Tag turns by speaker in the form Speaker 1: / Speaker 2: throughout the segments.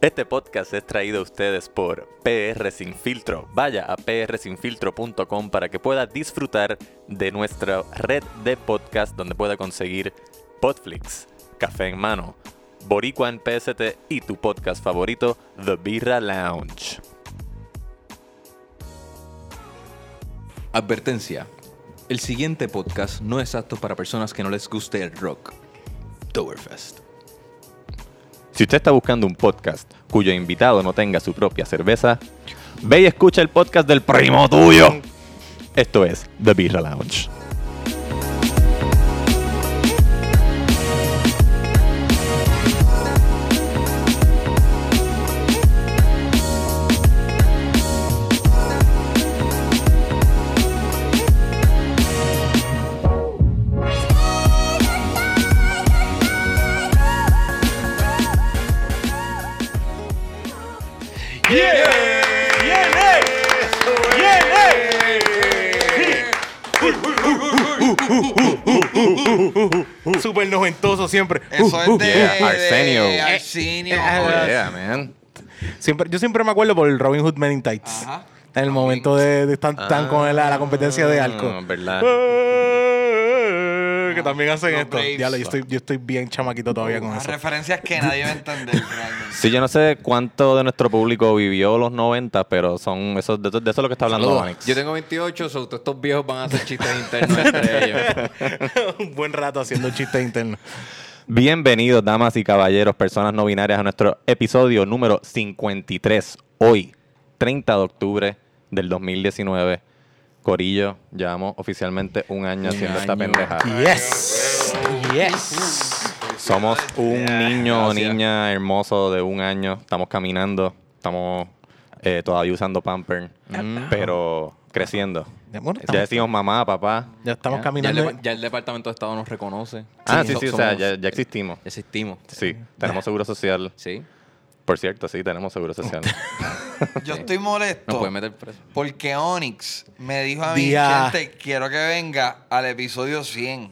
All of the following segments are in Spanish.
Speaker 1: Este podcast es traído a ustedes por PR Sin Filtro. Vaya a prsinfiltro.com para que pueda disfrutar de nuestra red de podcast donde pueda conseguir Podflix, Café en Mano, Boricua en PST y tu podcast favorito, The Birra Lounge.
Speaker 2: Advertencia. El siguiente podcast no es apto para personas que no les guste el rock. Towerfest.
Speaker 1: Si usted está buscando un podcast cuyo invitado no tenga su propia cerveza, ve y escucha el podcast del primo tuyo. Esto es The Birra Lounge.
Speaker 3: Súper noventoso siempre.
Speaker 4: Eso es de,
Speaker 1: Yeah,
Speaker 4: de
Speaker 1: Arsenio.
Speaker 4: Arsenio.
Speaker 3: Eh,
Speaker 1: Yeah, man.
Speaker 3: Siempre, yo siempre me acuerdo por el Robin Hood Men in Tights.
Speaker 4: Ajá.
Speaker 3: En el momento de, de estar tan con la, la competencia de.
Speaker 1: Ah, ¿Verdad?
Speaker 3: Que también hacen
Speaker 4: Los
Speaker 3: esto.
Speaker 4: Braves.
Speaker 3: Ya, yo, estoy, yo estoy bien chamaquito todavía con
Speaker 4: Unas
Speaker 3: eso.
Speaker 4: referencias que nadie va a entender realmente.
Speaker 1: Sí, yo no sé cuánto de nuestro público vivió los 90, pero son esos, de, eso- de eso es lo que está hablando
Speaker 2: Saludos.
Speaker 1: Onyx.
Speaker 2: Yo tengo 28, so todos estos viejos van a hacer chistes internos entre ellos.
Speaker 3: Un buen rato haciendo chistes internos.
Speaker 1: Bienvenidos, damas y caballeros, personas no binarias, a nuestro episodio número 53. Hoy, 30 de octubre del 2019. Corillo, llevamos oficialmente un año haciendo esta
Speaker 2: año.
Speaker 1: pendeja.
Speaker 3: Yes. Yes.
Speaker 1: Somos un niño o
Speaker 2: gracias.
Speaker 1: niña hermoso de un año. Estamos caminando, estamos eh, todavía usando pamper, pero creciendo.
Speaker 3: Bueno,
Speaker 1: Ya
Speaker 3: estamos,
Speaker 1: decimos mamá, papá.
Speaker 3: ya estamos
Speaker 2: Ya,
Speaker 3: caminando.
Speaker 2: depa- ya el Departamento de Estado nos reconoce.
Speaker 1: Ah, sí,
Speaker 2: So-
Speaker 1: sí, o sea,
Speaker 2: somos-
Speaker 1: ya, ya existimos.
Speaker 2: Existimos.
Speaker 1: Sí, tenemos seguro social.
Speaker 2: Sí.
Speaker 1: Por cierto, sí, tenemos seguro social.
Speaker 4: Yo estoy molesto
Speaker 2: puede meter preso.
Speaker 4: porque Onyx me dijo a mí,
Speaker 3: Día.
Speaker 4: gente, quiero que venga al episodio 100.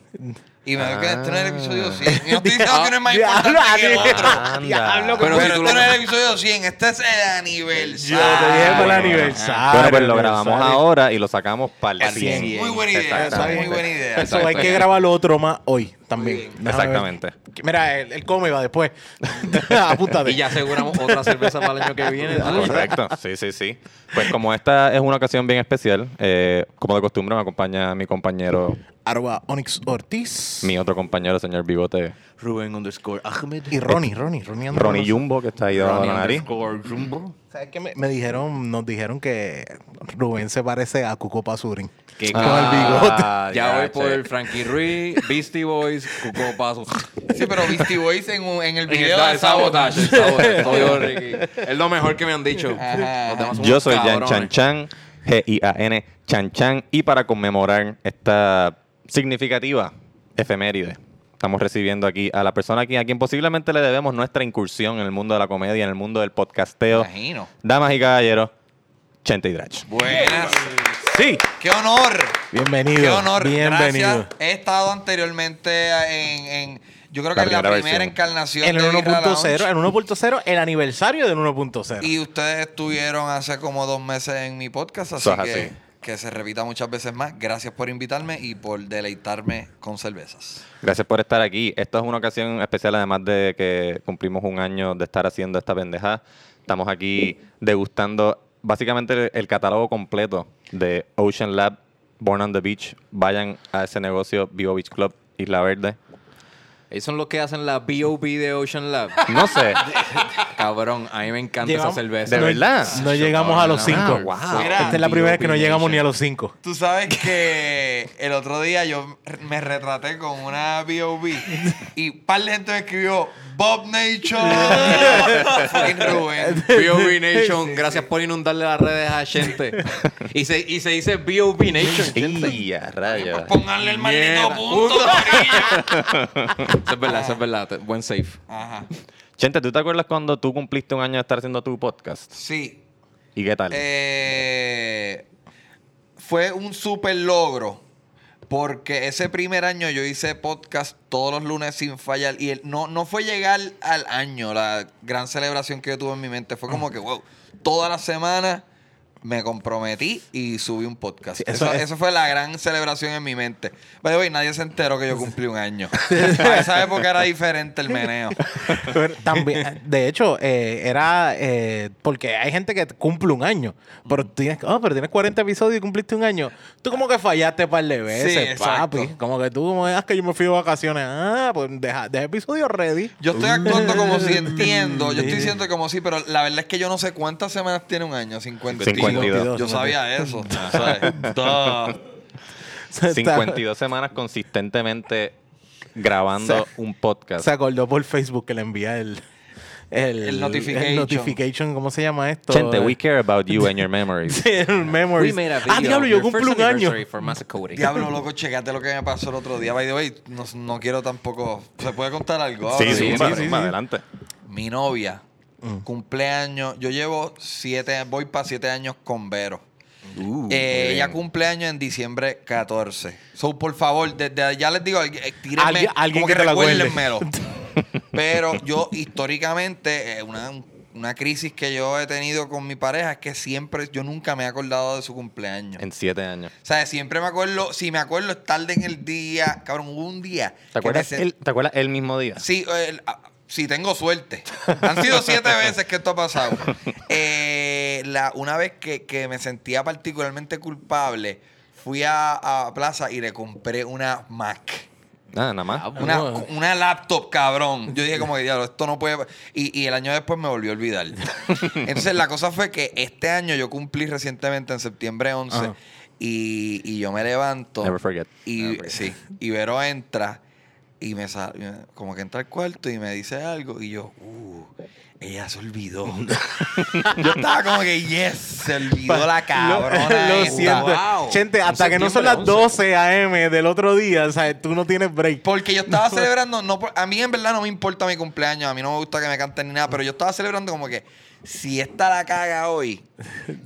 Speaker 4: Y me dijo que este no es el
Speaker 1: Ah.
Speaker 4: episodio 100. Y no estoy diciendo que no es más
Speaker 3: Diablo,
Speaker 4: importante que el otro.
Speaker 1: Anda.
Speaker 4: Pero,
Speaker 2: Pero si tú
Speaker 4: este no es el episodio 100, este es el
Speaker 3: Yo
Speaker 4: aniversario.
Speaker 3: te dije para el
Speaker 1: bueno.
Speaker 3: aniversario.
Speaker 1: bueno, pues lo grabamos ahora y lo sacamos para el
Speaker 2: Al
Speaker 1: 100.
Speaker 2: 100.
Speaker 4: Muy buena idea,
Speaker 1: Exactamente.
Speaker 4: muy buena idea.
Speaker 3: Eso hay que grabar lo otro más hoy también.
Speaker 1: Exactamente.
Speaker 3: Mira, él, él come va después. Apúntate.
Speaker 2: Y ya aseguramos otra cerveza para el año que viene.
Speaker 1: Correcto, sí, sí, sí. Pues como esta es una ocasión bien especial, eh, como de costumbre me acompaña mi compañero,
Speaker 3: Arroba Onyx Ortiz.
Speaker 1: mi otro compañero, señor Bigote,
Speaker 2: Rubén underscore Ahmed.
Speaker 3: Y Ronnie, Ronnie, Ronnie.
Speaker 1: Ronnie
Speaker 3: nosotros.
Speaker 1: Jumbo, que está ahí debajo de
Speaker 2: Ronnie
Speaker 1: la nariz.
Speaker 2: Jumbo.
Speaker 3: ¿Sabes qué? Me, me dijeron, nos dijeron que Rubén se parece a Cuco Pasurin.
Speaker 2: Que
Speaker 3: Con el bigote.
Speaker 2: Ya voy
Speaker 1: che.
Speaker 2: por Frankie Ruiz, Beastie Boys, Cuco.
Speaker 4: Sí, pero Beastie Boys en, en el video de. Sabotage.
Speaker 2: Ricky. Es lo mejor que me han dicho.
Speaker 1: Yo soy Jan. Chan Chan, G-I-A-N Chan Chan, y para conmemorar esta significativa efeméride, estamos recibiendo aquí a la persona aquí, a quien posiblemente le debemos nuestra incursión en el mundo de la comedia, en el mundo del podcasteo.
Speaker 4: Imagino.
Speaker 1: Damas y caballeros, Chente y Drach.
Speaker 4: Buenas.
Speaker 1: Sí.
Speaker 4: ¡Qué honor!
Speaker 3: Bienvenido.
Speaker 4: ¡Qué honor!
Speaker 3: Bienvenido.
Speaker 4: Gracias. He estado anteriormente en, en- yo creo que en la
Speaker 1: primera versión.
Speaker 4: encarnación
Speaker 3: En el
Speaker 4: de Birra
Speaker 3: 1.0,
Speaker 4: Lounge.
Speaker 3: en 1.0, el aniversario del 1.0.
Speaker 4: Y ustedes estuvieron hace como dos meses en mi podcast, así
Speaker 1: Eso es
Speaker 4: que
Speaker 1: así.
Speaker 4: Que se repita muchas veces más. Gracias por invitarme y por deleitarme con cervezas.
Speaker 1: Gracias por estar aquí. Esto es una ocasión especial, además de que cumplimos un año de estar haciendo esta pendeja. Estamos aquí degustando básicamente el catálogo completo de Ocean Lab, Born on the Beach. Vayan a ese negocio, Vivo Beach Club, Isla Verde.
Speaker 2: Ellos son los que hacen la B.O.B. de Ocean Lab.
Speaker 1: No sé,
Speaker 2: Cabrón, a mí me encanta esa cerveza.
Speaker 1: ¿De verdad?
Speaker 3: No llegamos a los 5.
Speaker 1: Ah, wow.
Speaker 4: Mira,
Speaker 3: Esta es la primera vez que no llegamos ni a los 5.
Speaker 4: Tú sabes que el otro día yo me retraté con una B.O.B. y un par de gente me escribió Bob Nation. Rubén.
Speaker 2: B.O.B. Nation, gracias por inundarle las redes a gente. Y se, y se dice B.O.B. Nation.
Speaker 1: a rayos.
Speaker 4: Pónganle el maldito punto.
Speaker 2: Eso es verdad, eso es verdad. Te- Buen safe.
Speaker 4: Ajá.
Speaker 1: Chente, ¿tú te acuerdas cuando tú cumpliste un año de estar haciendo tu podcast?
Speaker 4: Sí.
Speaker 1: ¿Y qué tal?
Speaker 4: Eh, fue un super logro Porque ese primer año yo hice podcast todos los lunes sin fallar. Y el- no, no fue llegar al año, la gran celebración que yo tuve en mi mente. Fue como que, wow, toda la semana me comprometí y subí un podcast.
Speaker 3: Sí,
Speaker 4: eso,
Speaker 3: eso
Speaker 4: eso,
Speaker 3: es-
Speaker 4: fue la gran celebración en mi mente. The way, nadie se enteró que yo cumplí un año. Para esa época era diferente el meneo.
Speaker 3: Pero también, de hecho, eh, era eh, porque hay gente que cumple un año, pero tú tienes, oh, pero tienes 40 episodios y cumpliste un año. Tú como que fallaste un par de veces, papi. Como que tú, como es que yo me fui de vacaciones. Ah, pues deja, deja episodio ready.
Speaker 4: Yo estoy actuando como si entiendo. Yo estoy diciendo como si, pero la verdad es que yo no sé cuántas semanas tiene un año. 52.
Speaker 1: 52.
Speaker 4: Yo sabía eso. ¿sabes? Duh.
Speaker 1: 52 semanas consistentemente grabando
Speaker 3: Se-
Speaker 1: un podcast.
Speaker 3: Se acordó por Facebook que le envía el... El,
Speaker 4: El notification.
Speaker 3: notification, ¿cómo se llama esto?
Speaker 1: Gente, we care about you and your memories.
Speaker 3: Sí, el memories. ah, diablo, yo cumplo un año.
Speaker 4: Diablo, loco, checate lo que me pasó el otro día. By the way, no, no quiero tampoco. ¿Se puede contar algo? ahora?
Speaker 1: Sí, sí,
Speaker 3: sí, sí.
Speaker 1: adelante.
Speaker 4: Mi novia,
Speaker 3: Mm.
Speaker 4: cumpleaños. Yo llevo siete, voy para siete años con Vero.
Speaker 2: Uh,
Speaker 4: Eh, ella cumpleaños en diciembre 14. So, por favor, desde ya les digo, eh, tírenme,
Speaker 3: Alguien- alguien
Speaker 4: como
Speaker 3: que
Speaker 4: recuérdenmelo. Pero yo, históricamente, eh, una, una crisis que yo he tenido con mi pareja es que siempre, yo nunca me he acordado de su cumpleaños.
Speaker 1: En siete años.
Speaker 4: O sea, siempre me acuerdo, si me acuerdo es tarde en el día, cabrón, hubo un día.
Speaker 1: ¿Te acuerdas, el, ¿Te acuerdas el mismo día?
Speaker 4: Sí, el- ah, sí, tengo suerte. Han sido siete veces que esto ha pasado. Eh, la, una vez que, que me sentía particularmente culpable, fui a, a Plaza y le compré una Mac.
Speaker 1: Nada, nada más.
Speaker 4: Una,
Speaker 3: Ah.
Speaker 4: una laptop, cabrón. Yo dije como que, diablo, esto no puede... Y, y el año después me volvió a olvidar. Entonces, la cosa fue que este año yo cumplí recientemente, en septiembre 11,
Speaker 3: Ajá.
Speaker 4: y, y yo me levanto...
Speaker 1: Never forget.
Speaker 4: Y, sí, y Vero entra y me sale, como que entra al cuarto y me dice algo y yo, uh, ella se olvidó. yo estaba como que, yes, se olvidó la cabrona.
Speaker 3: Lo
Speaker 4: esta".
Speaker 3: siento.
Speaker 2: Wow.
Speaker 3: Gente, hasta que no son las
Speaker 2: 11.
Speaker 3: 12 a.m. del otro día, o sea, tú no tienes break.
Speaker 4: Porque yo estaba celebrando, no, a mí en verdad no me importa mi cumpleaños, a mí no me gusta que me canten ni nada, pero yo estaba celebrando como que si esta la caga hoy,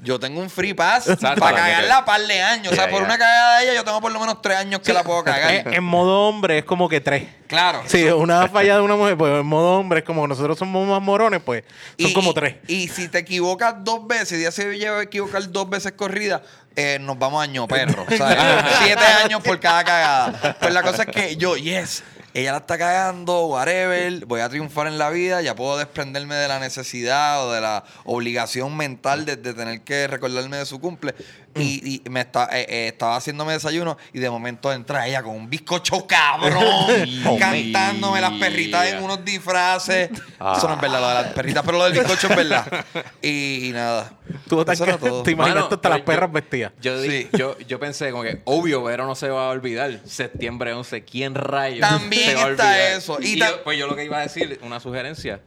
Speaker 4: yo tengo un free pass para cagarla a par de años. o sea, por una cagada de ella, yo tengo por lo menos tres años que la puedo cagar.
Speaker 3: En modo hombre es como que tres.
Speaker 4: claro.
Speaker 3: Si una falla de una mujer, pues en modo hombre es como nosotros somos más morones, pues son
Speaker 4: Y-
Speaker 3: como tres.
Speaker 4: Y si te equivocas dos veces, y ya se lleva a equivocar dos veces corrida, eh, nos vamos a año perro. ¿sabes? Siete años por cada cagada. Pues la cosa es que yo, yes, ella la está cagando, whatever, voy a triunfar en la vida, ya puedo desprenderme de la necesidad o de la obligación mental de, tener que recordarme de su cumple. Y, y me está, eh, eh, estaba haciéndome desayuno y de momento entra ella con un bizcocho cabrón, cantándome las perritas en unos disfraces. Eso no es verdad, lo de las perritas, pero lo del bizcocho es verdad. Y, y nada.
Speaker 3: Tú te,
Speaker 4: Eso era todo.
Speaker 3: te
Speaker 2: Mano,
Speaker 3: hasta las perras vestidas.
Speaker 2: Yo, di-
Speaker 4: Sí.
Speaker 2: yo, yo pensé como que, obvio, Vero no se va a olvidar. Septiembre 11, ¿quién rayos
Speaker 4: También
Speaker 2: se va a
Speaker 4: está
Speaker 2: olvidar?
Speaker 4: eso. Y
Speaker 2: Y,
Speaker 4: ta-
Speaker 2: yo- pues yo lo que iba a decir, una sugerencia.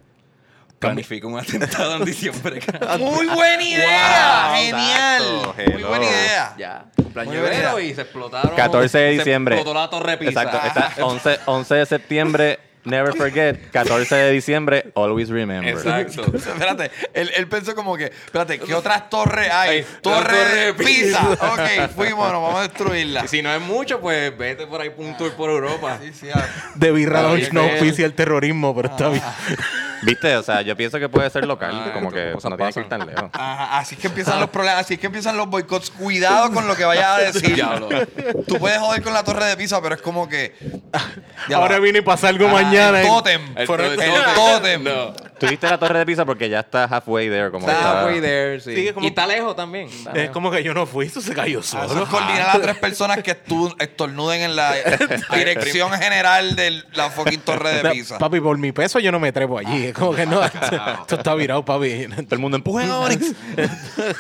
Speaker 2: Planifica un atentado en diciembre.
Speaker 4: Muy buena idea,
Speaker 1: Wow,
Speaker 4: genial.
Speaker 1: exacto,
Speaker 4: Muy
Speaker 1: hello.
Speaker 4: buena idea.
Speaker 2: ya.
Speaker 4: Muy buena idea.
Speaker 2: y se explotaron.
Speaker 1: 14 de
Speaker 2: se
Speaker 1: diciembre.
Speaker 2: explotó la torre pizza.
Speaker 1: Exacto. Está 11, 11 de septiembre, never forget. 14 de diciembre, always remember.
Speaker 2: Exacto.
Speaker 4: Espérate, él, él pensó como que, espérate, ¿qué otras torres hay?
Speaker 2: Ay,
Speaker 4: torre
Speaker 2: torre
Speaker 4: de
Speaker 2: de
Speaker 4: pizza.
Speaker 2: pizza.
Speaker 4: ok, fuimos, nos vamos a destruirla.
Speaker 2: Y si no es mucho, pues vete por ahí por un tour por Europa.
Speaker 4: Sí, sí, ah.
Speaker 3: De Birra Lounge no auspicia el terrorismo, pero está bien.
Speaker 1: ¿Viste? O sea, yo pienso que puede ser local.
Speaker 2: Ah,
Speaker 1: como que
Speaker 2: cosas
Speaker 1: no tiene que ir tan lejos.
Speaker 4: Ajá, así es que empiezan los problemas, así es que empiezan los boicots. Cuidado con lo que vayas a decir.
Speaker 2: Diablo.
Speaker 4: Tú puedes joder con la torre de pizza, pero es como que.
Speaker 3: Ahora
Speaker 4: va.
Speaker 3: viene y pasa algo mañana.
Speaker 4: El tótem.
Speaker 2: El tótem.
Speaker 4: El tótem.
Speaker 2: No.
Speaker 1: Tuviste la torre de pizza porque ya está halfway there. Como que
Speaker 2: Está halfway there, sí.
Speaker 3: Sí, es como-
Speaker 2: Y está lejos también. Está
Speaker 3: Es
Speaker 2: lejos.
Speaker 3: como que yo no fui, eso se cayó
Speaker 4: Ah, Eso
Speaker 3: solo.
Speaker 4: es coordinar a tres personas que estu- estornuden en la dirección general de la fucking torre de pizza.
Speaker 3: Papi, por mi peso yo no me trepo allí. Es como que no, esto está virado, papi.
Speaker 1: Todo el mundo empuja a Onyx.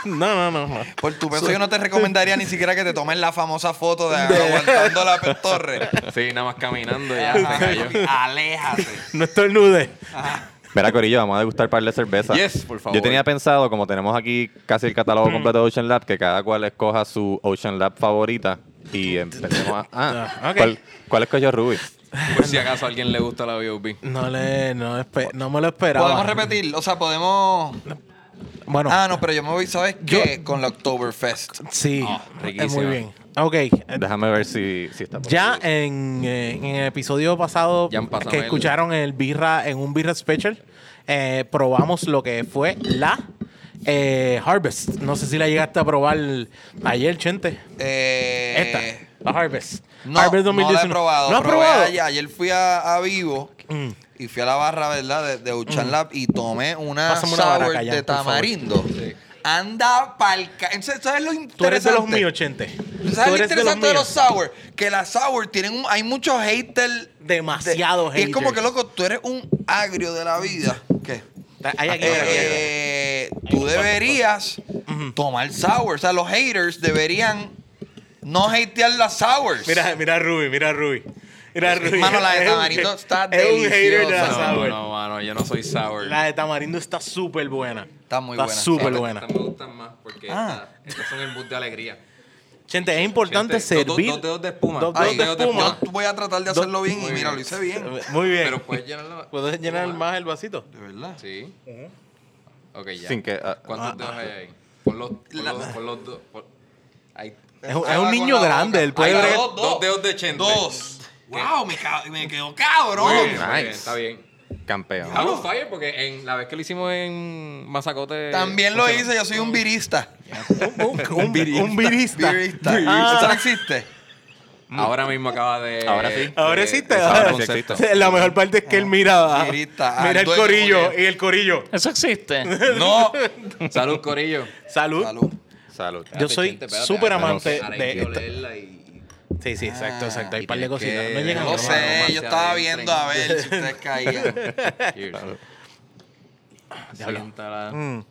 Speaker 3: No, no, no. no.
Speaker 4: Por tu peso yo no te recomendaría ni siquiera que te tomes la famosa foto de aguantando la pe- torre.
Speaker 2: Sí, nada más caminando ya
Speaker 4: Ajá. Aléjate.
Speaker 3: No estornude.
Speaker 1: Mira, Corillo, vamos a degustar par de cerveza.
Speaker 2: Yes, por favor.
Speaker 1: Yo tenía pensado, como tenemos aquí casi el catálogo completo de Ocean Lab, que cada cual escoja su Ocean Lab favorita y empecemos a... Ah,
Speaker 3: Ah, ok.
Speaker 1: ¿cuál, ¿Cuál escogió Ruby?
Speaker 2: Por si acaso a alguien le gusta la B.O.B.
Speaker 3: No le, no, espe- no me lo esperaba.
Speaker 4: Podemos repetir, o sea, podemos.
Speaker 3: Bueno,
Speaker 4: Ah, no, pero yo me voy, ¿sabes qué? Con la Oktoberfest.
Speaker 3: sí,
Speaker 2: Ah,
Speaker 3: es muy bien. Ok,
Speaker 1: Déjame ver si, si está por
Speaker 3: ya
Speaker 1: aquí.
Speaker 3: en, eh, en el episodio pasado
Speaker 2: Ya
Speaker 3: que
Speaker 2: el-
Speaker 3: escucharon el birra en un birra special, eh, probamos lo que fue la eh, Harvest. No sé si la llegaste a probar ayer, Chente.
Speaker 4: Eh,
Speaker 3: Esta, la Harvest.
Speaker 4: No,
Speaker 3: Harvest
Speaker 4: no la he
Speaker 3: 2019.
Speaker 4: probado.
Speaker 3: ¿No has
Speaker 4: probé
Speaker 3: probado?
Speaker 4: Ayer, ayer fui a, a Vivo
Speaker 3: Mm.
Speaker 4: Y fui a la barra, ¿verdad? De, de Uchan Lab y tomé una
Speaker 3: Pásame una barra,
Speaker 4: sour de
Speaker 3: por favor.
Speaker 4: tamarindo. Anda pa'l... ca- ¿Sabes lo interesante?
Speaker 3: Tú eres de los míos, Chente.
Speaker 4: ¿Sabes
Speaker 3: Tú
Speaker 4: lo
Speaker 3: eres
Speaker 4: interesante de los,
Speaker 3: míos.
Speaker 4: sour? Que las sour tienen un- hay muchos haters.
Speaker 3: Demasiado
Speaker 4: de- y Es como
Speaker 3: haters.
Speaker 4: que, loco, tú eres un agrio de la vida. ¿Qué?
Speaker 3: Hay aquí, mira.
Speaker 4: Eh, tú deberías tomar sour. O sea, los haters deberían no hatear las sours.
Speaker 3: Mira, mira a Ruby, mira a Ruby. Mira a Ruby.
Speaker 4: Mano, la de
Speaker 3: Es un-
Speaker 4: tamarindo está
Speaker 3: Es un hater de la
Speaker 4: deliciosa.
Speaker 2: No,
Speaker 3: sour.
Speaker 2: no, mano, yo no soy sour.
Speaker 3: La de tamarindo está súper buena.
Speaker 4: Está muy
Speaker 3: Está
Speaker 4: buena.
Speaker 3: súper
Speaker 2: Estas-
Speaker 3: buena.
Speaker 2: Estas me gustan más porque
Speaker 4: Ah.
Speaker 2: estas, estas son el mood de alegría.
Speaker 3: Gente, es importante
Speaker 2: Gente, dos-
Speaker 3: servir.
Speaker 2: dos dedos de espuma.
Speaker 3: Dos dedos de
Speaker 2: dedos de
Speaker 3: espuma.
Speaker 4: Yo voy a tratar de hacerlo bien y mira, lo hice bien.
Speaker 3: Muy bien.
Speaker 2: Pero puedes llenarlo.
Speaker 3: ¿Puedes llenar más el vasito?
Speaker 4: De verdad.
Speaker 2: Sí. Ok, ya.
Speaker 1: Sin que... ah,
Speaker 2: ¿Cuántos dedos hay ahí? Pon los, pon los, pon los dos. pon- Ahí.
Speaker 3: Es, un- es un niño grande, él puede
Speaker 2: Ahí
Speaker 3: bregar-
Speaker 2: dos, dos dedos de chente.
Speaker 4: Dos. Wow, me, ca- me quedó cabrón.
Speaker 2: Muy bien, muy
Speaker 1: Nice.
Speaker 2: bien, está bien.
Speaker 1: campeón.
Speaker 2: Hablo fire porque en la vez que lo hicimos en Mazacote.
Speaker 4: También lo hice, yo soy un virista.
Speaker 3: un, un, un virista.
Speaker 4: Virista.
Speaker 3: Ah.
Speaker 4: ¿Eso no existe?
Speaker 2: Ahora mismo acaba de.
Speaker 1: Ahora sí.
Speaker 2: de-
Speaker 3: Ahora existe. ahora. La mejor parte es que él mira,
Speaker 4: Virista,
Speaker 3: mira el corillo y el corillo.
Speaker 1: Eso existe.
Speaker 4: No.
Speaker 2: Salud, Corillo.
Speaker 3: Salud.
Speaker 4: Salud.
Speaker 1: Salud.
Speaker 3: Yo soy súper amante de esta-. Sí, sí, exacto, exacto. Hay un par de cositas. No llegan
Speaker 4: No sé, yo estaba viendo a ver si ustedes caían.
Speaker 2: Cheers.
Speaker 3: Diablo.
Speaker 2: Siéntala.
Speaker 3: Mm.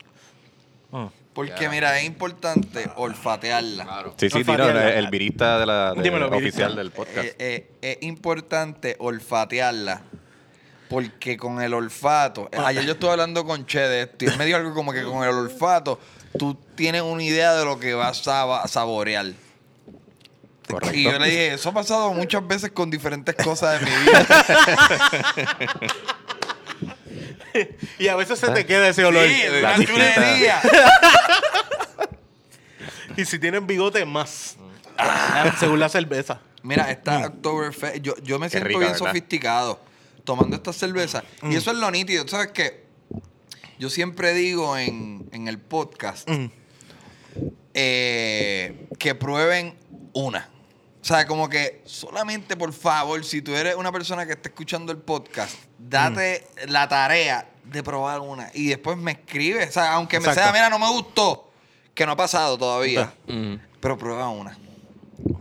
Speaker 4: Porque mira, es importante olfatearla.
Speaker 2: Claro.
Speaker 1: Sí, sí,
Speaker 3: No
Speaker 1: tiro, el, virista de la, de-
Speaker 3: Dímelo, virista.
Speaker 1: oficial del podcast.
Speaker 4: Eh, eh, es importante olfatearla. Porque con el olfato, eh, ayer yo estuve hablando con Che de esto y él me dijo algo como que con el olfato tú tienes una idea de lo que vas a saborear.
Speaker 1: Correcto.
Speaker 4: Y yo le dije, eso ha pasado muchas veces con diferentes cosas de mi vida.
Speaker 3: Y a veces se te queda ese olor.
Speaker 4: Sí, una.
Speaker 3: Y si tienen bigote, más. Ah, según la cerveza.
Speaker 4: Mira, esta Oktoberfest, yo, yo me siento
Speaker 1: rica,
Speaker 4: bien
Speaker 1: ¿verdad?
Speaker 4: sofisticado tomando esta cerveza. Y eso es lo nítido. ¿Sabes qué? Yo siempre digo en, en el podcast
Speaker 3: Mm.
Speaker 4: eh, que prueben una. O sea, como que solamente por favor, si tú eres una persona que está escuchando el podcast, date la tarea de probar una. Y después me escribes. O sea, aunque me sea, mira, no me gustó, que no ha pasado todavía.
Speaker 2: Mm.
Speaker 4: Pero prueba una.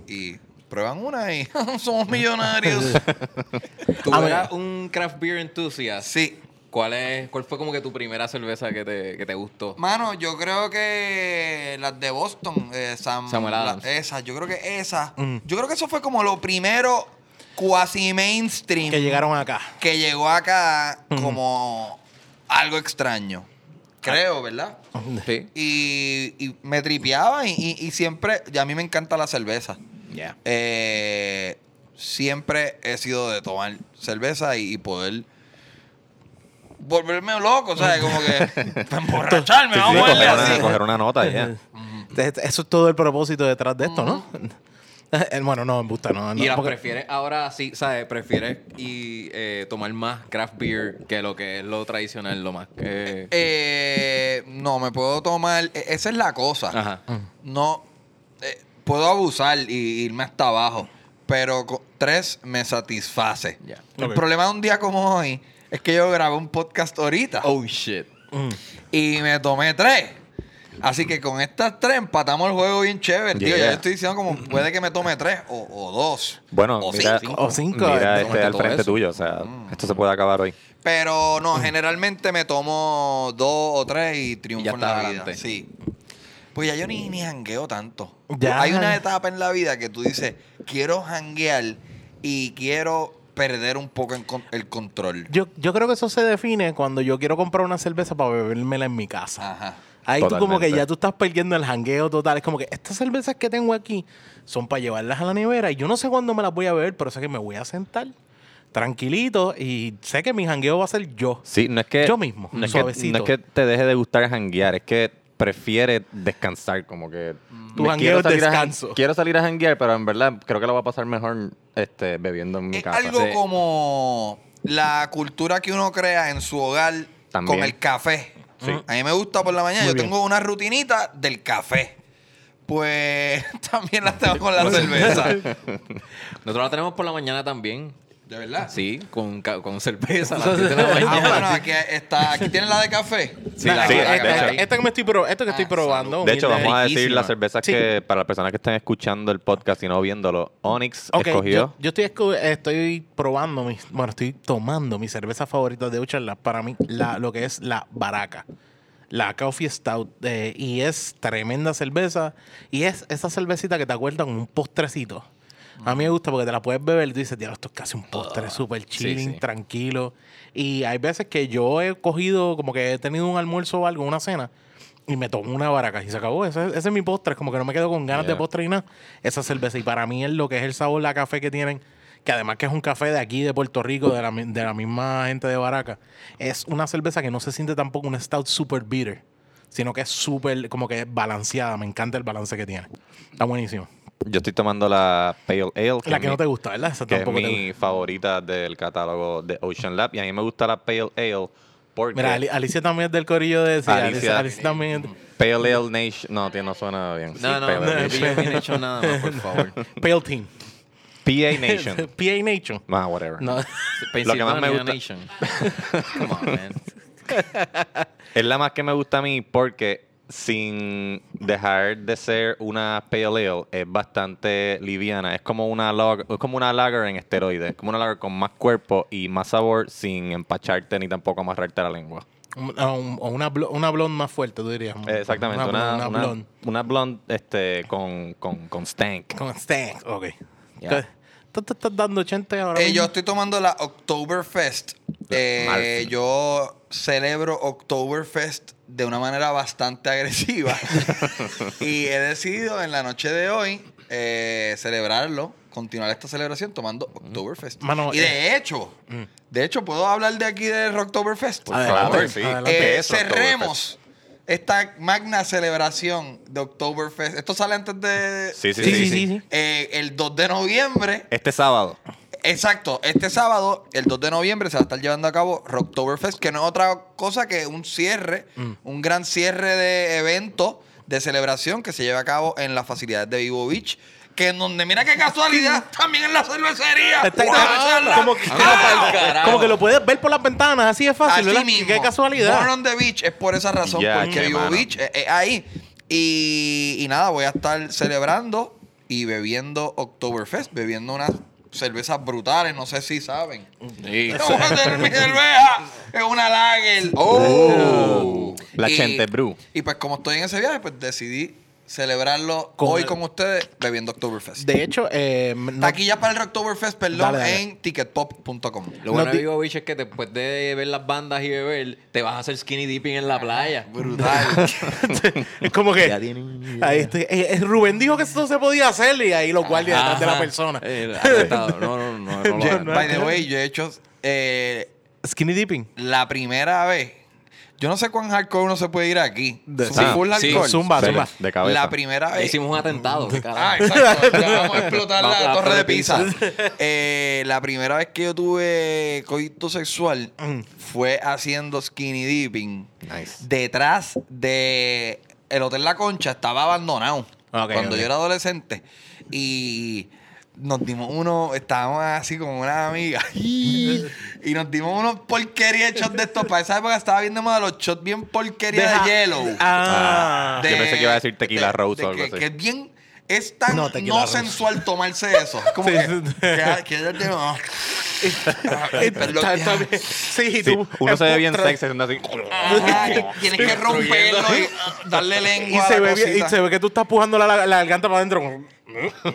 Speaker 4: Y prueban una y somos millonarios.
Speaker 2: Tú
Speaker 3: A ver.
Speaker 2: eras un craft beer enthusiast.
Speaker 4: sí.
Speaker 2: ¿Cuál, es, ¿Cuál fue como que tu primera cerveza que te, que te gustó?
Speaker 4: Mano, yo creo que las de Boston, eh, Sam-
Speaker 2: Samuel
Speaker 4: la-
Speaker 2: Adams.
Speaker 4: esas, yo creo que esas.
Speaker 3: Mm.
Speaker 4: Yo creo que eso fue como lo primero cuasi mainstream
Speaker 3: Que llegaron acá.
Speaker 4: que llegó acá
Speaker 3: Ujú.
Speaker 4: como algo extraño. Creo, ¿verdad?
Speaker 2: Sí.
Speaker 4: Y, y me tripeaba y, y- y siempre, y a mí me encanta la cerveza.
Speaker 3: Ya.
Speaker 4: Eh, siempre he sido de tomar cerveza y, y poder volverme loco, ¿sabes? Como que para emborracharme,
Speaker 1: Sí, sí,
Speaker 4: vamos a así.
Speaker 1: una, coger una nota ya.
Speaker 3: Entonces, Eso es todo el propósito detrás de esto, ¿no? Eh, Bueno, no, en busta, no. no,
Speaker 2: y las
Speaker 3: porque-
Speaker 2: prefieres ahora sí, ¿sabes? Prefieres y, eh, tomar más craft beer que lo que es lo tradicional, lo más que.
Speaker 4: Eh, no, me puedo tomar. e- Esa es la cosa.
Speaker 2: Ajá.
Speaker 4: No. eh, puedo abusar y irme hasta abajo. Pero tres me satisface. El problema de un día como hoy es que yo grabé un podcast ahorita.
Speaker 2: Oh shit.
Speaker 3: Mm.
Speaker 4: Y me tomé tres. Así que con estas tres empatamos el juego bien chévere. Tío, ya yo estoy diciendo como puede que me tome tres o, o dos.
Speaker 1: Bueno,
Speaker 4: o
Speaker 1: mira,
Speaker 4: cinco.
Speaker 3: O cinco,
Speaker 1: mira
Speaker 3: eh,
Speaker 1: este al frente
Speaker 2: eso.
Speaker 1: tuyo. O sea,
Speaker 4: Mm.
Speaker 1: esto se puede acabar hoy.
Speaker 4: Pero no, generalmente me tomo dos o tres y triunfo
Speaker 2: Y ya
Speaker 4: en
Speaker 2: está
Speaker 4: la
Speaker 2: adelante.
Speaker 4: vida. Sí. Pues ya yo ni, ni jangueo tanto.
Speaker 3: Ya.
Speaker 4: Hay una etapa en la vida que tú dices, quiero janguear y quiero perder un poco en con- el control.
Speaker 3: Yo, yo creo que eso se define cuando yo quiero comprar una cerveza para bebérmela en mi casa.
Speaker 4: Ajá.
Speaker 3: Ahí tú como que ya tú estás perdiendo el jangueo total. Es como que estas cervezas que tengo aquí son para llevarlas a la nevera y yo no sé cuándo me las voy a beber, pero sé que me voy a sentar, tranquilito y sé que mi jangueo va a ser yo.
Speaker 1: Sí, no es que.
Speaker 3: Yo mismo,
Speaker 1: no es que,
Speaker 3: suavecito.
Speaker 1: no es que te deje de gustar janguear, es que prefiere descansar, como que.
Speaker 3: Tu jangueo es
Speaker 1: salir a
Speaker 3: descanso.
Speaker 1: quiero salir a janguear, pero en verdad creo que lo va a pasar mejor este, bebiendo en mi
Speaker 4: Es
Speaker 1: casa.
Speaker 4: algo
Speaker 1: Sí.
Speaker 4: como la cultura que uno crea en su hogar
Speaker 1: También.
Speaker 4: con el café.
Speaker 1: Sí.
Speaker 4: A mí me gusta por la mañana.
Speaker 3: Muy
Speaker 4: Yo
Speaker 3: bien.
Speaker 4: tengo una rutinita del café. Pues también la tengo con la cerveza.
Speaker 2: Nosotros la tenemos por la mañana también.
Speaker 4: ¿De verdad?
Speaker 2: Sí, con, ca- con cerveza. a las 10 de la
Speaker 4: Ah, bueno, aquí está. Aquí tienen la de café.
Speaker 2: Sí,
Speaker 3: Nah,
Speaker 2: la-
Speaker 1: sí,
Speaker 3: esta- esta, esta que me estoy, pro- esto que estoy
Speaker 4: Ah,
Speaker 3: probando.
Speaker 1: De hecho,
Speaker 3: humilde.
Speaker 1: vamos a decir
Speaker 2: riquísima.
Speaker 1: las cervezas
Speaker 3: Sí.
Speaker 1: que, para las personas que estén escuchando el podcast y no viéndolo, Onyx
Speaker 3: Ok,
Speaker 1: escogió.
Speaker 3: yo, yo estoy, esco- estoy probando, mis, bueno, estoy tomando mi cerveza favorita de Ocean Lab. Para mí, la, lo que es la Baraca. La Coffee Stout. eh, y es tremenda cerveza. Y es esa cervecita que te acuerda con un postrecito. A mí me gusta porque te la puedes beber y dices, tío, esto es casi un postre súper chilling,
Speaker 2: sí.
Speaker 3: tranquilo. Y hay veces que yo he cogido, como que he tenido un almuerzo o algo, una cena, y me tomo una baraca y se acabó. Ese, ese es mi postre, es como que no me quedo con ganas
Speaker 1: Yeah.
Speaker 3: de postre y nada. Esa cerveza. Y para mí es lo que es el sabor, la café que tienen, que además que es un café de aquí, de Puerto Rico, de la, de la misma gente de Baraca, es una cerveza que no se siente tampoco un stout super bitter, sino que es súper, como que balanceada. Me encanta el balance que tiene. Está buenísimo.
Speaker 1: Yo estoy tomando la Pale Ale.
Speaker 3: La
Speaker 1: es
Speaker 3: que no te gusta, ¿verdad? Esa
Speaker 1: que es
Speaker 3: tampoco
Speaker 1: mi favorita del catálogo de Ocean Lab. Y a mí me gusta la Pale Ale porque
Speaker 3: Mira, Ali- Alicia también es del corillo de... Sí, Alicia,
Speaker 1: Alicia-
Speaker 3: Alicia también es...
Speaker 1: Pale Ale Nation... No, tío, no suena bien.
Speaker 2: No, no,
Speaker 1: Pale
Speaker 2: no,
Speaker 1: Ale
Speaker 2: no, hecho nada más, por favor.
Speaker 3: Pale Team.
Speaker 1: PA Nation.
Speaker 3: PA Nation.
Speaker 1: Ah, whatever.
Speaker 3: No.
Speaker 1: Lo que más me gusta-
Speaker 2: Nation. Come on, man.
Speaker 1: Es la más que me gusta a mí porque sin dejar de ser una pale ale es bastante liviana. Es como una log, es como una lager en esteroides, como una lager con más cuerpo y más sabor sin empacharte ni tampoco amarrarte la lengua.
Speaker 3: Un- a un- O una, una blonde más fuerte, tú dirías.
Speaker 1: Eh, Exactamente, una,
Speaker 3: una,
Speaker 1: una,
Speaker 3: blonde.
Speaker 1: una blonde este, con, con, con stank.
Speaker 3: Con stank, ok.
Speaker 1: Ya.
Speaker 3: ¿Tú te estás dando 80 ahora
Speaker 4: Eh, yo estoy tomando la Oktoberfest. Eh, yo celebro Oktoberfest de una manera bastante agresiva. y he decidido en la noche de hoy eh, celebrarlo, continuar esta celebración tomando Oktoberfest.
Speaker 3: Mano,
Speaker 4: y de hecho, de hecho, ¿puedo hablar de aquí de Oktoberfest?
Speaker 1: Por
Speaker 3: Adelante,
Speaker 1: favor, sí.
Speaker 3: adelante.
Speaker 4: Eh,
Speaker 1: ¿Qué es
Speaker 4: cerremos esta magna celebración de Oktoberfest. Esto sale antes de...
Speaker 1: Sí, sí,
Speaker 3: Sí,
Speaker 1: sí.
Speaker 3: sí, sí. sí.
Speaker 4: eh, el 2 de noviembre
Speaker 1: Este sábado.
Speaker 4: Exacto, este sábado, el 2 de noviembre, se va a estar llevando a cabo Rocktoberfest, que no es otra cosa que un cierre,
Speaker 3: Mm.
Speaker 4: un gran cierre de evento, de celebración que se lleva a cabo en las facilidades de Vivo Beach. Que en donde, mira qué casualidad, también en la cervecería.
Speaker 3: Está-
Speaker 4: ¡Wow!
Speaker 3: está- como, que,
Speaker 2: carajo.
Speaker 3: como que lo puedes ver por las ventanas, así es fácil,
Speaker 4: Así
Speaker 3: ¿verdad?
Speaker 4: mismo.
Speaker 3: Qué casualidad.
Speaker 4: Born on the Beach es por esa razón,
Speaker 1: Ya,
Speaker 4: porque Vivo
Speaker 1: mano.
Speaker 4: Beach es, es ahí. Y, y nada, voy a estar celebrando y bebiendo Oktoberfest, bebiendo unas cervezas brutales, no sé si saben.
Speaker 2: Sí.
Speaker 4: A tener mi cerveza. Es una lager.
Speaker 1: Oh. La
Speaker 4: Y-
Speaker 1: Chente Brew.
Speaker 4: Y pues como estoy en ese viaje, pues decidí celebrarlo
Speaker 3: Con
Speaker 4: hoy
Speaker 3: el-
Speaker 4: con ustedes bebiendo Oktoberfest.
Speaker 3: De hecho, eh, no-
Speaker 4: Taquilla para el Oktoberfest, perdón,
Speaker 3: Dale, dale.
Speaker 4: en ticketpop.com.
Speaker 2: Lo bueno
Speaker 3: No
Speaker 2: de
Speaker 3: di-
Speaker 2: Vigo Beach es que después de ver las bandas y beber, te vas a hacer skinny dipping en la playa.
Speaker 4: Brutal.
Speaker 3: es como que.
Speaker 1: Ya tienen-
Speaker 3: Ahí estoy- eh, eh, Rubén dijo que esto se podía hacer y ahí los guardias detrás de la persona.
Speaker 2: Eh. No, no, no, no,
Speaker 3: no-
Speaker 4: By the way, yo he hecho eh,
Speaker 3: Skinny dipping.
Speaker 4: la primera vez. Yo no sé cuán hardcore uno se puede ir aquí.
Speaker 3: De- sí,
Speaker 4: full
Speaker 2: sí,
Speaker 4: hardcore.
Speaker 3: zumba,
Speaker 1: De-
Speaker 3: zumba.
Speaker 1: De cabeza.
Speaker 4: La primera vez.
Speaker 2: Hicimos un atentado.
Speaker 4: Ah, exacto. Ya vamos a explotar
Speaker 2: Vamos
Speaker 4: la
Speaker 2: la
Speaker 4: torre de pizza. Eh, la primera vez que yo tuve coito sexual
Speaker 3: Mm.
Speaker 4: fue haciendo skinny dipping
Speaker 1: Nice.
Speaker 4: detrás de el hotel La Concha. Estaba abandonado
Speaker 3: Ok,
Speaker 4: cuando yo era adolescente y nos dimos uno, estábamos así con una amiga y nos dimos unos porquería hechos de estos. Para esa época estaba viendo más de los shots bien porquería
Speaker 3: Deja-
Speaker 4: de Yellow.
Speaker 3: Ah.
Speaker 1: Yo pensé que iba a decir tequila rose o algo
Speaker 4: que,
Speaker 1: así.
Speaker 4: Que es bien. Es tan
Speaker 3: No,
Speaker 4: no, sensual tomarse eso. Como
Speaker 3: Sí,
Speaker 4: que,
Speaker 3: sí.
Speaker 4: que, que ah. Ay, perdón,
Speaker 3: Está-
Speaker 4: ya.
Speaker 3: está bien. Sí,
Speaker 1: Sí,
Speaker 3: tú.
Speaker 1: uno se ve bien sexy haciendo así.
Speaker 4: Ajá, que tienes que romperlo y ah, darle
Speaker 3: Y
Speaker 4: lengua a
Speaker 3: se,
Speaker 4: la
Speaker 3: ve bien- y se ve que tú estás pujando la, la garganta para adentro.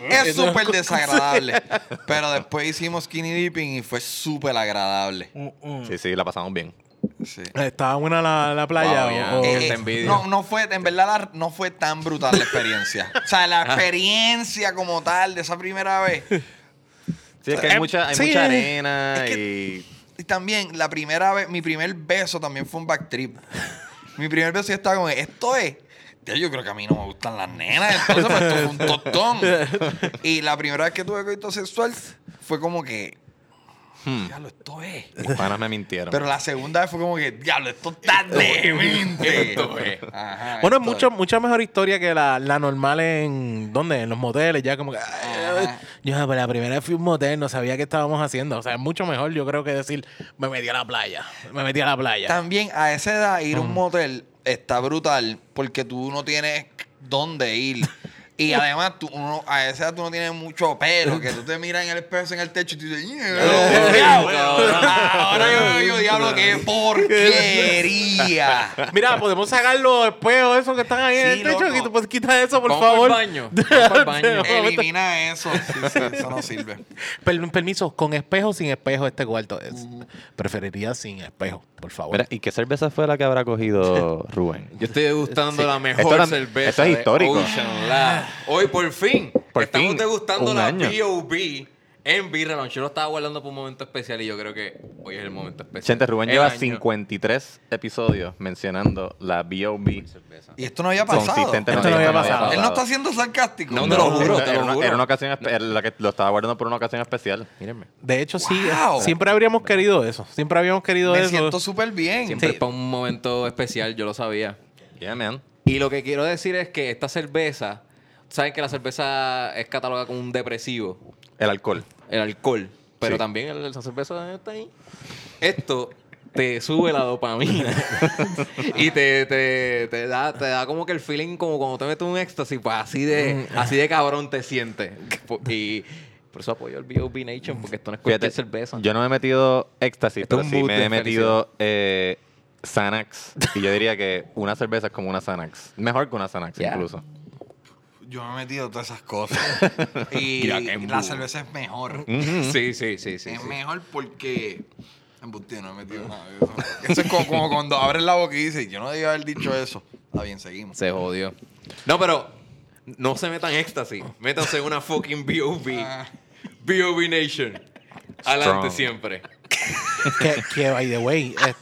Speaker 4: Es súper desagradable. Pero después hicimos skinny dipping y fue súper agradable.
Speaker 1: Sí, sí, la pasamos bien.
Speaker 4: Sí.
Speaker 3: Estaba buena la, la playa.
Speaker 2: Wow, Eh,
Speaker 4: Eh,
Speaker 2: te
Speaker 4: eh, no, no fue, en verdad la- no fue tan brutal la experiencia. o sea, la experiencia como tal de esa primera vez.
Speaker 1: Sí, es que hay
Speaker 3: Eh,
Speaker 1: mucha, hay
Speaker 3: sí,
Speaker 1: mucha
Speaker 3: eh,
Speaker 1: arena
Speaker 4: es
Speaker 1: y...
Speaker 4: Y también, la primera vez, mi primer beso también fue un backtrip. mi primer beso yo estaba como, esto es. Yo creo que a mí no me gustan las nenas, entonces pues, esto fue un tostón. y la primera vez que tuve coito sexual fue como que,
Speaker 1: Hmm.
Speaker 4: diablo, esto es.
Speaker 1: Mis panas me mintieron.
Speaker 4: Pero la segunda vez fue como que, diablo, esto está demente.
Speaker 2: Esto es.
Speaker 4: Ajá,
Speaker 3: Bueno, es mucho, mucha mejor historia que la, la normal en. ¿Dónde? En los moteles, ya como que.
Speaker 4: Ajá.
Speaker 3: Yo, pues, la primera vez fui a un motel, no sabía qué estábamos haciendo. O sea, es mucho mejor, yo creo, que decir, me metí a la playa. Me metí a la playa.
Speaker 4: También a esa edad ir a un motel está brutal porque tú no tienes dónde ir. Y además, tú, uno, a esa edad tú no tienes mucho pelo, que tú te miras en el espejo en el techo y tú dices, "Yeah, diablo". ahora yo digo, diablo, qué porquería.
Speaker 3: Mira, podemos sacar los espejos esos que están ahí en el techo.
Speaker 4: loco.
Speaker 3: Y tú puedes quitar eso, por
Speaker 2: Vamos
Speaker 3: favor.
Speaker 2: baño. Vamos pa'l baño.
Speaker 4: Elimina eso. Sí, sí, eso no sirve.
Speaker 3: Per- permiso, con espejo o sin espejo este cuarto es. Preferiría sin espejo, por favor.
Speaker 1: Mira, ¿y qué cerveza fue la que habrá cogido Rubén?
Speaker 2: Yo estoy degustando
Speaker 1: Sí.
Speaker 2: la mejor
Speaker 1: Esto era-
Speaker 2: cerveza.
Speaker 1: esto es
Speaker 2: de
Speaker 1: histórico.
Speaker 2: Hoy, por fin,
Speaker 1: Por
Speaker 2: estamos
Speaker 1: fin,
Speaker 2: degustando la
Speaker 1: año.
Speaker 2: B.O.B. en Beer Lounge. Yo lo estaba guardando para un momento especial y yo creo que hoy es el momento especial.
Speaker 1: Chente, Rubén
Speaker 2: El
Speaker 1: lleva
Speaker 2: año.
Speaker 1: 53 episodios mencionando la B.O.B.
Speaker 4: Y esto no había pasado.
Speaker 3: Esto no había pasado.
Speaker 4: Él no está siendo sarcástico.
Speaker 2: No, te lo juro, te
Speaker 1: Era
Speaker 2: lo
Speaker 1: una,
Speaker 2: juro.
Speaker 1: era una ocasión la que lo estaba guardando por una ocasión especial. Mírenme.
Speaker 3: De hecho, sí, siempre habríamos querido eso. Siempre habíamos querido
Speaker 4: Me
Speaker 3: eso.
Speaker 4: siento súper bien.
Speaker 2: Siempre
Speaker 3: Sí.
Speaker 2: para un momento especial, yo lo sabía.
Speaker 1: Yeah, man.
Speaker 2: Y lo que quiero decir es que esta cerveza, saben que la cerveza es catalogada como un depresivo,
Speaker 1: El alcohol.
Speaker 2: el alcohol, pero
Speaker 1: Sí.
Speaker 2: también el- esa cerveza está ahí. Esto te sube la dopamina y te, te, te da, te da como que el feeling como cuando te metes un éxtasis, pues así de, así de cabrón te sientes. Y por eso apoyo el B.O.B. Nation, porque esto no es cualquier
Speaker 1: Fíjate,
Speaker 2: cerveza.
Speaker 1: yo no me he metido éxtasis,
Speaker 2: Esto
Speaker 1: pero sí me he metido eh, Xanax. y yo diría que una cerveza es como una Xanax. Mejor que una Xanax,
Speaker 2: Ya.
Speaker 1: incluso.
Speaker 4: Yo me he metido todas esas cosas. y la cerveza es mejor.
Speaker 2: Sí, sí, sí, sí.
Speaker 4: es
Speaker 2: sí.
Speaker 4: mejor porque. Embustía, no he metido nada de eso. Eso es como, como cuando abres la boca y dices, yo no debía haber dicho eso. Está bien, seguimos.
Speaker 2: Se jodió. No, pero no se metan éxtasis. Métanse en una fucking B.O.B.
Speaker 4: Ah.
Speaker 2: B.O.B. Nation. Adelante
Speaker 1: Strong.
Speaker 2: siempre.
Speaker 3: que, que, by the way, es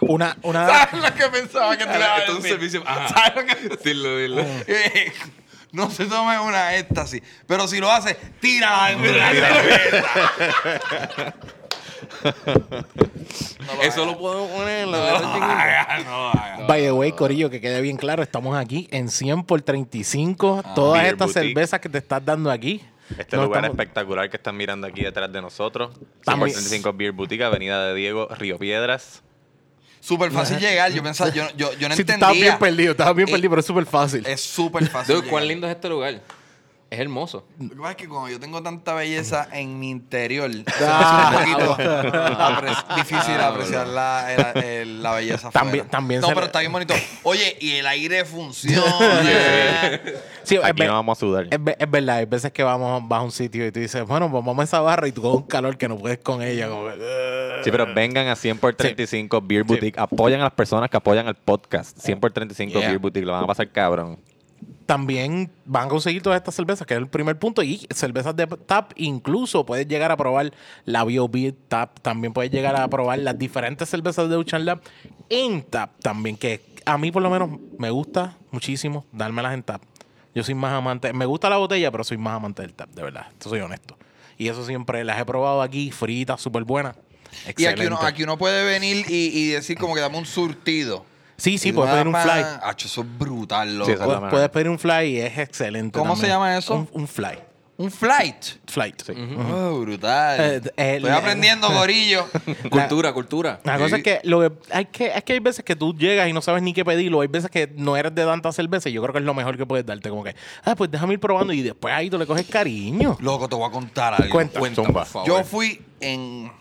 Speaker 3: una, una,
Speaker 4: ¿Sabes lo que pensaba que te iba a
Speaker 2: un servicio. Ajá.
Speaker 4: ¿Sabes lo que
Speaker 2: Dilo, dilo.
Speaker 4: No se tome una éxtasis. Pero si lo hace, tira dentro de la cerveza.
Speaker 2: Eso lo podemos poner en
Speaker 4: No
Speaker 2: la
Speaker 4: haga, no haga.
Speaker 3: By the way, Corillo, que quede bien claro, estamos aquí en 100 por 35. Todas
Speaker 1: Beer
Speaker 3: estas
Speaker 1: Boutique.
Speaker 3: cervezas que te estás dando aquí.
Speaker 1: Este
Speaker 3: no
Speaker 1: lugar
Speaker 3: estamos-
Speaker 1: espectacular que están mirando aquí detrás de nosotros.
Speaker 3: También-
Speaker 1: 135 Beer Boutique, Avenida de Diego, Río Piedras.
Speaker 4: Súper fácil llegar. Yo pensaba, yo, yo, yo no
Speaker 3: Si tú estabas bien
Speaker 4: entendía.
Speaker 3: perdido, estabas bien perdido, pero es súper fácil.
Speaker 4: Es súper fácil.
Speaker 2: Dude, cuán lindo es este lugar. Es hermoso.
Speaker 4: Lo que pasa es que como yo tengo tanta belleza en mi interior,
Speaker 3: Ah,
Speaker 4: es un poquito apre- difícil apreciar la, la- el- la belleza
Speaker 3: También-
Speaker 4: afuera.
Speaker 3: también
Speaker 4: No,
Speaker 3: se
Speaker 4: pero
Speaker 3: le-
Speaker 4: está bien bonito. Oye, y el aire funciona.
Speaker 3: Sí, es,
Speaker 1: Aquí
Speaker 3: ver-
Speaker 1: no vamos a sudar.
Speaker 3: es ver- es verdad, hay veces que vamos, vas a un sitio y tú dices, bueno, pues vamos a esa barra y tú con un calor que no puedes con ella. Como que, "Ugh".
Speaker 1: Sí, pero vengan a 100 por 35 Beer Boutique. Apoyan a las personas que apoyan al podcast. 100 por 35
Speaker 2: Yeah.
Speaker 1: Beer Boutique. Lo van a pasar cabrón.
Speaker 3: También van a conseguir todas estas cervezas, que es el primer punto. Y cervezas de tap, incluso puedes llegar a probar la B.O.B. tap. También puedes llegar a probar las diferentes cervezas de Ocean Lab en tap también. Que a mí, por lo menos, me gusta muchísimo dármelas en tap. Yo soy más amante. Me gusta la botella, pero soy más amante del tap, de verdad. Esto soy honesto. Y eso siempre las he probado aquí, fritas, súper buenas.
Speaker 4: y aquí uno,
Speaker 3: Excelente.
Speaker 4: aquí uno puede venir y, y decir como que dame un surtido.
Speaker 3: Sí, sí, puedes pedir un fly.
Speaker 4: Acho, eso es brutal, loco.
Speaker 1: Sí, esa es la
Speaker 3: Puedes,
Speaker 1: manera.
Speaker 3: puedes pedir un fly y es excelente.
Speaker 4: ¿Cómo se llama eso?
Speaker 3: Un, un fly.
Speaker 4: Un flight.
Speaker 3: Flight.
Speaker 4: Oh, brutal.
Speaker 3: Eh, eh,
Speaker 4: Estoy aprendiendo, gorillo.
Speaker 2: Cultura, cultura.
Speaker 3: La cosa es que, lo que hay que es que hay veces que tú llegas y no sabes ni qué pedirlo. Hay veces que no eres de tanta cerveza y yo creo que es lo mejor que puedes darte. Como que, ah, pues déjame ir probando y después ahí tú le coges cariño.
Speaker 4: Loco, te voy a contar algo.
Speaker 3: Cuenta.
Speaker 2: Cuenta,
Speaker 1: Zumba.
Speaker 2: por favor.
Speaker 4: Yo fui en.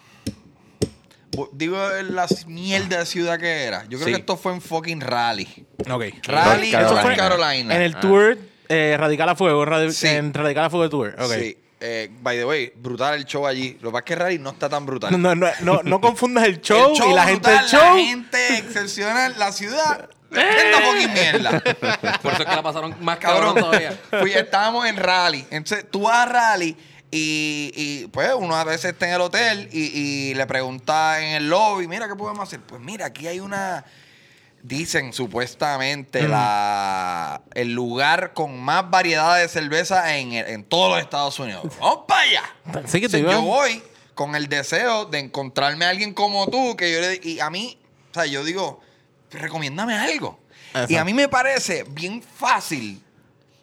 Speaker 4: Digo la mierda de ciudad que era. Yo creo
Speaker 2: Sí.
Speaker 4: que esto fue en fucking Raleigh.
Speaker 3: Ok.
Speaker 4: Raleigh,
Speaker 1: North
Speaker 4: North
Speaker 1: Carolina.
Speaker 4: Carolina.
Speaker 3: En el
Speaker 4: Ah.
Speaker 3: tour eh, Radical a Fuego. radi-
Speaker 4: Sí.
Speaker 3: En Radical a Fuego Tour. Ok.
Speaker 4: Sí. Eh, by the way, brutal el show allí. Lo que pasa es que Raleigh no está tan brutal.
Speaker 3: No, no, no, no, confundas el show,
Speaker 4: El show
Speaker 3: y la gente
Speaker 4: brutal,
Speaker 3: del show.
Speaker 4: La gente excepcional, la ciudad. Esta fucking mierda.
Speaker 2: Por eso es que la pasaron más cabrón,
Speaker 4: Cabrón,
Speaker 2: todavía.
Speaker 4: fui, estábamos en rally. Entonces, tú vas a rally Y, y, pues uno a veces está en el hotel y, y le pregunta en el lobby, mira, ¿qué podemos hacer? Pues mira, aquí hay una, dicen supuestamente, la, el lugar con más variedad de cerveza en, en todos los Estados Unidos. ¡Vamos para allá!
Speaker 3: Así que te
Speaker 4: Entonces,
Speaker 3: iba-
Speaker 4: yo voy con el deseo de encontrarme a alguien como tú, que yo le, y a mí, o sea, yo digo, recomiéndame algo.
Speaker 3: Exacto.
Speaker 4: Y a mí me parece bien fácil,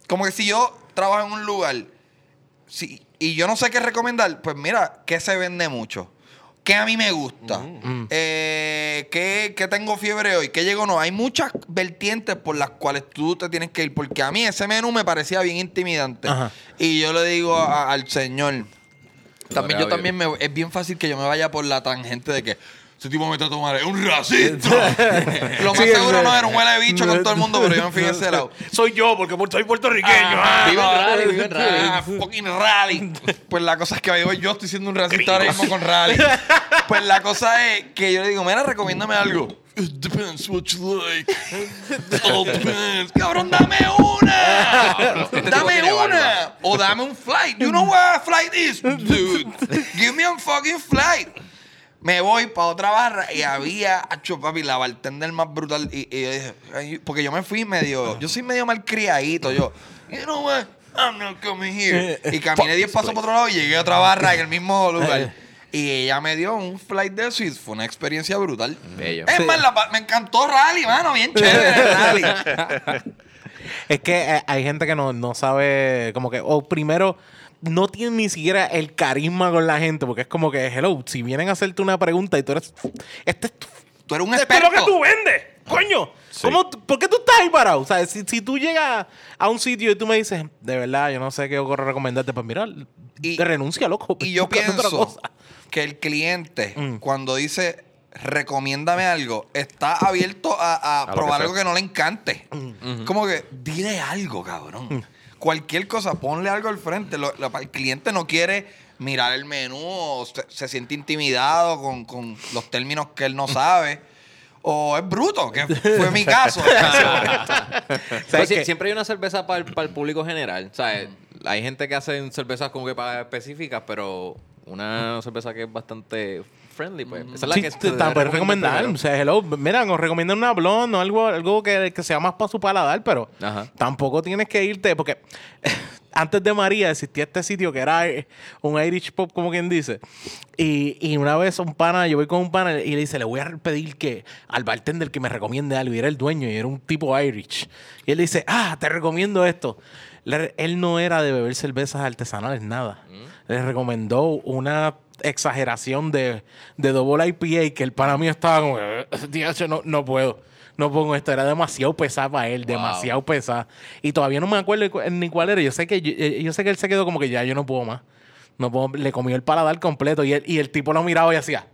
Speaker 4: como que si yo trabajo en un lugar si, y yo no sé qué recomendar, pues mira, ¿qué se vende mucho? ¿Qué a mí me gusta? Eh, ¿qué, qué tengo fiebre hoy? ¿Qué llegó no? Hay muchas vertientes por las cuales tú te tienes que ir, porque a mí ese menú me parecía bien intimidante.
Speaker 3: Ajá.
Speaker 4: Y yo le digo a- al señor, también yo también me, es bien fácil que yo me vaya por la tangente de que ese tipo me está tomando es un racista. Lo más
Speaker 3: Sí,
Speaker 4: seguro no era un huele de bicho con todo el mundo, pero yo me fui en ese lado.
Speaker 3: Soy yo, porque soy puertorriqueño.
Speaker 4: Ah,
Speaker 3: ah.
Speaker 2: vive en rally, vive en rally.
Speaker 4: Ah, fucking rally. Pues la cosa es que hoy yo estoy siendo un racista ahora mismo con rally. Pues la cosa es que yo le digo, mira, recomiéndame algo. It depends what you like. It all depends. Cabrón, dame una.
Speaker 2: Este tipo
Speaker 4: dame
Speaker 2: tiene
Speaker 4: una.
Speaker 2: barba.
Speaker 4: O dame un flight. You know what a flight is? Dude. Give me a fucking flight. Me voy para otra barra y había, acho, papi, la bartender más brutal. Y, y yo dije, ay, porque yo me fui medio, yo soy medio mal criadito. Yo, you know what? I'm not coming here. Y caminé 10 pasos por otro lado y llegué a otra barra en el mismo lugar. Y ella me dio un flight de eso y fue una experiencia brutal.
Speaker 2: Bello.
Speaker 4: Es más, la me encantó Rally, mano, bien chévere el Rally.
Speaker 3: Es que eh, hay gente que no, no sabe, como que, o primero, no tiene ni siquiera el carisma con la gente, porque es como que, hello, si vienen a hacerte una pregunta y tú eres, este es tu-
Speaker 4: Tú eres un
Speaker 3: esto es lo
Speaker 4: experto.
Speaker 3: que tú vendes, coño. ¿Cómo ¿Por qué tú estás ahí parado? O sea, si, si tú llegas a un sitio y tú me dices, de verdad, yo no sé qué ocurre recomendarte, pues mira,
Speaker 4: Y-
Speaker 3: te renuncia, loco.
Speaker 4: Y yo pienso
Speaker 3: cosa.
Speaker 4: que el cliente,
Speaker 3: Mm.
Speaker 4: cuando dice recomiéndame algo, está abierto a, probar
Speaker 1: que
Speaker 4: algo que no le encante.
Speaker 3: Mm.
Speaker 4: Como que dile algo, cabrón. Cualquier cosa, ponle algo al frente. Lo- lo- el cliente no quiere mirar el menú o se, se siente intimidado con, con los términos que él no sabe. O es bruto, que fue mi caso.
Speaker 3: ¿Sabes
Speaker 2: siempre hay una cerveza para el, para el público general. Sea, hay gente que hace cervezas como que para específicas, pero una cerveza que es bastante friendly, pues. Esa es la
Speaker 3: Sí,
Speaker 2: que
Speaker 3: te,
Speaker 2: te
Speaker 3: puedes recomendar. O sea, hello, mira, nos recomiendan una blonde o algo, algo que, que sea más para su paladar, pero
Speaker 2: Ajá.
Speaker 3: tampoco tienes que irte, porque antes de María existía este sitio que era un Irish pop, como quien dice. Y, y una vez un pana, yo voy con un pana y le dice, le voy a pedir que al bartender que me recomiende algo. Y era el dueño y era un tipo Irish. Y él dice, ah, te recomiendo esto. Le- él no era de beber cervezas artesanales, nada. Le recomendó una exageración de, de double IPA que el pana mío estaba como, no, no puedo. No pongo esto, era demasiado pesada para él, demasiado pesada. Y todavía no me acuerdo cu- ni cuál era. Yo sé que yo, eh, yo sé que él se quedó como que ya yo no puedo más. No puedo, le comió el paladar completo y el, y el tipo lo miraba y hacía.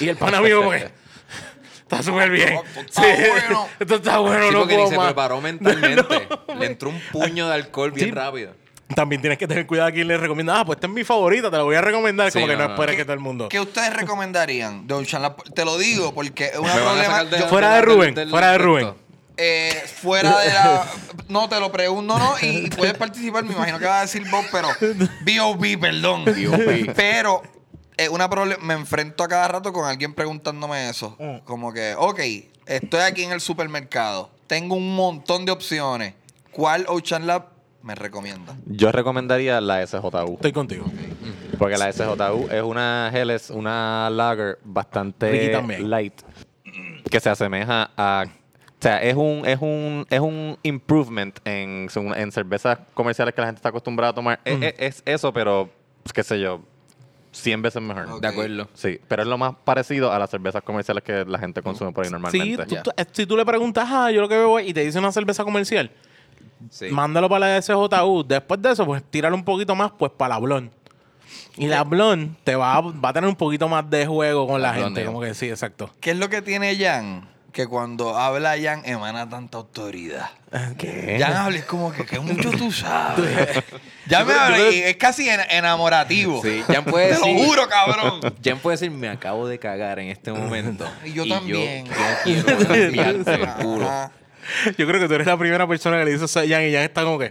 Speaker 3: Y el pana mío como que está súper bien.
Speaker 4: Esto está bueno.
Speaker 3: Esto está bueno,
Speaker 2: Sí,
Speaker 3: no
Speaker 2: ni
Speaker 3: puedo
Speaker 2: se preparó mentalmente. Le entró un puño de alcohol bien
Speaker 3: Sí.
Speaker 2: rápido.
Speaker 3: También tienes que tener cuidado a quién le recomienda. Ah, pues esta es mi favorita, te la voy a recomendar.
Speaker 2: Sí,
Speaker 3: como que no,
Speaker 2: no,
Speaker 3: esperes que todo el mundo.
Speaker 4: ¿Qué ustedes recomendarían de Ocean Lab? Te lo digo porque es una
Speaker 2: a
Speaker 4: problema.
Speaker 2: sacar de-
Speaker 4: yo-
Speaker 3: Fuera de Rubén, fuera de Rubén.
Speaker 4: eh, fuera de la. No, te lo pregunto, no. Y, y puedes participar, me imagino que va a decir Bob, pero. B.O.B., perdón.
Speaker 2: B.O.B..
Speaker 4: Pero. Es una proble- me enfrento a cada rato con alguien preguntándome eso. Como que, ok, estoy aquí en el supermercado. Tengo un montón de opciones. ¿Cuál Ocean Lab me recomienda?
Speaker 1: Yo recomendaría la SJU.
Speaker 3: Estoy contigo.
Speaker 1: Porque la SJU es una Helles, una lager bastante light. Que se asemeja a. O sea, es un, es un, es un improvement en, en cervezas comerciales que la gente está acostumbrada a tomar. Es- Es, es eso, pero pues, qué sé yo, 100 veces mejor.
Speaker 2: De acuerdo.
Speaker 1: Sí, pero es lo más parecido a las cervezas comerciales que la gente consume por ahí
Speaker 3: Sí,
Speaker 1: normalmente.
Speaker 3: tú-
Speaker 2: Ya.
Speaker 3: tú- si tú le preguntas, ah, yo lo que bebo es", y te dice una cerveza comercial,
Speaker 2: Sí.
Speaker 3: mándalo para la SJU. Después de eso, pues tíralo un poquito más, pues para la Blonde. Y la Blonde te va, a- va a tener un poquito más de juego con la,
Speaker 2: La
Speaker 3: gente. Como que sí, exacto.
Speaker 4: ¿Qué es lo que tiene Jan? Que cuando habla Jan emana tanta autoridad.
Speaker 3: ¿Qué?
Speaker 4: Jan habla es como que, que mucho tú sabes. ya me habla y es casi en- enamorativo.
Speaker 2: Sí, Jan puede
Speaker 4: Te lo
Speaker 2: decir-
Speaker 4: juro, cabrón.
Speaker 2: Jan puede decir, me acabo de cagar en este momento.
Speaker 4: Y yo también.
Speaker 2: Yo, yo quiero culo.
Speaker 4: Ajá.
Speaker 3: Yo creo que tú eres la primera persona que le dice eso a y Jan está como que.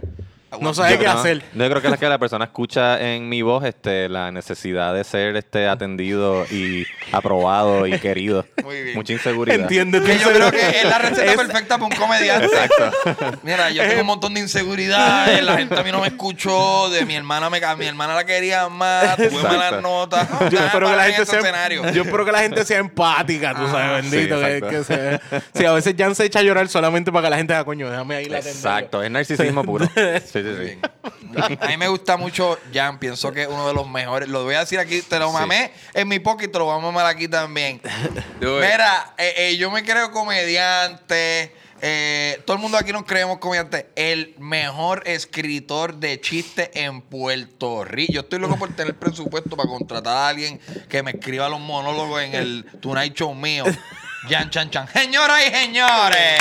Speaker 3: No sabe
Speaker 1: Yo
Speaker 3: qué
Speaker 1: creo-
Speaker 3: hacer.
Speaker 1: Yo creo que es que la persona escucha en mi voz este, la necesidad de ser este, atendido y aprobado y querido.
Speaker 4: Muy bien.
Speaker 1: Mucha inseguridad.
Speaker 3: Entiende
Speaker 4: Que yo creo que es la receta
Speaker 3: Es-
Speaker 4: perfecta para un comediante.
Speaker 1: Exacto.
Speaker 4: Mira, yo tengo un montón de inseguridades, la gente a mí no me escuchó, de mi hermana me, mi hermana la quería más, tuve
Speaker 1: Exacto.
Speaker 4: malas notas.
Speaker 3: Yo
Speaker 4: Nada,
Speaker 3: espero, que la gente
Speaker 4: ese
Speaker 3: sea,
Speaker 4: escenario.
Speaker 3: yo espero que la gente sea empática, tú sabes, bendito.
Speaker 1: sí,
Speaker 3: que,
Speaker 1: exacto.
Speaker 3: que se- sí, a veces Jan se echa a llorar solamente para que la gente diga, coño, déjame ahí la
Speaker 1: Exacto. Es narcisismo puro. Sí, sí, sí.
Speaker 4: A mí me gusta mucho Jan, pienso que es uno de los mejores. Lo voy a decir aquí, te lo mamé en mi pocket te lo vamos a mamar aquí también. Mira, eh, eh, yo me creo comediante. eh, todo el mundo aquí nos creemos comediantes. El mejor escritor de chistes en Puerto Rico. Yo estoy loco por tener presupuesto para contratar a alguien que me escriba los monólogos en el Tonight Show mío. Jan Chan Chan. Señoras y señores.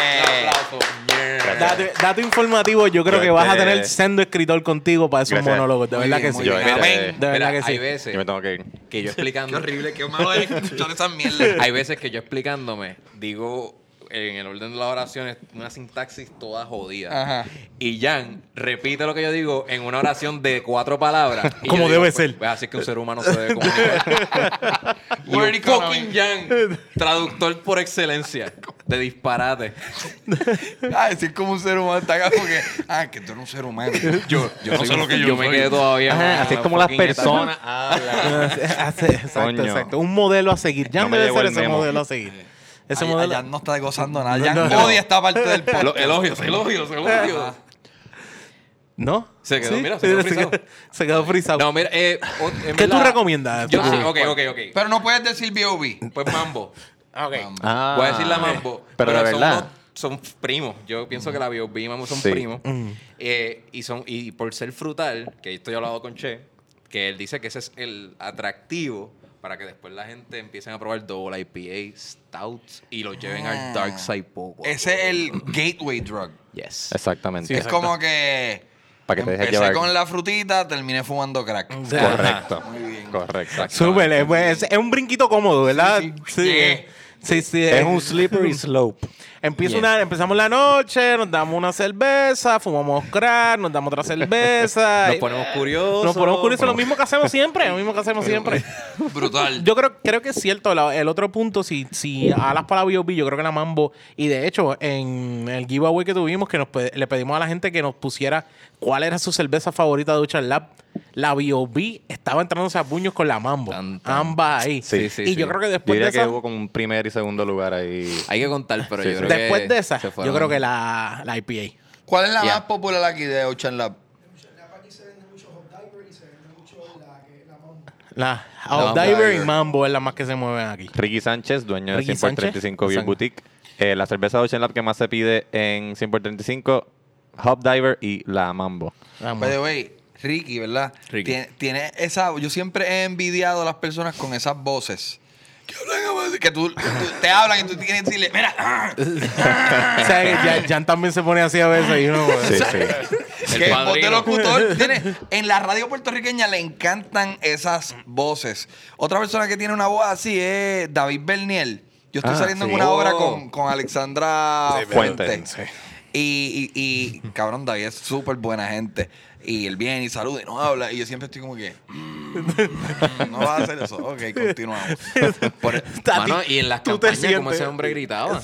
Speaker 3: Dato, dato informativo, yo creo
Speaker 1: Yo
Speaker 3: que vas a tener sendo escritor contigo para esos
Speaker 1: Gracias.
Speaker 3: monólogos. De verdad
Speaker 4: bien,
Speaker 3: que sí.
Speaker 1: Yo
Speaker 4: Amén.
Speaker 3: De verdad
Speaker 2: Mira,
Speaker 3: que sí.
Speaker 2: hay veces
Speaker 1: Yo me tengo que ir.
Speaker 2: que yo
Speaker 4: Qué
Speaker 2: explicando.
Speaker 4: horrible, qué malo es escuchar esas mierdas.
Speaker 2: Hay veces que yo explicándome digo en el orden de las oraciones una sintaxis toda jodida.
Speaker 4: Ajá.
Speaker 2: Y Jan repite lo que yo digo en una oración de cuatro palabras. Y
Speaker 3: Como
Speaker 2: yo digo,
Speaker 3: debe
Speaker 2: pues,
Speaker 3: ser.
Speaker 2: pues, así es que un ser humano se debe comunicar. y un fucking Jan, traductor por excelencia de disparate.
Speaker 4: Ah, es como un ser humano. Está acá porque. Ah, que tú eres un ser humano. Yo, yo no sé lo que yo,
Speaker 2: me
Speaker 4: soy.
Speaker 2: quedé todavía.
Speaker 1: Ajá, así es como las personas hablan.
Speaker 3: Hace- exacto,
Speaker 1: Coño.
Speaker 3: exacto. Un modelo a seguir. Jan
Speaker 1: No me
Speaker 3: debe ser ese
Speaker 1: memo.
Speaker 3: modelo a seguir. Ese
Speaker 4: Ay,
Speaker 3: modelo.
Speaker 4: Jan no está gozando nada. Jan
Speaker 3: no, no.
Speaker 4: odia esta parte del podcast.
Speaker 2: Elo- Elogios, elogios, elogios.
Speaker 3: ¿No?
Speaker 2: Se quedó, mira, se quedó frisado.
Speaker 3: se quedó frisado.
Speaker 2: No, mira, eh,
Speaker 3: ¿Qué tú recomiendas?
Speaker 2: Yo sí, ok, ok, ok.
Speaker 4: Pero no puedes decir B.O.B.
Speaker 2: Pues mambo.
Speaker 3: Ok.
Speaker 1: Ah,
Speaker 2: Voy a decir la mambo.
Speaker 1: Pero de
Speaker 2: son
Speaker 1: verdad.
Speaker 2: Son, primos. Yo pienso que la B.O.B. y mambo son
Speaker 1: Sí.
Speaker 2: primos. Eh, y, son, y por ser frutal, que estoy hablando con Che, que él dice que ese es el atractivo para que después la gente empiecen a probar Double IPA, Stouts y los lleven al Dark Side poco.
Speaker 4: Ese es el gateway drug.
Speaker 2: Yes.
Speaker 1: Exactamente.
Speaker 4: es como que.
Speaker 1: Para que te dejes
Speaker 4: empecé
Speaker 1: llevar.
Speaker 4: con la frutita, terminé fumando crack.
Speaker 1: Correcto.
Speaker 4: Muy bien.
Speaker 1: Correcto.
Speaker 3: Súper, es, pues, es un brinquito cómodo, ¿verdad?
Speaker 4: Sí,
Speaker 3: Sí,
Speaker 4: sí.
Speaker 3: sí. sí,
Speaker 1: Es un slippery slope.
Speaker 3: Empieza una, empezamos la noche, nos damos una cerveza, fumamos crack, nos damos otra cerveza.
Speaker 2: Nos ponemos curiosos.
Speaker 3: Nos ponemos curiosos, lo mismo que hacemos siempre, lo mismo que hacemos siempre.
Speaker 4: Brutal.
Speaker 3: Yo creo, creo que es cierto. la- el otro punto, si, si alas para la B.O.B., yo creo que la Mambo. Y de hecho, en el giveaway que tuvimos, que nos le pedimos a la gente que nos pusiera cuál era su cerveza favorita de Ducha Lab. La B.O.B. estaba entrándose a puños con la Mambo.
Speaker 2: Tan, tan.
Speaker 3: Ambas ahí.
Speaker 2: Sí, sí,
Speaker 3: y yo creo que después de
Speaker 1: diría que
Speaker 3: esa.
Speaker 1: hubo como un primer y segundo lugar ahí.
Speaker 2: Hay que contar, pero yo
Speaker 1: sí.
Speaker 2: Creo que.
Speaker 3: Después de esa,
Speaker 2: se
Speaker 3: yo creo que la, la IPA.
Speaker 4: ¿Cuál es la más popular aquí de Ocean Lab?
Speaker 5: aquí se vende mucho hot diver y se vende mucho la, que, la mambo.
Speaker 3: La
Speaker 2: Mambo
Speaker 3: Outdiver y
Speaker 4: Diver.
Speaker 3: Mambo es la más que se mueven aquí.
Speaker 1: Ricky Sánchez, dueño de
Speaker 3: Ricky
Speaker 1: 100 por
Speaker 3: Sánchez.
Speaker 1: 35 Beer
Speaker 3: Exacto.
Speaker 1: Boutique. Eh, la cerveza Ocean Lab que más se pide en 100 por 35, Hop Diver y la Mambo.
Speaker 3: Vamos.
Speaker 4: By the way, Ricky, ¿verdad?
Speaker 2: Ricky.
Speaker 4: Tiene, tiene esa. Yo siempre he envidiado a las personas con esas voces. Que tú, tú- te hablan y tú tienes que decirle, mira, ah,
Speaker 3: O sea, que Jan, Jan también se pone así a veces y uno... pues,
Speaker 1: Sí, sí.
Speaker 4: que voz de
Speaker 2: padrino.
Speaker 4: locutor. tiene- en la radio puertorriqueña le encantan esas voces. Otra persona que tiene una voz así es David Berniel. Yo estoy
Speaker 1: Ah,
Speaker 4: saliendo
Speaker 1: sí.
Speaker 4: en una
Speaker 2: Oh.
Speaker 4: obra con, con Alexandra
Speaker 1: Fuente.
Speaker 4: Fuente. Y, y, y, cabrón, David es súper buena gente. Y él viene y saluda y no habla. Y yo siempre estoy como que. mm, no vas a hacer eso. Ok, continuamos.
Speaker 2: Por-
Speaker 3: A
Speaker 2: Mano,
Speaker 3: ti-
Speaker 2: y en las
Speaker 3: tú te
Speaker 2: campañas, como
Speaker 3: sientes-
Speaker 2: ese hombre gritaba.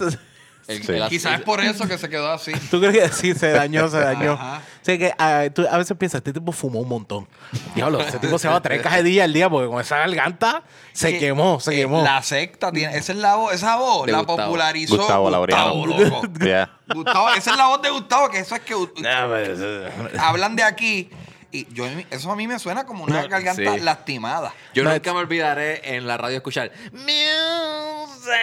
Speaker 2: El-
Speaker 1: Sí.
Speaker 2: el-
Speaker 4: Quizás es por eso que se quedó así.
Speaker 3: ¿Tú crees que sí se dañó, se dañó?
Speaker 4: Ajá.
Speaker 3: O sea, que ah, tú a veces piensas, este tipo fumó un montón. Diablo, ese tipo se va a tres cajedillas al día porque con esa garganta se
Speaker 4: Que,
Speaker 3: quemó, se
Speaker 4: eh,
Speaker 3: quemó.
Speaker 4: La secta tiene. Esa es la voz. Esa voz
Speaker 2: De
Speaker 4: la
Speaker 2: Gustavo.
Speaker 4: popularizó.
Speaker 1: Gustavo Laureano.
Speaker 4: loco.
Speaker 1: Yeah.
Speaker 4: Gustavo, esa es la voz de Gustavo, que eso es que
Speaker 3: pues,
Speaker 4: hablan de aquí. Y yo, eso a mí me suena como una garganta
Speaker 2: sí.
Speaker 4: lastimada.
Speaker 2: Yo
Speaker 3: No,
Speaker 2: nunca me olvidaré en la radio escuchar Music.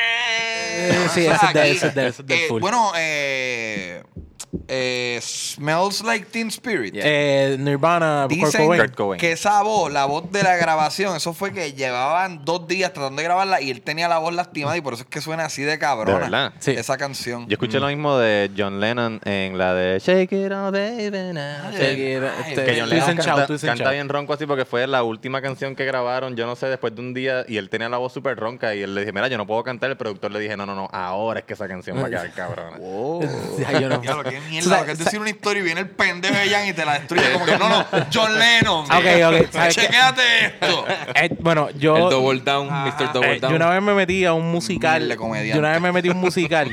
Speaker 3: Sí, ese es del
Speaker 4: eh,
Speaker 3: full.
Speaker 4: Bueno, eh, eh, Smells Like Teen Spirit.
Speaker 3: eh, Nirvana, Kurt
Speaker 4: Dicen
Speaker 3: Cobain.
Speaker 1: Kurt Cobain.
Speaker 4: que esa voz, la voz de la grabación, eso fue que llevaban dos días tratando de grabarla y él tenía la voz lastimada y por eso es que suena así de cabrona.
Speaker 1: ¿De verdad?
Speaker 3: Sí.
Speaker 4: Esa canción.
Speaker 1: Yo escuché lo mismo de John Lennon en la de Shake It Off, Baby Now.
Speaker 3: Que era,
Speaker 4: Ay,
Speaker 3: este,
Speaker 1: Que John Lennon canta, bien ronco así porque fue la última canción que grabaron, yo no sé, después de un día y él tenía la voz súper ronca y él le dije, mira, yo no puedo cantar. El productor le dije, no, no, no, ahora es que esa canción va a quedar cabrona.
Speaker 3: Yo no.
Speaker 4: Qué mierda, lo que es decir una historia y viene el pendejo de Jan y te la destruye. Como que no, no, John Lennon.
Speaker 3: Ok, ok.
Speaker 4: Chequéate esto.
Speaker 3: Eh, bueno, yo.
Speaker 2: El double down, Mr. Double
Speaker 3: eh,
Speaker 2: Down.
Speaker 3: yo una vez me metí a un musical. Yo una vez me metí a un musical.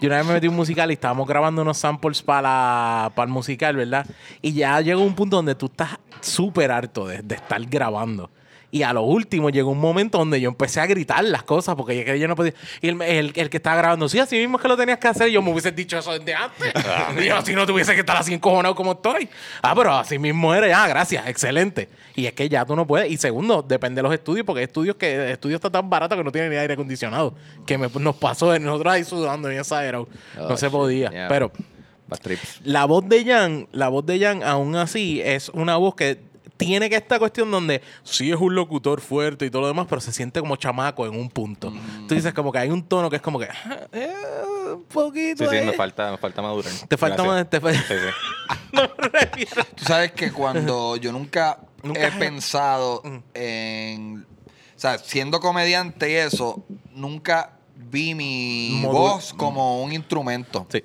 Speaker 3: Yo una vez me metí a un musical y estábamos grabando unos samples para el musical, ¿verdad? Y ya llegó un punto donde tú estás súper harto de, de estar grabando. Y a lo último llegó un momento donde yo empecé a gritar las cosas porque yo, yo no podía. Y el, el- el que estaba grabando, sí, así mismo es que lo tenías que hacer. Yo me hubiese dicho eso desde antes. y yo, si no tuviese que estar así encojonado como estoy. Ah, pero así mismo era. Ya, gracias, excelente. Y es que ya tú no puedes. Y segundo, depende de los estudios, porque hay estudios que el estudio está tan barato que no tiene ni aire acondicionado. Que me- nos pasó de nosotros ahí sudando y esa era. No se podía.
Speaker 2: Yeah.
Speaker 3: Pero la voz de Jan, la voz de Jan aún así es una voz que tiene que esta cuestión donde sí es un locutor fuerte y todo lo demás, pero se siente como chamaco en un punto. Tú dices como que hay un tono que es como que "Ah, eh, un poquito.
Speaker 1: Sí, sí,
Speaker 3: eh".
Speaker 1: me falta, me falta madurar.
Speaker 3: Te falta más. Te fa-
Speaker 1: Sí, sí.
Speaker 3: no me refiero.
Speaker 4: Tú sabes que cuando yo nunca,
Speaker 3: Nunca
Speaker 4: he
Speaker 3: has-
Speaker 4: pensado
Speaker 3: Mm.
Speaker 4: en. O sea, siendo comediante y eso, nunca vi mi voz como un instrumento.
Speaker 3: Sí.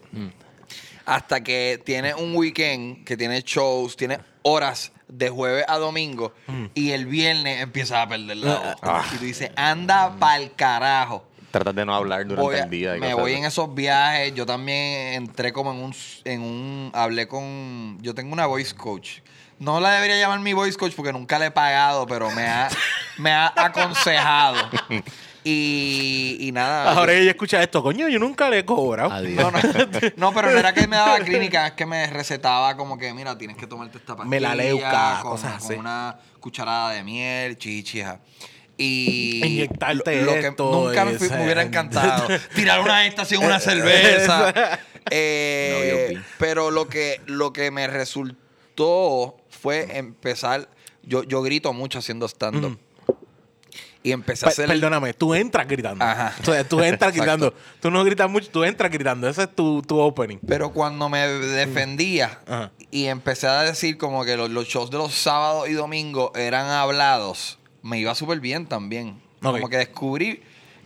Speaker 4: Hasta que tiene un weekend, que tiene shows, tiene horas de jueves a domingo,
Speaker 3: Mm.
Speaker 4: y el viernes empiezas a perder la voz.
Speaker 3: Ah.
Speaker 4: Y tú dices, anda pa'l carajo.
Speaker 1: Tratas de no hablar durante
Speaker 4: a-
Speaker 1: el día. y
Speaker 4: me voy
Speaker 1: así.
Speaker 4: en esos viajes. Yo también entré como en un, en un. Hablé con. Yo tengo una voice coach. No la debería llamar mi voice coach porque nunca le he pagado, pero me ha, me ha aconsejado. Y, y nada.
Speaker 3: Ahora ella escucha esto, coño, yo nunca le he cobrado.
Speaker 2: Adiós.
Speaker 4: No, no, no, pero no era que me daba clínica, es que me recetaba como que, mira, tienes que tomarte esta pastilla.
Speaker 3: Melaleuca,
Speaker 4: con,
Speaker 3: cosas
Speaker 4: con
Speaker 3: así.
Speaker 4: una cucharada de miel, chichija. Y
Speaker 3: Inyectarte
Speaker 4: lo que
Speaker 3: esto
Speaker 4: nunca me, fui- hubiera encantado. Tirar una estación, una cerveza. Eh,
Speaker 2: No,
Speaker 4: pero lo que, lo que me resultó fue empezar. Yo, yo grito mucho haciendo stand-up. Y empecé a hacer.
Speaker 3: Perdóname, tú entras gritando.
Speaker 4: Ajá.
Speaker 3: O sea, tú entras gritando. Tú no gritas mucho, tú entras gritando. Ese es tu, tu opening.
Speaker 4: Pero cuando me defendía
Speaker 3: Ajá.
Speaker 4: y empecé a decir como que los, los shows de los sábados y domingos eran hablados, me iba súper bien también. Como que descubrí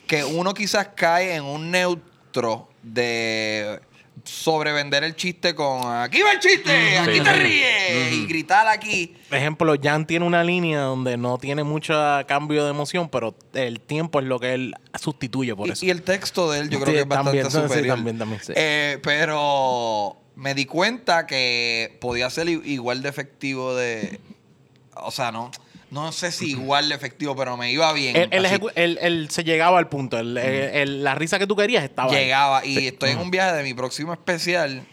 Speaker 4: que uno quizás cae en un neutro de sobrevender el chiste con aquí va el chiste, aquí te ríes y gritar aquí.
Speaker 3: Por ejemplo, Jan tiene una línea donde no tiene mucho cambio de emoción, pero el tiempo es lo que él sustituye por eso.
Speaker 4: Y, el texto de él yo creo
Speaker 3: Sí,
Speaker 4: que es bastante
Speaker 3: también, sí,
Speaker 4: superior.
Speaker 3: también, también.
Speaker 2: Sí.
Speaker 4: Eh, pero me di cuenta que podía ser i- igual de efectivo de... O sea, no, no sé si igual de efectivo, pero me iba bien.
Speaker 3: Él, él
Speaker 4: Así
Speaker 3: ejecu- él- él se llegaba al punto. Él- él- él- la risa que tú querías estaba ahí.
Speaker 4: llegaba. Y estoy en un viaje de mi próximo especial.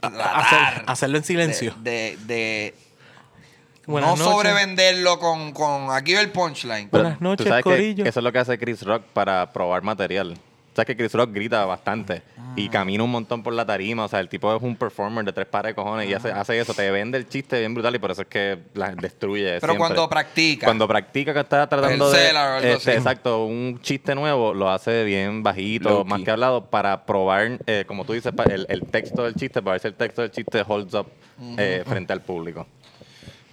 Speaker 4: Tratar
Speaker 3: hacer- hacerlo en silencio.
Speaker 4: De, de- de
Speaker 3: Buenas
Speaker 4: no
Speaker 3: noches.
Speaker 4: sobrevenderlo con, con... Aquí va el punchline.
Speaker 1: Pero
Speaker 3: Buenas
Speaker 1: tú
Speaker 3: noches,
Speaker 1: que
Speaker 3: corillo.
Speaker 1: eso es lo que hace Chris Rock para probar material. Sabes que Chris Rock grita bastante
Speaker 3: Ah.
Speaker 1: y camina un montón por la tarima. O sea, el tipo es un performer de tres pares de cojones y
Speaker 3: Ah.
Speaker 1: hace, hace eso. Te vende el chiste bien brutal y por eso es que la destruye.
Speaker 4: Pero
Speaker 1: siempre.
Speaker 4: cuando practica.
Speaker 1: Cuando practica que está tratando de. Este, exacto, un chiste nuevo lo hace bien bajito, más que hablado, para probar, eh, como tú dices, el texto del chiste, para ver si el texto del chiste holds up eh, frente al público.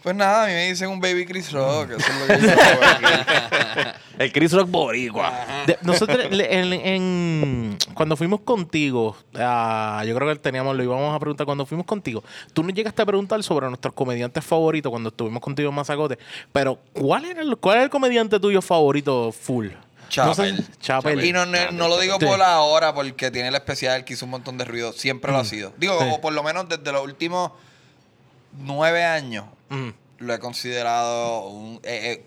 Speaker 4: Pues nada, a mí me dicen un baby Chris Rock. Eso es lo que yo hago aquí.
Speaker 1: El Chris Rock boricua.
Speaker 3: De- nosotros le- en, en- cuando fuimos contigo, ah, yo creo que teníamos, lo íbamos a preguntar cuando fuimos contigo. Tú nos llegaste a preguntar sobre nuestros comediantes favoritos cuando estuvimos contigo en Mazacote. Pero, ¿cuál era el, cuál era el comediante tuyo favorito full? No sé-
Speaker 4: Chapel.
Speaker 3: Chapel.
Speaker 4: Y no, no, no lo digo
Speaker 3: Sí.
Speaker 4: por ahora porque tiene el especial que hizo un montón de ruido. Siempre lo ha sido. Digo,
Speaker 3: Sí.
Speaker 4: o por lo menos desde los últimos nueve años
Speaker 3: Mm.
Speaker 4: lo he considerado. un- he,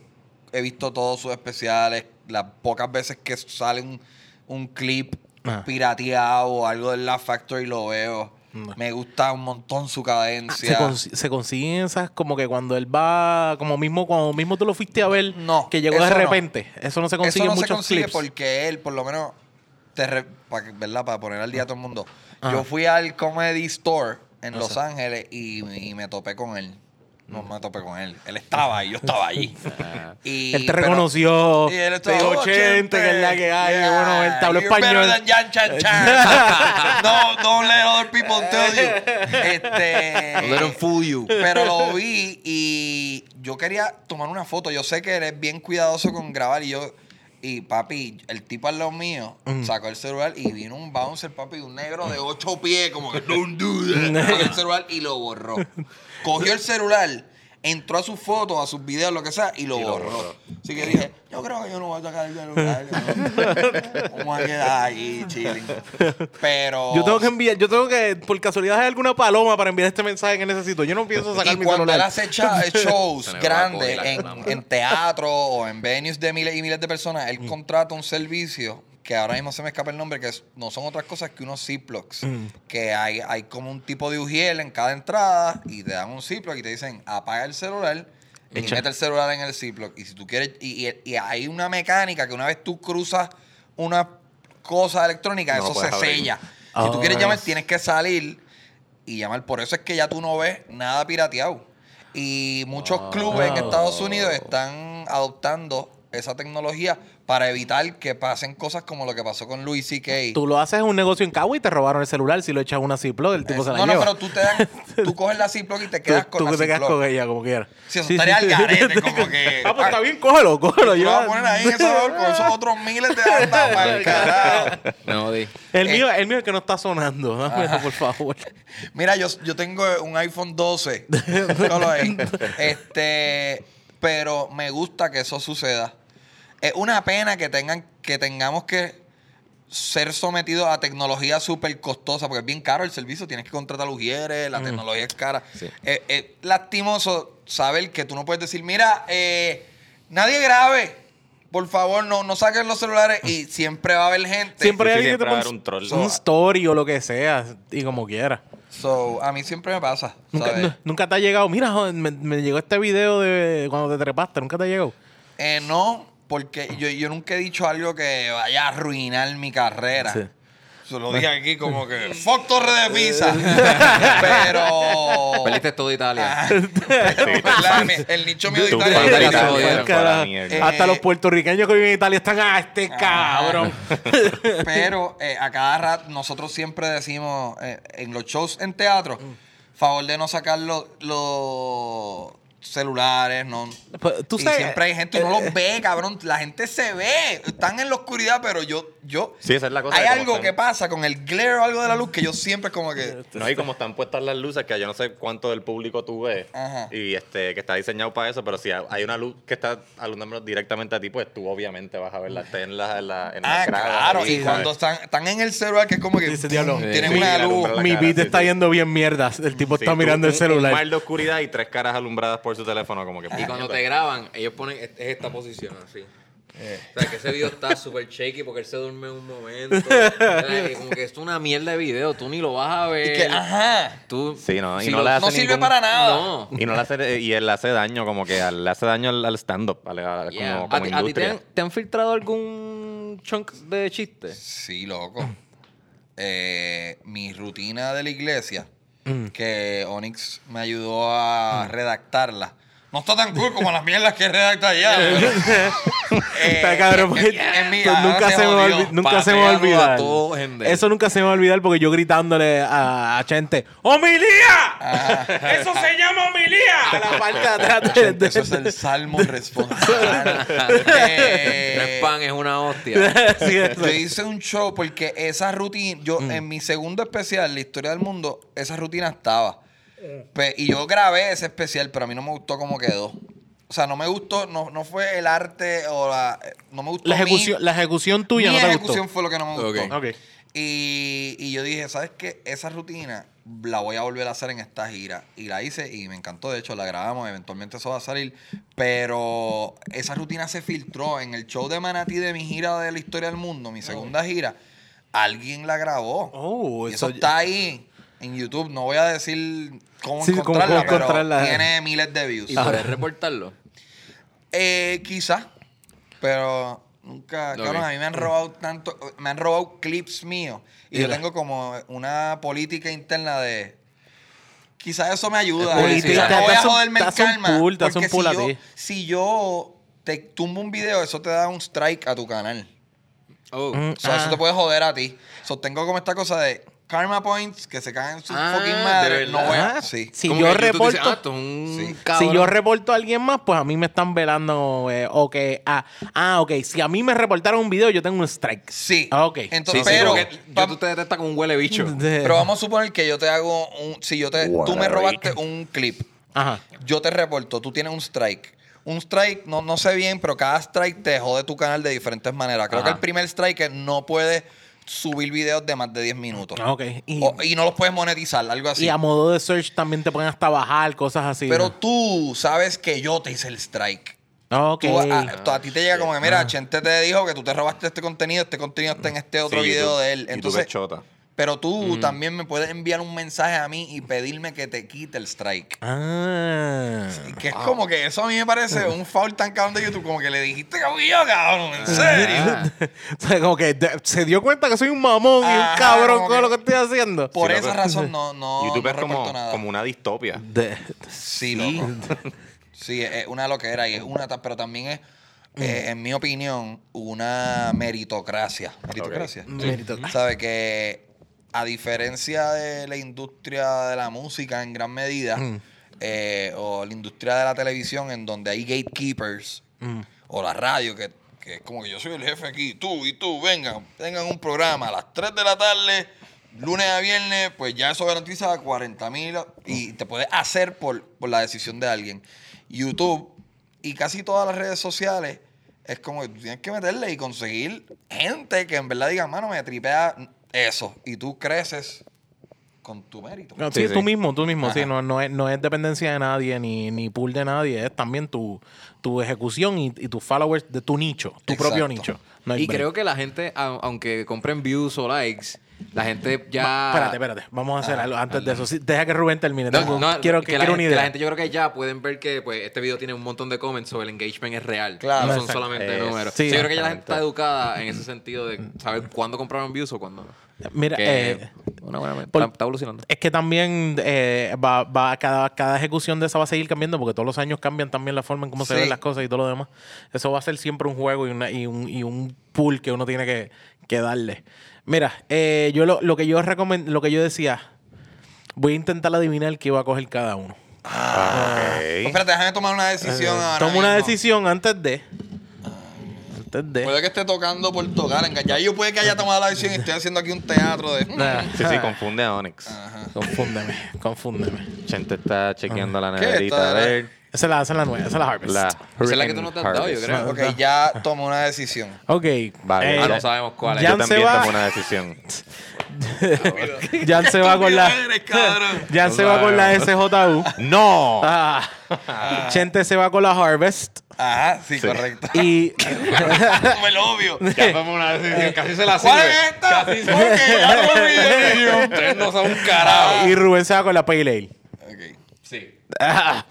Speaker 4: visto todos sus especiales. Las pocas veces que sale un, un clip
Speaker 3: Ah.
Speaker 4: pirateado o algo de la Factory lo veo.
Speaker 3: Mm.
Speaker 4: Me gusta un montón su
Speaker 3: Se,
Speaker 4: cadencia.
Speaker 3: consi- se consiguen esas como que cuando él va, como mismo, cuando mismo tú lo fuiste a ver,
Speaker 4: No,
Speaker 3: que llegó de
Speaker 4: no.
Speaker 3: repente. Eso no se consigue
Speaker 4: Eso no se
Speaker 3: muchos
Speaker 4: consigue
Speaker 3: clips.
Speaker 4: porque él, por lo menos, te re- pa- ¿verdad? Para poner al día a todo el mundo.
Speaker 3: Ajá.
Speaker 4: Yo fui al Comedy Store en Los Ángeles y, y me topé con él. No me topé con él. Él estaba ahí, yo estaba allí. Y-
Speaker 3: Él te
Speaker 4: pero-
Speaker 3: reconoció.
Speaker 4: Sí, él
Speaker 3: te
Speaker 4: estaba,
Speaker 3: dijo
Speaker 4: "Oh,
Speaker 3: 80, que es la que hay.
Speaker 4: yeah,
Speaker 3: bueno, te
Speaker 4: you're better
Speaker 3: español.
Speaker 4: Jan Chan Chan. no, don't let other people tell you. Este,
Speaker 2: Don't let 'em fool you.
Speaker 4: Pero lo vi y yo quería tomar una foto. Yo sé que él es bien cuidadoso con grabar y yo Y papi, el tipo al lado mío sacó el celular y vino un bouncer, papi, un negro de ocho pies, como que don't do that. Cogió el celular y lo borró. Cogió el celular, entró a sus fotos, a sus videos, lo que sea, y lo, borró. Así que dije, yo creo que yo no voy a sacar el celular. ¿no? Vamos a quedar ahí, chilling. Pero.
Speaker 3: Yo tengo que enviar, yo tengo que, por casualidad, hay alguna paloma para enviar este mensaje que necesito. Yo no pienso sacar
Speaker 4: y
Speaker 3: mi
Speaker 4: cuando él
Speaker 3: celular.
Speaker 4: hace shows
Speaker 2: Se me va a
Speaker 4: grandes en, en teatro o en venues de miles y miles de personas, él contrata un servicio que ahora mismo se me escapa el nombre, que es- no son otras cosas que unos Ziplocs. Que hay, hay como un tipo de ujiel en cada entrada y te dan un Ziploc y te dicen apaga el celular y
Speaker 3: Echa.
Speaker 4: mete el celular en el Ziploc. Y si tú quieres, y, y- y hay una mecánica que una vez tú cruzas una cosa electrónica,
Speaker 1: No
Speaker 4: eso se
Speaker 1: abrir.
Speaker 4: sella.
Speaker 3: Oh,
Speaker 4: si tú quieres llamar, tienes que salir y llamar. Por eso es que ya tú no ves nada pirateado. Y muchos clubes en Estados Unidos están adoptando esa tecnología para evitar que pasen cosas como lo que pasó con Louis C.K.
Speaker 3: Tú lo haces en un negocio en Cabo y te robaron el celular. Si lo echas a una Ziploc, el tipo se la
Speaker 4: no, no,
Speaker 3: lleva.
Speaker 4: pero tú te dan, tú coges la Ziploc y te quedas
Speaker 3: tú,
Speaker 4: con
Speaker 3: tú
Speaker 4: la
Speaker 3: te quedas con ella como quieras.
Speaker 4: Sí, eso estaría al garete, como que-
Speaker 3: Ah, pues está bien, cógelo, cógelo.
Speaker 4: Tú lo vas a poner ahí en esa hora con esos otros miles de andas para el carajo.
Speaker 2: Me jodí.
Speaker 3: El
Speaker 4: Eh.
Speaker 3: mío, el mío es que no está sonando. Dámelo, por favor.
Speaker 4: Mira, yo, yo tengo un iPhone 12. Solo ahí. Este, pero me gusta que eso suceda. Es una pena que tengan, que tengamos que ser sometidos a tecnología súper costosa, porque es bien caro el servicio, tienes que contratar ujieres, la tecnología es cara.
Speaker 2: Sí.
Speaker 4: Es, es lastimoso saber que tú no puedes decir, mira, eh, nadie grabe, por favor, no, no saquen los celulares y siempre va a haber gente.
Speaker 3: Siempre hay alguien que te pone
Speaker 1: un troll.
Speaker 3: un story o lo que sea. Y como quiera.
Speaker 4: So, a mí siempre me pasa.
Speaker 3: Nunca, nunca te ha llegado. Mira, joder, me, me llegó este video de cuando te trepaste. Nunca te ha llegado.
Speaker 4: Eh, no, porque yo, yo nunca he dicho algo que vaya a arruinar mi carrera.
Speaker 3: Sí.
Speaker 4: Se lo dije aquí como que fuck Torre de Pisa. pero.
Speaker 2: Perdiste todo Italia.
Speaker 4: Ah, pero, El nicho mío de Italia.
Speaker 2: se
Speaker 4: Italia.
Speaker 1: mierda.
Speaker 4: Eh,
Speaker 3: Hasta los puertorriqueños que viven en Italia están, ah, este cabrón.
Speaker 4: Pero eh, a cada rato nosotros siempre decimos eh, en los shows en teatro, favor de no sacar los, los celulares, no.
Speaker 3: Pues, tú
Speaker 4: y
Speaker 3: sabes,
Speaker 4: siempre hay gente, uno los ve, cabrón. La gente se ve, están en la oscuridad, pero yo, yo.
Speaker 1: Sí, esa es la cosa
Speaker 4: Hay algo
Speaker 1: están.
Speaker 4: que pasa con el glare o algo de la luz que yo siempre como que.
Speaker 1: No, y como están puestas las luces, que yo no sé cuánto del público tú ves,
Speaker 4: Ajá.
Speaker 1: y este que está diseñado para eso, pero si hay una luz que está alumbrando directamente a ti, pues tú obviamente vas a verla esté en la, en la, en
Speaker 4: Ah, claro.
Speaker 1: ahí,
Speaker 4: y cuando están, están en el celular, que es como que
Speaker 3: Dice, diablo.
Speaker 4: tienen
Speaker 2: Sí,
Speaker 4: una luz.
Speaker 3: Mi
Speaker 1: cara,
Speaker 3: beat
Speaker 1: sí,
Speaker 3: está
Speaker 1: sí.
Speaker 3: yendo bien mierdas. El tipo
Speaker 1: Sí,
Speaker 3: está
Speaker 1: tú-
Speaker 3: mirando el celular.
Speaker 1: Un mar de oscuridad y tres caras alumbradas por su teléfono, como que.
Speaker 2: Y cuando te graban, ellos ponen es es esta posición así. O sea, que ese video está súper shaky porque él se duerme en un momento. O sea, y como que es una mierda de video, tú ni lo vas a ver.
Speaker 4: Y que, ajá.
Speaker 2: Tú,
Speaker 1: Sí, no, y
Speaker 2: si
Speaker 1: no
Speaker 2: lo-
Speaker 1: le hace
Speaker 4: No sirve
Speaker 1: ningún-
Speaker 4: para nada.
Speaker 2: No.
Speaker 1: Y no le hace, y él hace daño, como que al- le hace daño al, al stand-up, al- al-
Speaker 2: Yeah.
Speaker 1: como,
Speaker 2: ¿A,
Speaker 1: como
Speaker 2: ti, a ti te,
Speaker 1: industria.
Speaker 2: han, te han filtrado algún chunk de chiste?
Speaker 4: Sí, loco. Eh, mi rutina de la iglesia,
Speaker 3: Mm.
Speaker 4: que Onyx me ayudó a redactarla. No está tan cool como las mierdas que redacta allá. pero, eh,
Speaker 3: Está cabrón, porque pues
Speaker 4: ah,
Speaker 3: nunca se me
Speaker 4: jodió.
Speaker 3: nunca se me va a olvidar. Eso nunca se me va a olvidar porque yo gritándole a, a gente, ¡Homilía! ¡Eso se llama homilía! A la parte de atrás de, de-
Speaker 4: Eso es el salmo responsable. Eh,
Speaker 2: No es pan, es una hostia.
Speaker 3: Sí.
Speaker 4: Yo hice un show porque esa rutina, yo
Speaker 3: Mm.
Speaker 4: en mi segundo especial, La Historia del Mundo, esa rutina estaba. Pe- y yo grabé ese especial, pero a mí no me gustó cómo quedó. O sea, no me gustó, no, no fue el arte o la... eh, No me gustó
Speaker 3: la,
Speaker 4: mi-
Speaker 3: ejecución, la ejecución tuya
Speaker 4: mi
Speaker 3: no te
Speaker 4: ejecución
Speaker 3: gustó.
Speaker 4: fue lo que no me gustó. Y, y yo dije, ¿sabes qué? Esa rutina la voy a volver a hacer en esta gira. Y la hice y me encantó. De hecho, la grabamos. Eventualmente eso va a salir. Pero esa rutina se filtró en el show de Manatí de mi gira de la historia del mundo, mi segunda gira. Alguien la grabó.
Speaker 3: Oh,
Speaker 4: y eso
Speaker 3: eso-
Speaker 4: está ahí en YouTube. No voy a decir cómo
Speaker 3: Sí, cómo-
Speaker 4: encontrarla,
Speaker 3: cómo
Speaker 4: pero
Speaker 3: encontrarla.
Speaker 4: tiene miles de views.
Speaker 2: ¿Y puedes reportarlo?
Speaker 4: Eh, quizá, pero nunca,
Speaker 2: Ok.
Speaker 4: cabrón, a mí me han robado tanto, me han robado clips míos y yo tengo como una política interna de quizás eso me ayuda.
Speaker 2: Política,
Speaker 4: Quizás no voy a joderme el calma.
Speaker 3: hace
Speaker 4: porque
Speaker 3: un
Speaker 4: si
Speaker 3: a
Speaker 4: yo,
Speaker 3: ti.
Speaker 4: si yo te tumbo un video, eso te da un strike a tu canal.
Speaker 2: Oh.
Speaker 3: Mm.
Speaker 4: O sea, eso
Speaker 3: Ah.
Speaker 4: te puede joder a ti. So, tengo como esta cosa de karma points que se caen en su
Speaker 2: Ah,
Speaker 4: fucking
Speaker 2: ¿de
Speaker 4: madre. No voy a.
Speaker 3: verdad?
Speaker 4: Sí.
Speaker 3: Si yo reporto-
Speaker 2: ah, un
Speaker 4: Sí.
Speaker 3: Si yo reporto a alguien más, pues a mí me están velando. eh, o que. Ah, ah, ok. Si a mí me reportaron un video, yo tengo un strike.
Speaker 4: Sí.
Speaker 3: Ah, ok.
Speaker 4: Entonces,
Speaker 2: Sí, sí,
Speaker 4: pero. pa-
Speaker 2: YouTube te detecta como un huele bicho.
Speaker 3: De-
Speaker 4: pero vamos a suponer que yo te hago un. Si yo te. Tú me robaste un clip.
Speaker 3: Ajá.
Speaker 4: Yo te reporto, tú tienes un strike. Un strike, no, no sé bien, pero cada strike te jode tu canal de diferentes maneras. Creo
Speaker 2: Ajá.
Speaker 4: que el primer strike es no puedes subir videos de más de 10 minutos.
Speaker 3: Ah, Ok. Y,
Speaker 4: O- y no los puedes monetizar, algo así.
Speaker 3: y a modo de search también te pueden hasta bajar, cosas así.
Speaker 4: Pero
Speaker 3: ¿no?
Speaker 4: tú sabes que yo te hice el strike.
Speaker 3: Ah, Ok.
Speaker 4: Tú, a, tú- a ti te llega como que, mira, Chente te dijo que tú te robaste este contenido, este contenido está en este otro
Speaker 1: Sí,
Speaker 4: video
Speaker 1: YouTube-
Speaker 4: de él.
Speaker 1: YouTube
Speaker 4: Entonces,
Speaker 1: es chota.
Speaker 4: Pero tú también me puedes enviar un mensaje a mí y pedirme que te quite el strike.
Speaker 3: Ah.
Speaker 4: Que es como que eso a mí me parece un foul tan cabrón de YouTube, como que le dijiste que yo, cabrón, en serio.
Speaker 3: o sea, como que se dio cuenta que soy un mamón y un cabrón con lo que estoy haciendo.
Speaker 4: Por
Speaker 1: Sí,
Speaker 4: esa
Speaker 1: loco.
Speaker 4: razón no, no,
Speaker 1: YouTube
Speaker 4: no
Speaker 1: es como,
Speaker 4: nada.
Speaker 1: como una distopia.
Speaker 3: De-
Speaker 4: Sí, loco. Sí, es una loquera y es una, pero también es, eh, en mi opinión, una meritocracia. Meritocracia.
Speaker 3: Meritocracia.
Speaker 4: ¿Sabe que a diferencia de la industria de la música en gran medida, eh, o la industria de la televisión en donde hay gatekeepers, o la radio, que, que es como que yo soy el jefe aquí, tú y tú, vengan, tengan un programa a las 3 de la tarde, lunes a viernes, pues ya eso garantiza 40 mil y te puedes hacer por, por la decisión de alguien. YouTube y casi todas las redes sociales es como que tú tienes que meterle y conseguir gente que en verdad diga, mano, me tripea eso. Y tú creces con tu mérito.
Speaker 3: No,
Speaker 1: Sí,
Speaker 3: sí,
Speaker 1: sí.
Speaker 3: tú mismo, tú mismo, sí, no, no, es, no es dependencia de nadie ni, ni pool de nadie, es también tu, tu ejecución y, y tus followers de tu nicho, tu
Speaker 4: Exacto.
Speaker 3: propio nicho. No
Speaker 2: Y
Speaker 3: break.
Speaker 2: creo que la gente, aunque compren views o likes, la gente ya.
Speaker 3: Va- Espérate, espérate, vamos a hacer algo antes de eso. Sí, deja que Rubén termine.
Speaker 2: No,
Speaker 3: Tengo-
Speaker 2: no,
Speaker 3: quiero que,
Speaker 2: la
Speaker 3: quiero una
Speaker 2: gente, que la
Speaker 3: idea.
Speaker 2: gente yo creo que ya pueden ver que pues este video tiene un montón de comments o el engagement es real.
Speaker 4: Claro.
Speaker 2: No son
Speaker 3: Exacto.
Speaker 2: solamente números.
Speaker 3: sí,
Speaker 2: Sí, yo creo que ya la gente está educada en ese sentido de saber cuándo compraron views o cuándo no.
Speaker 3: Mira,
Speaker 2: Que
Speaker 3: eh,
Speaker 2: una buena
Speaker 3: por-
Speaker 2: está, está evolucionando.
Speaker 3: es que también eh, va, va cada, cada ejecución de esa va a seguir cambiando porque todos los años cambian también la forma en cómo se ven las cosas y todo lo demás. Eso va a ser siempre un juego y, una, y, un, y un pool que uno tiene que, que darle. Mira, eh, yo lo, lo que yo recomend, lo que yo decía, voy a intentar adivinar qué va a coger cada uno.
Speaker 1: Ah,
Speaker 4: Pues
Speaker 1: ok.
Speaker 4: espérate, déjame tomar una decisión ahora
Speaker 3: Eh, Toma una decisión antes de. Antes de.
Speaker 4: Puede que esté tocando por tocar. enga- Ya yo puede que haya tomado la decisión y estoy haciendo aquí un teatro de...
Speaker 3: Nah.
Speaker 1: Sí, sí, confunde a Onyx.
Speaker 3: Confúndeme, confúndeme.
Speaker 1: Chente está chequeando la neverita a ver.
Speaker 3: Esa es la, esa es la nueva, esa es la Harvest.
Speaker 1: La
Speaker 2: Esa es la que tú no te has dado, yo creo.
Speaker 4: Ok, ya tomo una decisión.
Speaker 3: Ok.
Speaker 1: Vale,
Speaker 3: eh,
Speaker 2: Ah, no sabemos cuál es.
Speaker 3: Jan
Speaker 1: Yo
Speaker 3: se
Speaker 1: también
Speaker 3: va-
Speaker 1: tomo una decisión.
Speaker 3: Jan se va con la. Jan se va con la SJU.
Speaker 1: ¡No!
Speaker 3: Ah. Chente se va con la Harvest.
Speaker 4: Ajá, sí,
Speaker 1: Sí.
Speaker 4: correcto.
Speaker 3: Y.
Speaker 4: Como el obvio.
Speaker 2: Ya tomamos una decisión. Casi se la
Speaker 4: ¿Cuál
Speaker 2: sirve.
Speaker 4: es esta? Porque ya no me olvidé.
Speaker 2: Ustedes no son un carajo.
Speaker 3: y Rubén se va con la Pale Ale.
Speaker 4: Ok.
Speaker 2: Sí.
Speaker 3: Ah.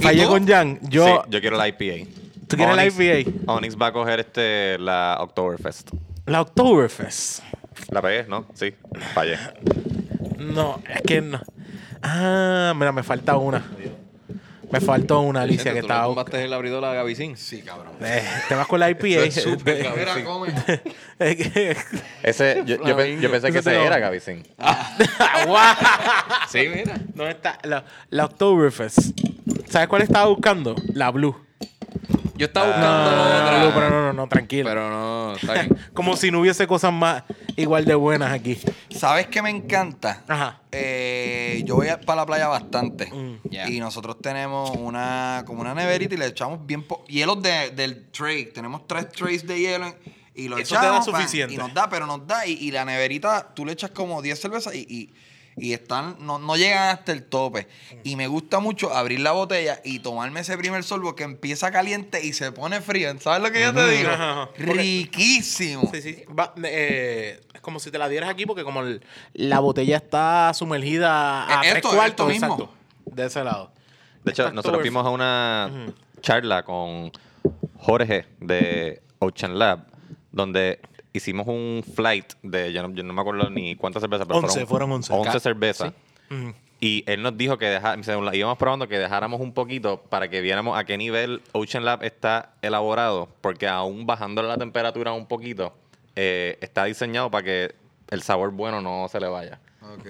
Speaker 3: Fallé con Jan. Yo.
Speaker 1: Sí, yo quiero la IPA.
Speaker 3: ¿Tú quieres la
Speaker 1: Onyx-
Speaker 3: IPA?
Speaker 1: Onyx va a coger este, la Oktoberfest.
Speaker 3: La Oktoberfest.
Speaker 1: ¿La pegué? ¿No? Sí. Fallé.
Speaker 3: No, es que no. Ah, mira, me falta una. Me faltó una, Alicia, que
Speaker 2: ¿Tú le
Speaker 3: estaba.
Speaker 2: tumbaste el abridor a Gavicín?
Speaker 4: Sí, cabrón.
Speaker 3: Eh, te vas con la IPA.
Speaker 2: Eso es súper
Speaker 1: Ese, yo, yo, pe- yo pensé que ese era Gavicin.
Speaker 3: ¡Guau!
Speaker 2: Sí, mira.
Speaker 3: ¿Dónde está? La, la Oktoberfest. ¿Sabes cuál estaba buscando? La Blue.
Speaker 2: Yo estaba buscando
Speaker 3: No,
Speaker 2: otra.
Speaker 3: Blue, pero no, no, no, tranquilo.
Speaker 2: Pero no, está bien.
Speaker 3: Como si no hubiese cosas más igual de buenas aquí.
Speaker 4: ¿Sabes qué me encanta?
Speaker 3: Ajá.
Speaker 4: Eh, yo voy para la playa bastante.
Speaker 2: Ya.
Speaker 4: Y nosotros tenemos una como una neverita y le echamos bien po- hielos de- del tray. Tenemos tres trays de hielo en- y lo
Speaker 3: Eso te da suficiente.
Speaker 4: y nos da, pero nos da. Y, y la neverita, tú le echas como 10 cervezas y, y, y están, no, no llegan hasta el tope. Y me gusta mucho abrir la botella y tomarme ese primer sorbo que empieza caliente y se pone frío. ¿Sabes lo que yo te digo?
Speaker 3: Ajá, ajá.
Speaker 4: Riquísimo.
Speaker 3: Sí, sí. Va- eh, es como si te la dieras aquí porque como el- la botella está sumergida a tres
Speaker 4: esto,
Speaker 3: cuartos.
Speaker 4: esto mismo.
Speaker 3: exacto, De ese lado.
Speaker 1: De hecho, nosotros fuimos a una charla con Jorge de Ocean Lab, donde hicimos un flight de, yo no, yo no me acuerdo ni cuántas cervezas, pero
Speaker 3: Once, fueron once.
Speaker 1: 11
Speaker 2: Ca-
Speaker 1: cervezas.
Speaker 3: Ujú.
Speaker 1: Y él nos dijo que deja- según la- íbamos probando que dejáramos un poquito para que viéramos a qué nivel Ocean Lab está elaborado, porque aún bajando la temperatura un poquito, eh, está diseñado para que el sabor bueno no se le vaya.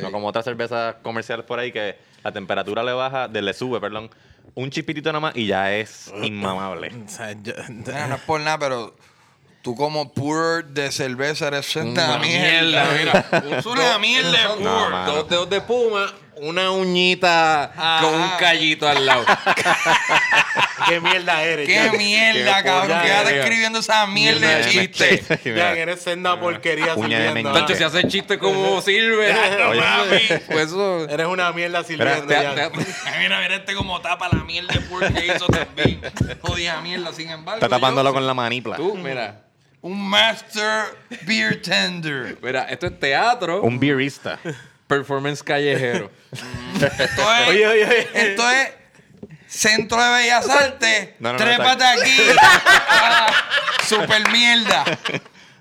Speaker 1: No como otras cervezas comerciales por ahí que la temperatura le baja, de, le sube, perdón, un chipitito nada más y ya es inmamable.
Speaker 3: O sea, yo-
Speaker 4: Mira, no es por nada, pero tú como pur de cerveza eres una
Speaker 2: Una
Speaker 4: mierda.
Speaker 2: mierda, mira.
Speaker 4: Es una mierda de pur.
Speaker 1: No.
Speaker 2: Dos dedos de puma, una uñita con un callito al lado.
Speaker 3: ¿Qué mierda eres?
Speaker 4: Qué mierda,
Speaker 3: Qué
Speaker 4: cabrón. Quédate
Speaker 3: eres.
Speaker 4: escribiendo esa mierda de
Speaker 2: Mierda de
Speaker 4: chiste.
Speaker 3: Jack, eres senda porquería
Speaker 1: Uña de
Speaker 3: sirviendo.
Speaker 2: Tacho, si hace chiste como sirve.
Speaker 1: Oye.
Speaker 2: Pues eso.
Speaker 3: Eres una mierda sirviendo.
Speaker 4: Mira, mira este como tapa la mierda de pur que hizo también. Jodida mierda, sin embargo.
Speaker 1: Está tapándolo
Speaker 4: yo-
Speaker 1: con la manipla.
Speaker 2: Tú, mira.
Speaker 4: Un master beer tender.
Speaker 2: Mira, esto es teatro,
Speaker 1: Un beerista.
Speaker 2: performance callejero.
Speaker 4: Esto es,
Speaker 3: Oye, oye, oye.
Speaker 4: esto es Centro de Bellas Artes.
Speaker 1: No, no, no,
Speaker 4: Trépate aquí. Ah, super mierda.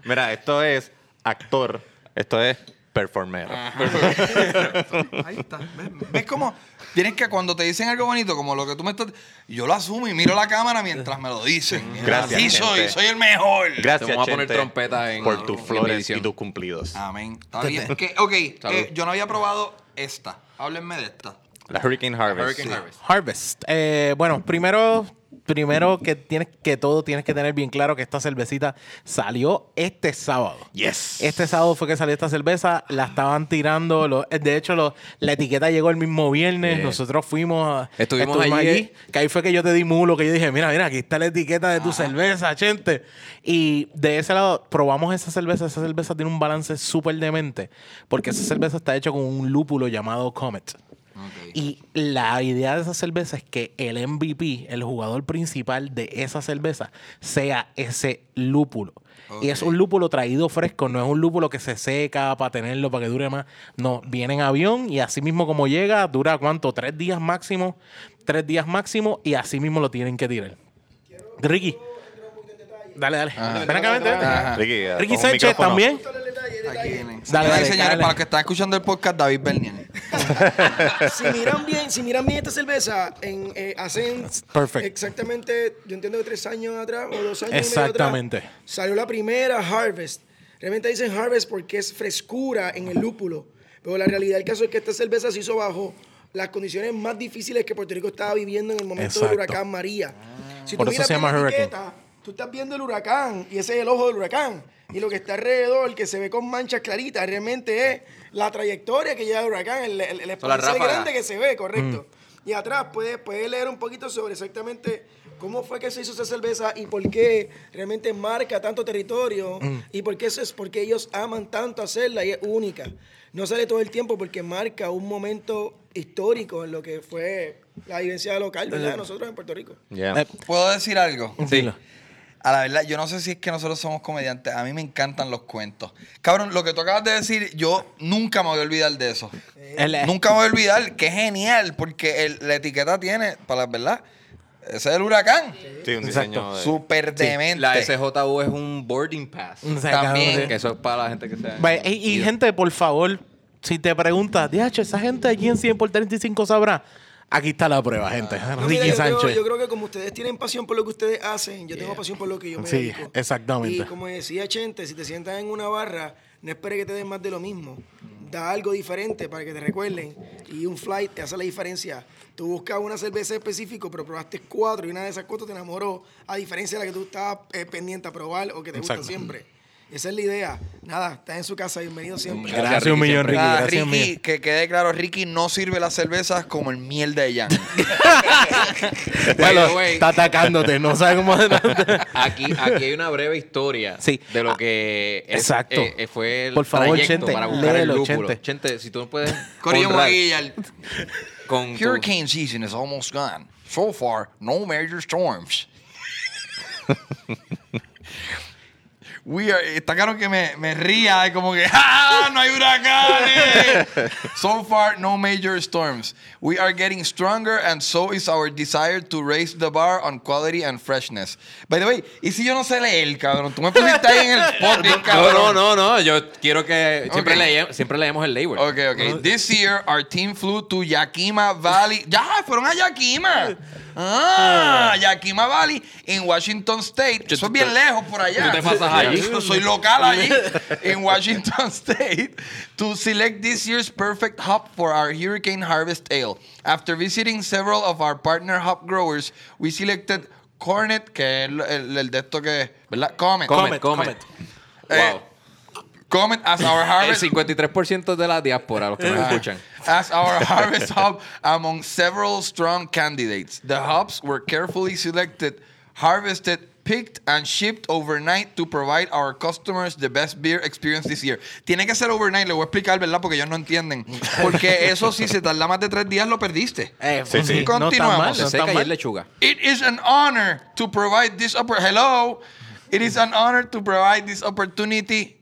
Speaker 1: Mira, esto es actor. Esto es performero.
Speaker 4: Ahí está. ¿Ves, ves cómo? Tienes que cuando te dicen algo bonito, como lo que tú me estás. Yo lo asumo y miro la cámara mientras me lo dicen.
Speaker 1: Gracias,
Speaker 4: Así soy,
Speaker 1: gente.
Speaker 4: soy el mejor.
Speaker 1: Gracias,
Speaker 2: Te vamos a poner trompeta en-
Speaker 1: por tus
Speaker 2: en
Speaker 1: flores y tus cumplidos.
Speaker 4: Amén. Está bien. Que- ok, eh, yo no había probado esta. Háblenme de esta.
Speaker 1: La Hurricane Harvest.
Speaker 2: Hurricane Harvest.
Speaker 3: Harvest. Eh, bueno, primero, primero que tienes que todo tienes que tener bien claro que esta cervecita salió este sábado.
Speaker 1: Yes.
Speaker 3: Este sábado fue que salió esta cerveza, la estaban tirando, lo- de hecho lo- la etiqueta llegó el mismo viernes,
Speaker 2: Yeah.
Speaker 3: nosotros fuimos, a-
Speaker 2: Estuvimos allí,
Speaker 3: que ahí fue que yo te di mulo, que yo dije, mira, mira, aquí está la etiqueta de tu cerveza, gente. Y de ese lado probamos esa cerveza, esa cerveza tiene un balance súper demente, porque esa cerveza está hecha con un lúpulo llamado Comet. Y la idea de esa cerveza es que el MVP, el jugador principal de esa cerveza, sea ese lúpulo. Y es un lúpulo traído fresco, no es un lúpulo que se seca para tenerlo, para que dure más. No, viene en avión y así mismo como llega, dura cuánto, tres días máximo, tres días máximo y así mismo lo tienen que tirar. Ricky. Dale, dale. Ven acá, vente.
Speaker 1: Ricky,
Speaker 3: Ricky Sánchez también.
Speaker 4: Aquí vienen.
Speaker 3: Dale, dale,
Speaker 4: señores,
Speaker 3: dale.
Speaker 4: para los que están escuchando el podcast, David Bernier.
Speaker 5: Si miran bien, si miran bien esta cerveza, en, eh, hacen
Speaker 3: Perfect.
Speaker 5: exactamente, yo entiendo que tres años atrás o dos años y medio atrás, salió la primera Harvest. Realmente dicen Harvest porque es frescura en el lúpulo. Pero la realidad del caso es que esta cerveza se hizo bajo las condiciones más difíciles que Puerto Rico estaba viviendo en el momento
Speaker 3: Exacto.
Speaker 5: del huracán María. Si
Speaker 3: Por
Speaker 5: tú
Speaker 3: eso se llama
Speaker 5: la
Speaker 3: Hurricane.
Speaker 5: etiqueta, Tú estás viendo el huracán y ese es el ojo del huracán. Y lo que está alrededor, que se ve con manchas claritas, realmente es la trayectoria que lleva el huracán, el, el, el
Speaker 2: ráfagas.
Speaker 5: grande que se ve, correcto. Y atrás puedes, puedes leer un poquito sobre exactamente cómo fue que se hizo esa cerveza y por qué realmente marca tanto territorio y por qué, eso es, porque ellos aman tanto hacerla y es única. No sale todo el tiempo porque marca un momento histórico en lo que fue la vivencia local, ¿verdad? de Nosotros en Puerto Rico.
Speaker 1: Yeah.
Speaker 3: Eh,
Speaker 4: ¿Puedo decir algo?
Speaker 3: dilo.
Speaker 4: A la verdad, yo no sé si es que nosotros somos comediantes. A mí me encantan los cuentos. Cabrón, lo que tú acabas de decir, yo nunca me voy a olvidar de eso.
Speaker 3: El-
Speaker 4: Nunca me voy a olvidar. Qué genial, porque el- la etiqueta tiene, para la verdad, ese es el huracán.
Speaker 1: Sí, un diseño de...
Speaker 4: Súper demente.
Speaker 2: La SJU es un boarding pass.
Speaker 3: O sea,
Speaker 4: También.
Speaker 3: cabrón,
Speaker 2: Que eso es para la gente que sea.
Speaker 3: Y, y gente, por favor, si te preguntas, DH, esa gente allí en 100 por 35 sabrá. Aquí está la prueba, gente.
Speaker 5: No,
Speaker 3: Ricky
Speaker 5: mira, yo, creo,
Speaker 3: Sánchez.
Speaker 5: yo creo que como ustedes tienen pasión por lo que ustedes hacen, yo tengo pasión por lo que yo me
Speaker 3: Sí,
Speaker 5: dedico.
Speaker 3: exactamente.
Speaker 5: Y como decía Chente, si te sientas en una barra, no esperes que te den más de lo mismo. Da algo diferente para que te recuerden. Y un flight te hace la diferencia. Tú buscas una cerveza específica, pero probaste cuatro y una de esas cuatro te enamoró, a diferencia de la que tú estabas eh, pendiente a probar o que te gusta siempre. Esa es la idea. Nada, estás en su casa, bienvenido siempre.
Speaker 3: Gracias, un millón, Ricky.
Speaker 4: Ah,
Speaker 3: un
Speaker 4: Ricky,
Speaker 3: millón.
Speaker 4: que quede claro, Ricky no sirve las cervezas como el miel de Jan.
Speaker 3: Bueno, está atacándote, no sabe cómo.
Speaker 2: Aquí, aquí hay una breve historia
Speaker 3: Sí.
Speaker 2: de lo que es-
Speaker 3: Exacto.
Speaker 2: eh, eh, fue el
Speaker 3: Por favor,
Speaker 2: trayecto
Speaker 3: Chente,
Speaker 2: para buscar
Speaker 3: léelo,
Speaker 2: el lúpulo.
Speaker 3: Chente.
Speaker 2: Chente, si tú no puedes
Speaker 4: Corillo Maguilla,
Speaker 2: con tu-
Speaker 4: Hurricane season is almost gone. So far, no major storms. We are, está claro que me, me ría, es como que ¡Ah! ¡No hay huracanes! so far, no major storms. We are getting stronger, and so is our desire to raise the bar on quality and freshness. By the way, ¿y si yo no sé leer, cabrón? Tú me pusiste ahí en el spot, bien
Speaker 2: No,
Speaker 4: cabrón.
Speaker 2: no, no, no, yo quiero que siempre,
Speaker 4: Ok.
Speaker 2: leemos, siempre leemos el label.
Speaker 4: Okay, okay. This year, our team flew to Yakima Valley. Ya, fueron a Yakima. Ah, Yakima Valley en Washington State. Eso es bien lejos por allá.
Speaker 2: Tú te pasas allí.
Speaker 4: Yo soy local allí in Washington State to select this year's perfect hop for our Hurricane Harvest Ale. After visiting several of our partner hop growers, we selected Cornet, que es el, el- el de esto que, ¿verdad? Comet.
Speaker 2: Comet,
Speaker 3: Comet,
Speaker 2: Comet.
Speaker 4: Eh,
Speaker 2: Wow.
Speaker 4: Comet as our
Speaker 2: El
Speaker 4: harvest
Speaker 2: 53% de la diáspora, los que nos escuchan.
Speaker 4: as our harvest hub among several strong candidates. The hops were carefully selected, harvested, picked, and shipped overnight to provide our customers the best beer experience this year. Tiene que ser overnight, le voy a explicar, ¿verdad? Porque ellos no entienden. Porque eso si se tarda más de tres días lo perdiste.
Speaker 3: Eh,
Speaker 1: Sí, sí.
Speaker 3: No está
Speaker 4: Continuamos.
Speaker 3: mal, no
Speaker 2: seca
Speaker 3: está
Speaker 2: y es
Speaker 3: mal.
Speaker 2: lechuga.
Speaker 4: It is an honor to provide this oppor- Hello. It is an honor to provide this opportunity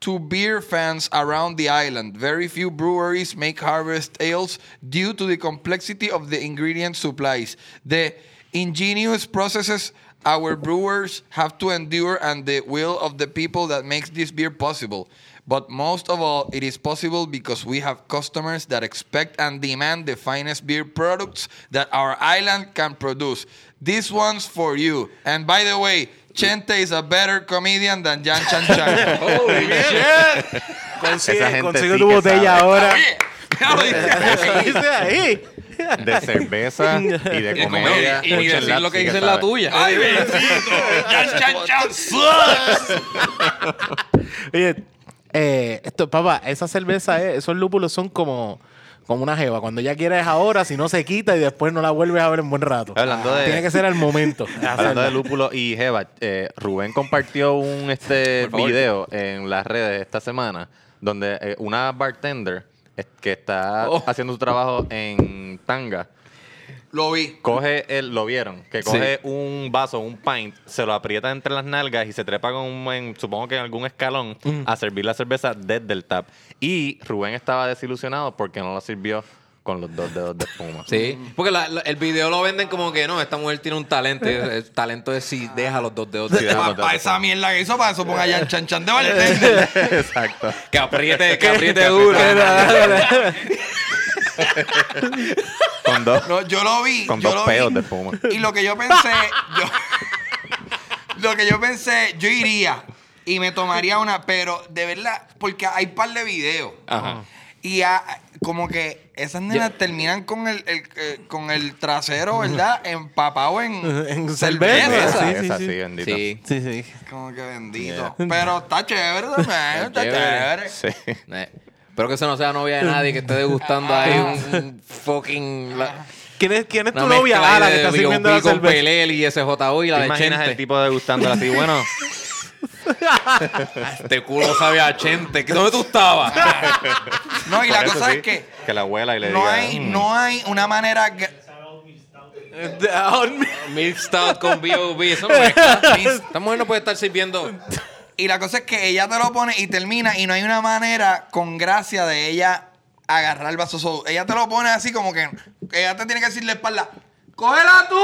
Speaker 4: to beer fans around the island. Very few breweries make harvest ales due to the complexity of the ingredient supplies. The ingenious processes our brewers have to endure and the will of the people that makes this beer possible. But most of all, it is possible because we have customers that expect and demand the finest beer products that our island can produce. This one's for you. And by the way, Chente is a better comedian than Jan Chan Chan.
Speaker 2: Holy shit.
Speaker 3: Consigue,
Speaker 1: Esa
Speaker 3: consigue
Speaker 1: sí
Speaker 3: tu botella
Speaker 1: sabe.
Speaker 3: ahora.
Speaker 4: Oye, ya.
Speaker 3: Dice ahí.
Speaker 1: De cerveza y de
Speaker 2: Y,
Speaker 1: comedia.
Speaker 2: y ni
Speaker 1: Mucho
Speaker 2: decir lo que dice en la tuya.
Speaker 4: Ay, bendito. Jan Chan Chan sucks.
Speaker 3: Oye, eh, esto, papá, esa cerveza, es- esos lúpulos son como, como una jeva. Cuando ya quieres ahora, si no se quita y después no la vuelves a ver en buen rato.
Speaker 1: Hablando de-
Speaker 3: Tiene que ser al momento.
Speaker 1: Hablando de lúpulo y Jeva, eh, Rubén compartió un este video en las redes esta semana donde eh, una bartender eh, que está
Speaker 2: Oh.
Speaker 1: haciendo su trabajo en Tanga
Speaker 4: Lo vi.
Speaker 1: coge el, lo vieron, que coge un vaso, un pint, se lo aprieta entre las nalgas y se trepa con un, en- supongo que en algún escalón, a servir la cerveza desde el tap. Y Rubén estaba desilusionado porque no lo sirvió con los dos dedos de espuma.
Speaker 2: Sí, porque la- la- el video lo venden como que no, esta mujer tiene un talento. El, el talento es si deja los dos dedos.
Speaker 1: Sí, deja los
Speaker 4: Para esa mierda que hizo, para eso ponga Jan Chan Chan de bartender.
Speaker 1: Exacto.
Speaker 2: Que apriete, que apriete duro.
Speaker 1: Con dos,
Speaker 4: No, yo lo vi.
Speaker 1: con
Speaker 4: yo
Speaker 1: dos
Speaker 4: lo
Speaker 1: peos
Speaker 4: vi.
Speaker 1: de espuma.
Speaker 4: Y lo que yo pensé, yo, lo que yo pensé, yo iría y me tomaría una, pero de verdad, porque hay par de videos.
Speaker 2: Ajá.
Speaker 4: Y a- como que esas nenas terminan con el, el- eh, con el trasero, ¿verdad? Empapado en,
Speaker 3: En
Speaker 4: cerveza.
Speaker 3: cerveza.
Speaker 1: Esa,
Speaker 3: Sí, sí,
Speaker 1: esa
Speaker 3: sí.
Speaker 1: sí, bendito.
Speaker 2: Sí.
Speaker 3: Sí, sí.
Speaker 4: Como que bendito. Pero está chévere también, está
Speaker 2: Chévere.
Speaker 4: chévere.
Speaker 1: Sí.
Speaker 2: Espero que eso no sea novia de nadie que esté degustando ahí un, un fucking. la-
Speaker 3: ¿Quién es, quién es tu novia? Ah, la
Speaker 2: ahí
Speaker 3: que está sirviendo la cerveza.
Speaker 2: Pelel y SJO y la
Speaker 1: ¿Te
Speaker 2: de
Speaker 1: imaginas el tipo degustándola así? Bueno,
Speaker 2: Este culo sabe a Chente. ¿Dónde tú estabas?
Speaker 4: No, y la cosa
Speaker 1: sí,
Speaker 4: es que
Speaker 1: Que la abuela y le
Speaker 4: no
Speaker 1: diga...
Speaker 4: hay,
Speaker 1: "Mm".
Speaker 4: no hay una manera que-
Speaker 2: Milk Stout con B.O.B. Eso no es. Esta mujer no puede estar sirviendo.
Speaker 4: Y la cosa es que ella te lo pone y termina y no hay una manera con gracia de ella agarrar el vaso. So, ella te lo pone así como que ella te tiene que decir la espalda. ¡Cógela tú!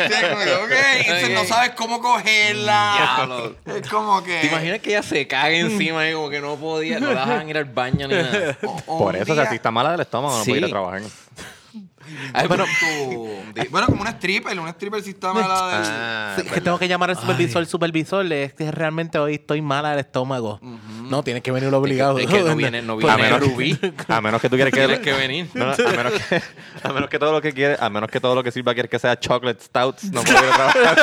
Speaker 4: Sí, como que, ok, entonces no sabes cómo cogerla. Es como que.
Speaker 2: ¿Te imaginas que ella se cague encima y como que no podía, no la dejaban ir al baño ni nada?
Speaker 4: o- o
Speaker 1: Por eso, o
Speaker 4: día-
Speaker 1: sea, si está mala del estómago, no
Speaker 2: Sí.
Speaker 1: puede ir a trabajar.
Speaker 2: Ay, pero,
Speaker 4: Bueno, como una stripper, una stripper si está mala del.
Speaker 1: Ah,
Speaker 3: Sí, que tengo que llamar al supervisor. Supervisor, es que realmente hoy estoy mala del estómago. No, tienes que venir obligado.
Speaker 2: es que no viene, no
Speaker 1: a
Speaker 2: viene
Speaker 1: menos,
Speaker 2: Rubí.
Speaker 1: a menos que tú quieres que...
Speaker 2: Tienes que venir.
Speaker 1: No, a, menos que, a menos que todo lo que quiere, a menos que todo lo que sirva quieres que sea chocolate stouts, no a trabajar.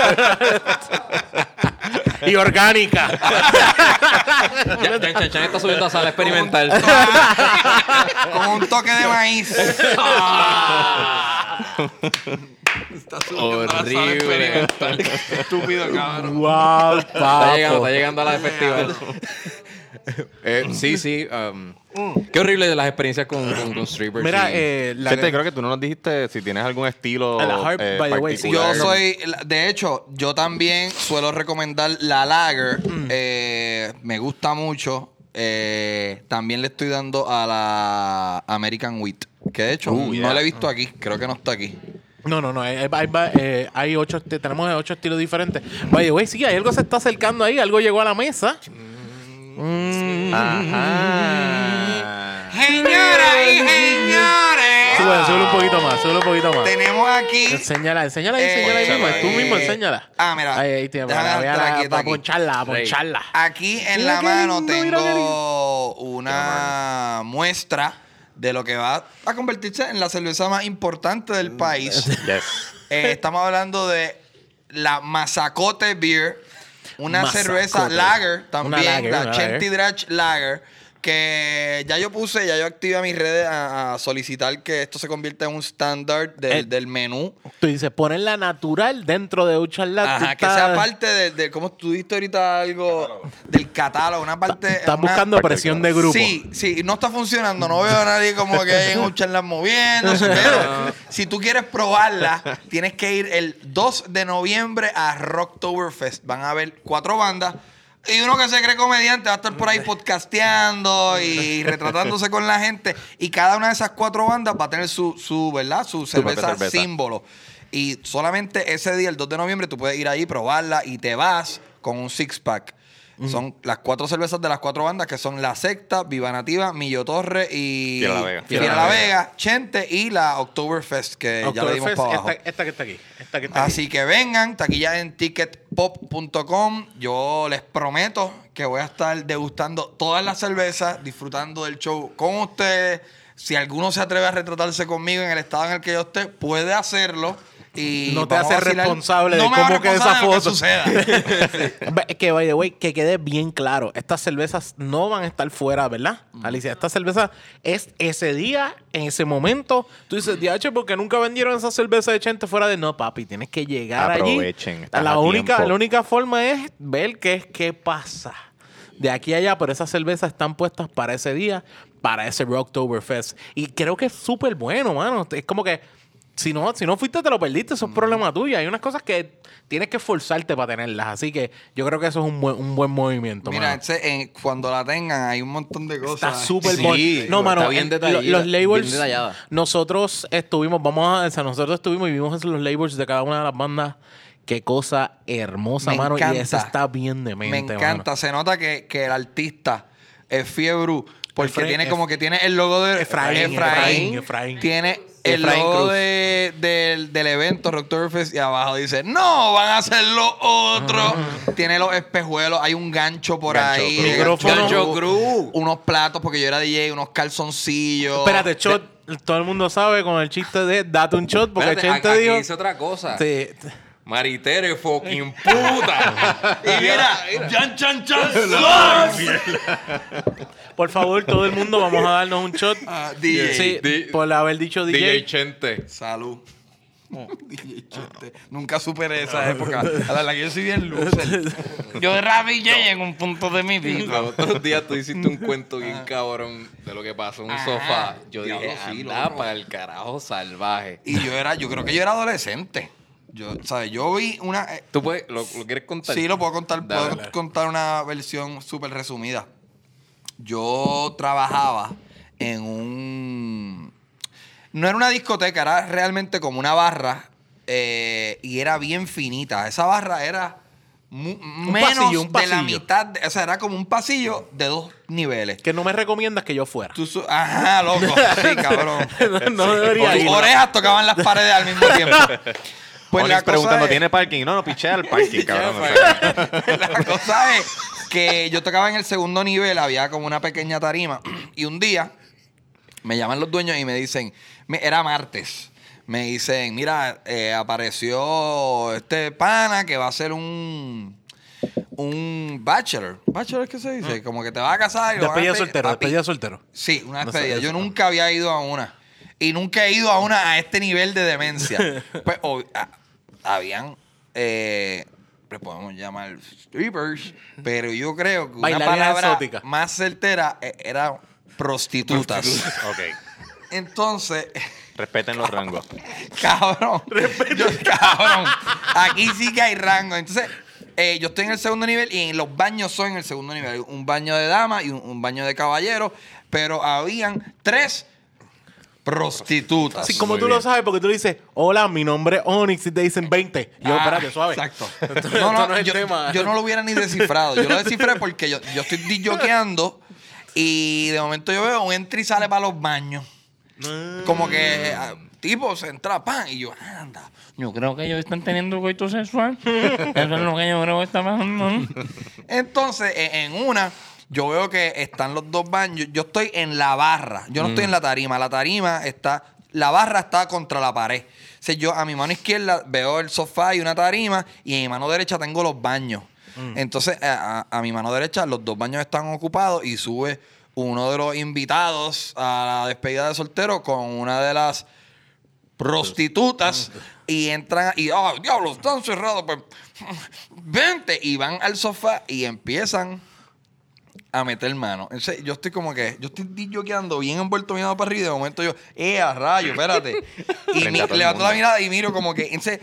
Speaker 3: Y orgánica.
Speaker 2: Ya, Chan Chan Chan está subiendo a sala experimental.
Speaker 4: Con un toque de maíz. Está subiendo a la sala
Speaker 2: Horrible.
Speaker 4: experimental. Estúpido, cabrón.
Speaker 3: wow,
Speaker 2: Está llegando, está llegando a la de festival. Eh, sí, sí. um, Qué horrible las experiencias con, con, con strippers.
Speaker 3: Mira, eh, la
Speaker 1: creo que tú no nos dijiste si tienes algún estilo
Speaker 3: La Harp,
Speaker 1: eh,
Speaker 3: by the way.
Speaker 4: Yo soy, de hecho, yo también suelo recomendar la Lager. Eh, me gusta mucho. Eh, también le estoy dando a la American Wheat. Que de hecho,
Speaker 1: Uh,
Speaker 4: no
Speaker 1: yeah.
Speaker 4: la he visto aquí. Creo que no está aquí.
Speaker 3: No, no, no. Hay, hay- hay- eh, hay ocho, te- tenemos ocho estilos diferentes. Vaya, güey, sí, hay algo se está acercando ahí. Algo llegó a la mesa. Mm.
Speaker 1: Ajá.
Speaker 4: Señoras y señores.
Speaker 3: Sube, sube un poquito más. sube un poquito más.
Speaker 4: Tenemos aquí.
Speaker 3: Enséñala, enséñala, ahí,
Speaker 4: Eh,
Speaker 3: enséñala ahí mismo. Tú
Speaker 4: eh,
Speaker 3: mismo, enséñala.
Speaker 4: ah, mira.
Speaker 3: Ahí, ahí tiene, para, para, para
Speaker 4: aquí.
Speaker 3: poncharla, para poncharla.
Speaker 4: Aquí en la mano tengo una muestra de lo que va a convertirse en la cerveza más importante del país.
Speaker 1: Yes.
Speaker 4: Eh, estamos hablando de la Mazacote Beer, una cerveza lager
Speaker 3: Una
Speaker 4: también,
Speaker 3: lager,
Speaker 4: la
Speaker 3: una
Speaker 4: Chenty Lager, que ya yo puse, ya yo activé a mis redes a, a solicitar que esto se convierta en un estándar del,
Speaker 3: Eh,
Speaker 4: del menú.
Speaker 3: Tú dices, ponerla natural dentro de un.
Speaker 4: Ajá, que sea parte de, de cómo tú diste ahorita algo del catálogo, una parte.
Speaker 3: Estás
Speaker 4: una-
Speaker 3: buscando presión de grupo.
Speaker 4: Sí, sí, no está funcionando. No veo a nadie como que hay en un moviéndose. pero si tú quieres probarla, tienes que ir el 2 de noviembre a Rocktoberfest. Van a haber cuatro bandas. Y uno que se cree comediante va a estar por ahí podcasteando y retratándose con la gente. Y cada una de esas cuatro bandas va a tener su, su ¿verdad? Su cerveza,
Speaker 1: cerveza.
Speaker 4: símbolo. Y solamente ese día, el 2 de noviembre, tú puedes ir ahí, probarla y te vas con un six-pack. Son las cuatro cervezas de las cuatro bandas que son La Secta, Viva Nativa, Millo Torre y
Speaker 1: Fiera La Vega.
Speaker 4: Fiera La Vega, Chente y la Oktoberfest que ya le dimos para abajo.
Speaker 3: esta, esta que está aquí. Esta que está aquí.
Speaker 4: Así que vengan, taquilla en ticketpop.com. Yo les prometo que voy a estar degustando todas las cervezas, disfrutando del show con ustedes. Si alguno se atreve a retratarse conmigo en el estado en el que yo esté, puede hacerlo. Y
Speaker 3: No te
Speaker 4: vacilar.
Speaker 3: responsable de
Speaker 4: No hago
Speaker 3: cómo quede esa
Speaker 4: de que
Speaker 3: foto.
Speaker 4: suceda.
Speaker 3: Ve- que, by the way, que quede bien claro. Estas cervezas no van a estar fuera, ¿verdad? Alicia, esta cerveza es ese día, en ese momento. Tú dices, DH, porque nunca vendieron esa cerveza de Chente fuera de... No, papi, tienes que llegar
Speaker 1: Aprovechen,
Speaker 3: allí. La
Speaker 1: a
Speaker 3: única,
Speaker 1: tiempo.
Speaker 3: la única forma es ver qué, es- qué pasa. De aquí a allá, pero esas cervezas están puestas para ese día, para ese Rocktoberfest. Y creo que es súper bueno, mano. Es como que si no, si no fuiste, te lo perdiste. Eso es problema tuyo. Hay unas cosas que tienes que esforzarte para tenerlas. Así que yo creo que eso es un buen, un buen movimiento.
Speaker 4: Mira,
Speaker 3: mano.
Speaker 4: ese, en- cuando la tengan, hay un montón de cosas.
Speaker 3: Está súper
Speaker 2: Sí,
Speaker 3: bueno. No, mano,
Speaker 2: está bien
Speaker 3: en-
Speaker 2: detallada,
Speaker 3: lo- los labels. Nosotros estuvimos, vamos a, o sea, nosotros estuvimos y vimos los labels de cada una de las bandas. Qué cosa hermosa,
Speaker 4: Me
Speaker 3: mano. Y
Speaker 4: encanta.
Speaker 3: esa está bien de
Speaker 4: Me
Speaker 3: mente,
Speaker 4: encanta. Se nota que, que el artista es fiebre porque
Speaker 3: Efraín-
Speaker 4: tiene como que tiene el logo de
Speaker 3: Efraín, Efraín, Efraín.
Speaker 4: Tiene el logo de- del, del evento Rocktoberfest y abajo dice, no, van a hacer lo otro. Tiene los espejuelos, hay un gancho por
Speaker 1: Gancho
Speaker 4: ahí. de
Speaker 3: Micrófono.
Speaker 2: Gancho cruz.
Speaker 4: Unos platos, porque yo era DJ, unos calzoncillos.
Speaker 3: Espérate, shot. Todo el mundo sabe con el chiste de date un shot porque
Speaker 2: Espérate,
Speaker 3: Chente
Speaker 2: aquí
Speaker 3: dijo.
Speaker 2: dice otra cosa.
Speaker 3: Sí.
Speaker 2: Maritere fucking puta.
Speaker 4: Y mira, chan, chan, chan,
Speaker 3: Por favor, todo el mundo, vamos a darnos un shot.
Speaker 4: Ah, DJ.
Speaker 3: Sí,
Speaker 2: Di-
Speaker 3: por haber dicho DJ.
Speaker 2: DJ Chente.
Speaker 4: Salud. DJ Chente. Nunca superé esa época. A la, la que yo soy bien loser. Yo era DJ en un punto de mi vida.
Speaker 2: Los otros días tú hiciste un cuento bien cabrón de lo que pasó en un
Speaker 4: Ajá.
Speaker 2: sofá. Yo dije,
Speaker 4: sí,
Speaker 2: anda para el carajo salvaje.
Speaker 4: Y yo era, yo creo que yo era adolescente. Yo, ¿sabes? Yo vi una. eh,
Speaker 2: ¿Tú puedes, lo, lo quieres contar?
Speaker 4: sí, lo puedo contar.
Speaker 2: Dale,
Speaker 4: puedo
Speaker 2: dale.
Speaker 4: contar una versión súper resumida. Yo trabajaba en un. No era una discoteca, era realmente como una barra. eh, y era bien finita. Esa barra era menos
Speaker 3: pasillo, un
Speaker 4: de la mitad. de- o sea, era como un pasillo de dos niveles.
Speaker 3: Que no me recomiendas que yo fuera.
Speaker 4: Tú su- Ajá, loco. Sí, cabrón.
Speaker 3: no, no debería
Speaker 4: Tus
Speaker 3: ir.
Speaker 4: orejas tocaban las paredes al mismo tiempo. Pues
Speaker 1: Onyx preguntando,
Speaker 4: es-
Speaker 1: ¿tiene parking? No, no, pichea al parking, cabrón.
Speaker 4: la cosa es que yo tocaba en el segundo nivel, había como una pequeña tarima. Y un día me llaman los dueños y me dicen, era martes. Me dicen, mira, eh, apareció este pana que va a ser un un bachelor. ¿Bachelor es que se dice? Como que te va a casar y
Speaker 3: Despedida soltero, despedida soltero.
Speaker 4: Sí, una
Speaker 3: No
Speaker 4: despedida.
Speaker 3: sé,
Speaker 4: Yo nunca había ido a una. Y nunca he ido a una a este nivel de demencia. pues ah, habían, eh, le podemos llamar strippers, pero yo creo que una palabra más certera eh, era prostitutas.
Speaker 1: Ok.
Speaker 4: Entonces,
Speaker 1: Respeten los rangos.
Speaker 4: cabrón, yo, cabrón, aquí sí que hay rango. Entonces, eh, yo estoy en el segundo nivel y en los baños son en el segundo nivel. Un baño de dama y un, un baño de caballero, pero habían tres prostitutas.
Speaker 3: Así como
Speaker 1: Muy
Speaker 3: tú lo sabes, porque tú le dices, hola, mi nombre es Onyx y te dicen 20. Yo,
Speaker 4: Ah,
Speaker 3: espérate, suave.
Speaker 4: Exacto. No, no,
Speaker 3: no es el
Speaker 4: yo,
Speaker 3: tema.
Speaker 4: yo no lo hubiera ni descifrado. Yo lo descifré porque yo, yo estoy disjoqueando y de momento yo veo un entra y sale para los baños. Como que ah, tipo se entra, pan, y yo, anda.
Speaker 6: Yo creo que ellos están teniendo coito sexual. Eso es lo que yo creo que está pasando.
Speaker 4: Entonces, en, en una, yo veo que están los dos baños. Yo estoy en la barra. Yo no estoy en la tarima. La tarima está. La barra está contra la pared. O sea, yo a mi mano izquierda veo el sofá y una tarima. Y en mi mano derecha tengo los baños. Entonces, a, a- mi mano derecha, los dos baños están ocupados. Y sube uno de los invitados a la despedida de soltero con una de las prostitutas y entran y ah diablo están cerrados pues vente y van al sofá y empiezan a meter mano. Entonces, yo estoy como que yo estoy quedando bien envuelto mirando para arriba y de momento yo eh a rayo espérate y mi- levanto la mirada y miro como que entonces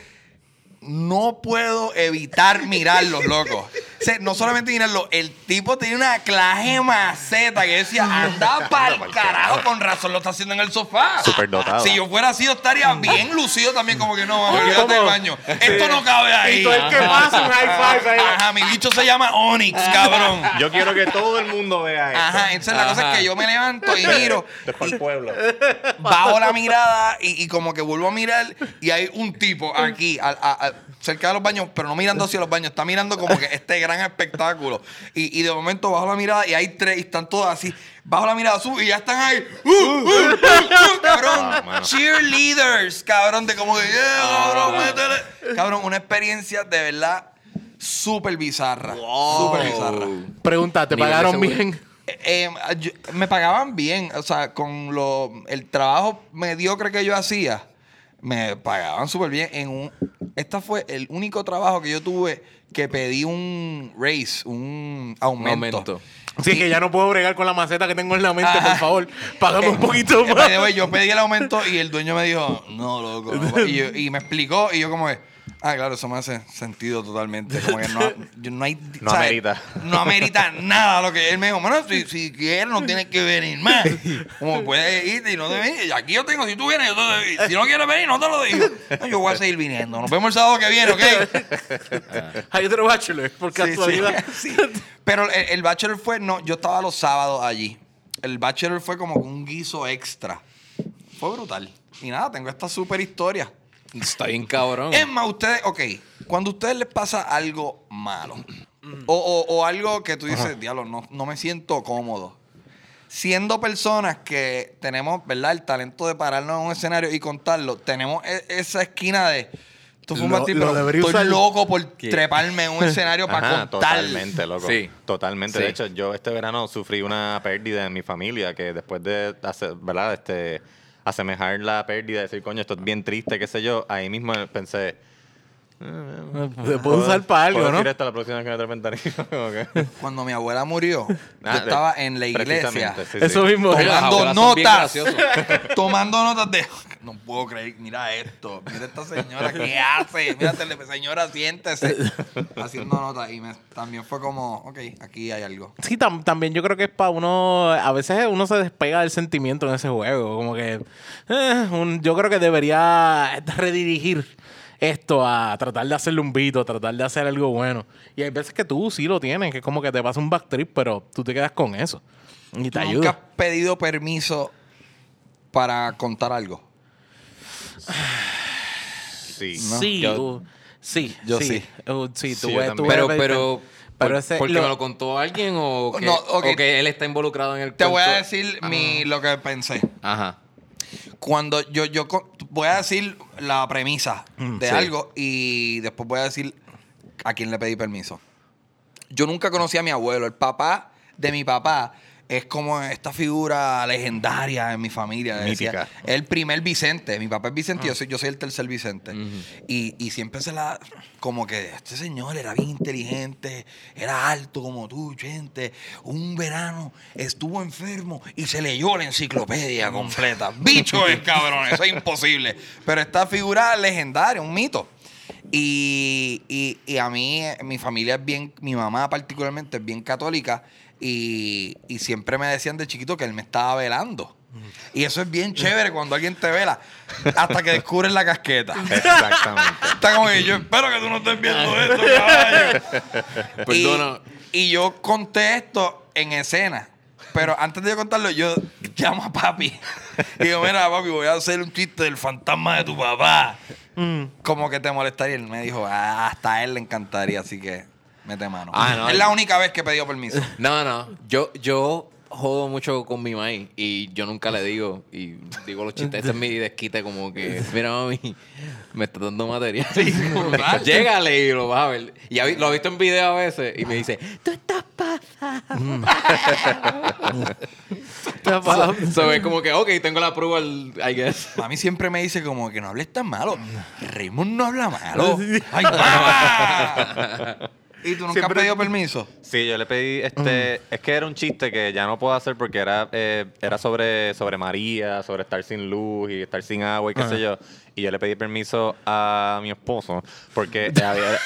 Speaker 4: no puedo evitar mirarlos, loco. O sea, no solamente mirarlo, el tipo tenía una claje maceta que decía, anda pa'l carajo, con razón lo está haciendo en el sofá.
Speaker 1: Superdotado.
Speaker 4: Si yo fuera así, yo estaría bien lucido también, como que no, vamos, quédate del baño. Esto no cabe ahí.
Speaker 3: Y todo el que pasa, un high five ahí.
Speaker 4: Ajá, mi bicho se llama Onyx, cabrón.
Speaker 1: Yo quiero que todo el mundo vea esto.
Speaker 4: Ajá, entonces la cosa es que yo me levanto y miro,
Speaker 1: para el pueblo.
Speaker 4: bajo la mirada y, y como que vuelvo a mirar y hay un tipo aquí, al- a- a- cerca de los baños, pero no mirando hacia los baños, está mirando como que este gran espectáculo. Y, y de momento bajo la mirada y hay tres y están todos así. Bajo la mirada, subo y ya están ahí. ¡Uh, uh, uh, uh! cabrón,
Speaker 1: Ah,
Speaker 4: cheerleaders, cabrón, de como que, yeah, cabrón, métele. Cabrón, una experiencia de verdad súper bizarra. Súper bizarra.
Speaker 3: Pregunta, ¿te pagaron bien?
Speaker 4: Eh, eh, yo- me pagaban bien, o sea, con lo, el trabajo mediocre que yo hacía, me pagaban súper bien. En un, esta fue el único trabajo que yo tuve que pedí un raise, un aumento.
Speaker 2: Aumento.
Speaker 3: Sí, que ya no puedo bregar con la maceta que tengo en la mente,
Speaker 4: Ajá.
Speaker 3: por favor. Págame un poquito
Speaker 4: Eh,
Speaker 3: más.
Speaker 4: the way, yo pedí el aumento y el dueño me dijo, no, loco. no". Y, yo- y me explicó y yo como que, ah, claro, eso me hace sentido totalmente. Como que no, no hay...
Speaker 1: No
Speaker 4: ¿sabes?
Speaker 1: amerita.
Speaker 4: No amerita nada lo que él me dijo. Bueno, si, si quieres no tienes que venir más. Como puedes irte y no te venir. Aquí yo tengo, si tú vienes, yo te doy. Si no quieres venir, no te lo digo. No, yo voy a seguir viniendo. Nos vemos el sábado que viene, ¿ok?
Speaker 3: Hay otro bachelor, por
Speaker 4: Sí, sí,
Speaker 3: casualidad.
Speaker 4: sí. Pero el, el bachelor fue, no, yo estaba los sábados allí. El bachelor fue como un guiso extra. Fue brutal. Y nada, tengo esta super historia.
Speaker 2: Está bien cabrón.
Speaker 4: Es más, ustedes, ok, cuando a ustedes les pasa algo malo, o, o- o algo que tú dices, diablo, no, no me siento cómodo. Siendo personas que tenemos, ¿verdad? El talento de pararnos en un escenario y contarlo, tenemos e- esa esquina de. Fue un
Speaker 3: Lo-
Speaker 4: batir,
Speaker 3: lo
Speaker 4: pero
Speaker 3: debería
Speaker 4: estoy
Speaker 3: usar.
Speaker 4: loco por treparme en un escenario para
Speaker 1: Ajá,
Speaker 4: contar.
Speaker 1: totalmente, loco.
Speaker 2: Sí.
Speaker 1: Totalmente.
Speaker 2: Sí.
Speaker 1: De hecho, yo este verano sufrí una pérdida en mi familia que después de hacer, ¿verdad? Este, asemejar la pérdida, decir, coño, esto es bien triste, qué sé yo, ahí mismo pensé,
Speaker 3: Se puede usar para algo,
Speaker 1: ¿puedo
Speaker 3: ¿no?
Speaker 1: esto la próxima vez que me tarima? Como que-
Speaker 4: Cuando mi abuela murió,
Speaker 1: Ah,
Speaker 4: yo estaba en la iglesia.
Speaker 1: precisamente, sí, sí.
Speaker 3: Eso mismo.
Speaker 2: Las
Speaker 4: tomando
Speaker 2: abuelas son bien
Speaker 4: notas. tomando notas de. No puedo creer, mira esto. Mira esta señora, ¿qué hace? Mira, tele- señora, siéntese. Haciendo notas. Y me- también fue como, ok, aquí hay algo.
Speaker 3: Sí, tam- también yo creo que es para uno. A veces uno se despega del sentimiento en ese juego. Como que. eh, un- yo creo que debería redirigir esto a tratar de hacerle un beat, o tratar de hacer algo bueno. Y hay veces que tú sí lo tienes, que es como que te pasa un backtrip, pero tú te quedas con eso. Y te
Speaker 4: ¿Tú nunca
Speaker 3: ayuda.
Speaker 4: has pedido permiso para contar algo?
Speaker 1: Sí.
Speaker 4: No,
Speaker 3: sí,
Speaker 2: yo-
Speaker 3: uh, sí,
Speaker 4: yo
Speaker 3: sí.
Speaker 4: sí.
Speaker 3: Uh, sí,
Speaker 1: Sí,
Speaker 3: tú
Speaker 1: yo
Speaker 3: ves-
Speaker 1: también.
Speaker 3: tú
Speaker 2: Pero,
Speaker 3: ves-
Speaker 2: pero,
Speaker 3: pero
Speaker 2: por-
Speaker 3: ese-
Speaker 2: porque
Speaker 3: lo-
Speaker 2: me lo contó alguien o que,
Speaker 4: No, ok.
Speaker 2: o que él está involucrado en el
Speaker 4: Te voy a decir mi, lo que pensé.
Speaker 2: Ajá.
Speaker 4: Cuando yo, yo voy a decir la premisa de
Speaker 2: sí.
Speaker 4: algo y después voy a decir a quién le pedí permiso. Yo nunca conocí a mi abuelo. El papá de mi papá es como esta figura legendaria en mi familia. decía. El primer Vicente. Mi papá es Vicente y yo soy, yo soy el tercer Vicente. y, y siempre se la... Como que este señor era bien inteligente, era alto como tú, gente. Un verano estuvo enfermo y se leyó la enciclopedia completa. Bicho es cabrón, eso es imposible. Pero esta figura legendaria, un mito. Y, y- y a mí, eh, mi familia es bien, mi mamá particularmente es bien católica y, y siempre me decían de chiquito que él me estaba velando. Y eso es bien chévere cuando alguien te vela hasta que descubres la casqueta.
Speaker 1: Exactamente.
Speaker 4: Está como que yo espero que tú no estés viendo esto, caballo.
Speaker 2: Perdona.
Speaker 4: Y, y yo conté esto en escena. Pero antes de yo contarlo, yo llamo a papi. Y digo, mira, papi, voy a hacer un chiste del fantasma de tu papá. Como que te molestaría. Y él me dijo, ah, hasta a él le encantaría, así que mete mano.
Speaker 2: Ah, no.
Speaker 4: es la única vez que he pedido permiso.
Speaker 2: No, no. Yo, yo jodo mucho con mi maíz y yo nunca le digo y digo los chistes. Ese es mi desquite como que, mira mami, me está dando material. Llégale y lo vas a ver. Y lo he visto en video a veces y me dice, tú estás pasado. so, so es como que, ok, tengo la prueba, I guess.
Speaker 4: Mami siempre me dice como que no hables tan malo. Raymond no habla malo. ¡Ay, mamá! ¿Y tú nunca has pedido permiso?
Speaker 1: Sí, yo le pedí, este, es que era un chiste que ya no puedo hacer porque era, eh, era sobre, sobre María, sobre estar sin luz y estar sin agua y qué sé yo. Y yo le pedí permiso a mi esposo porque había-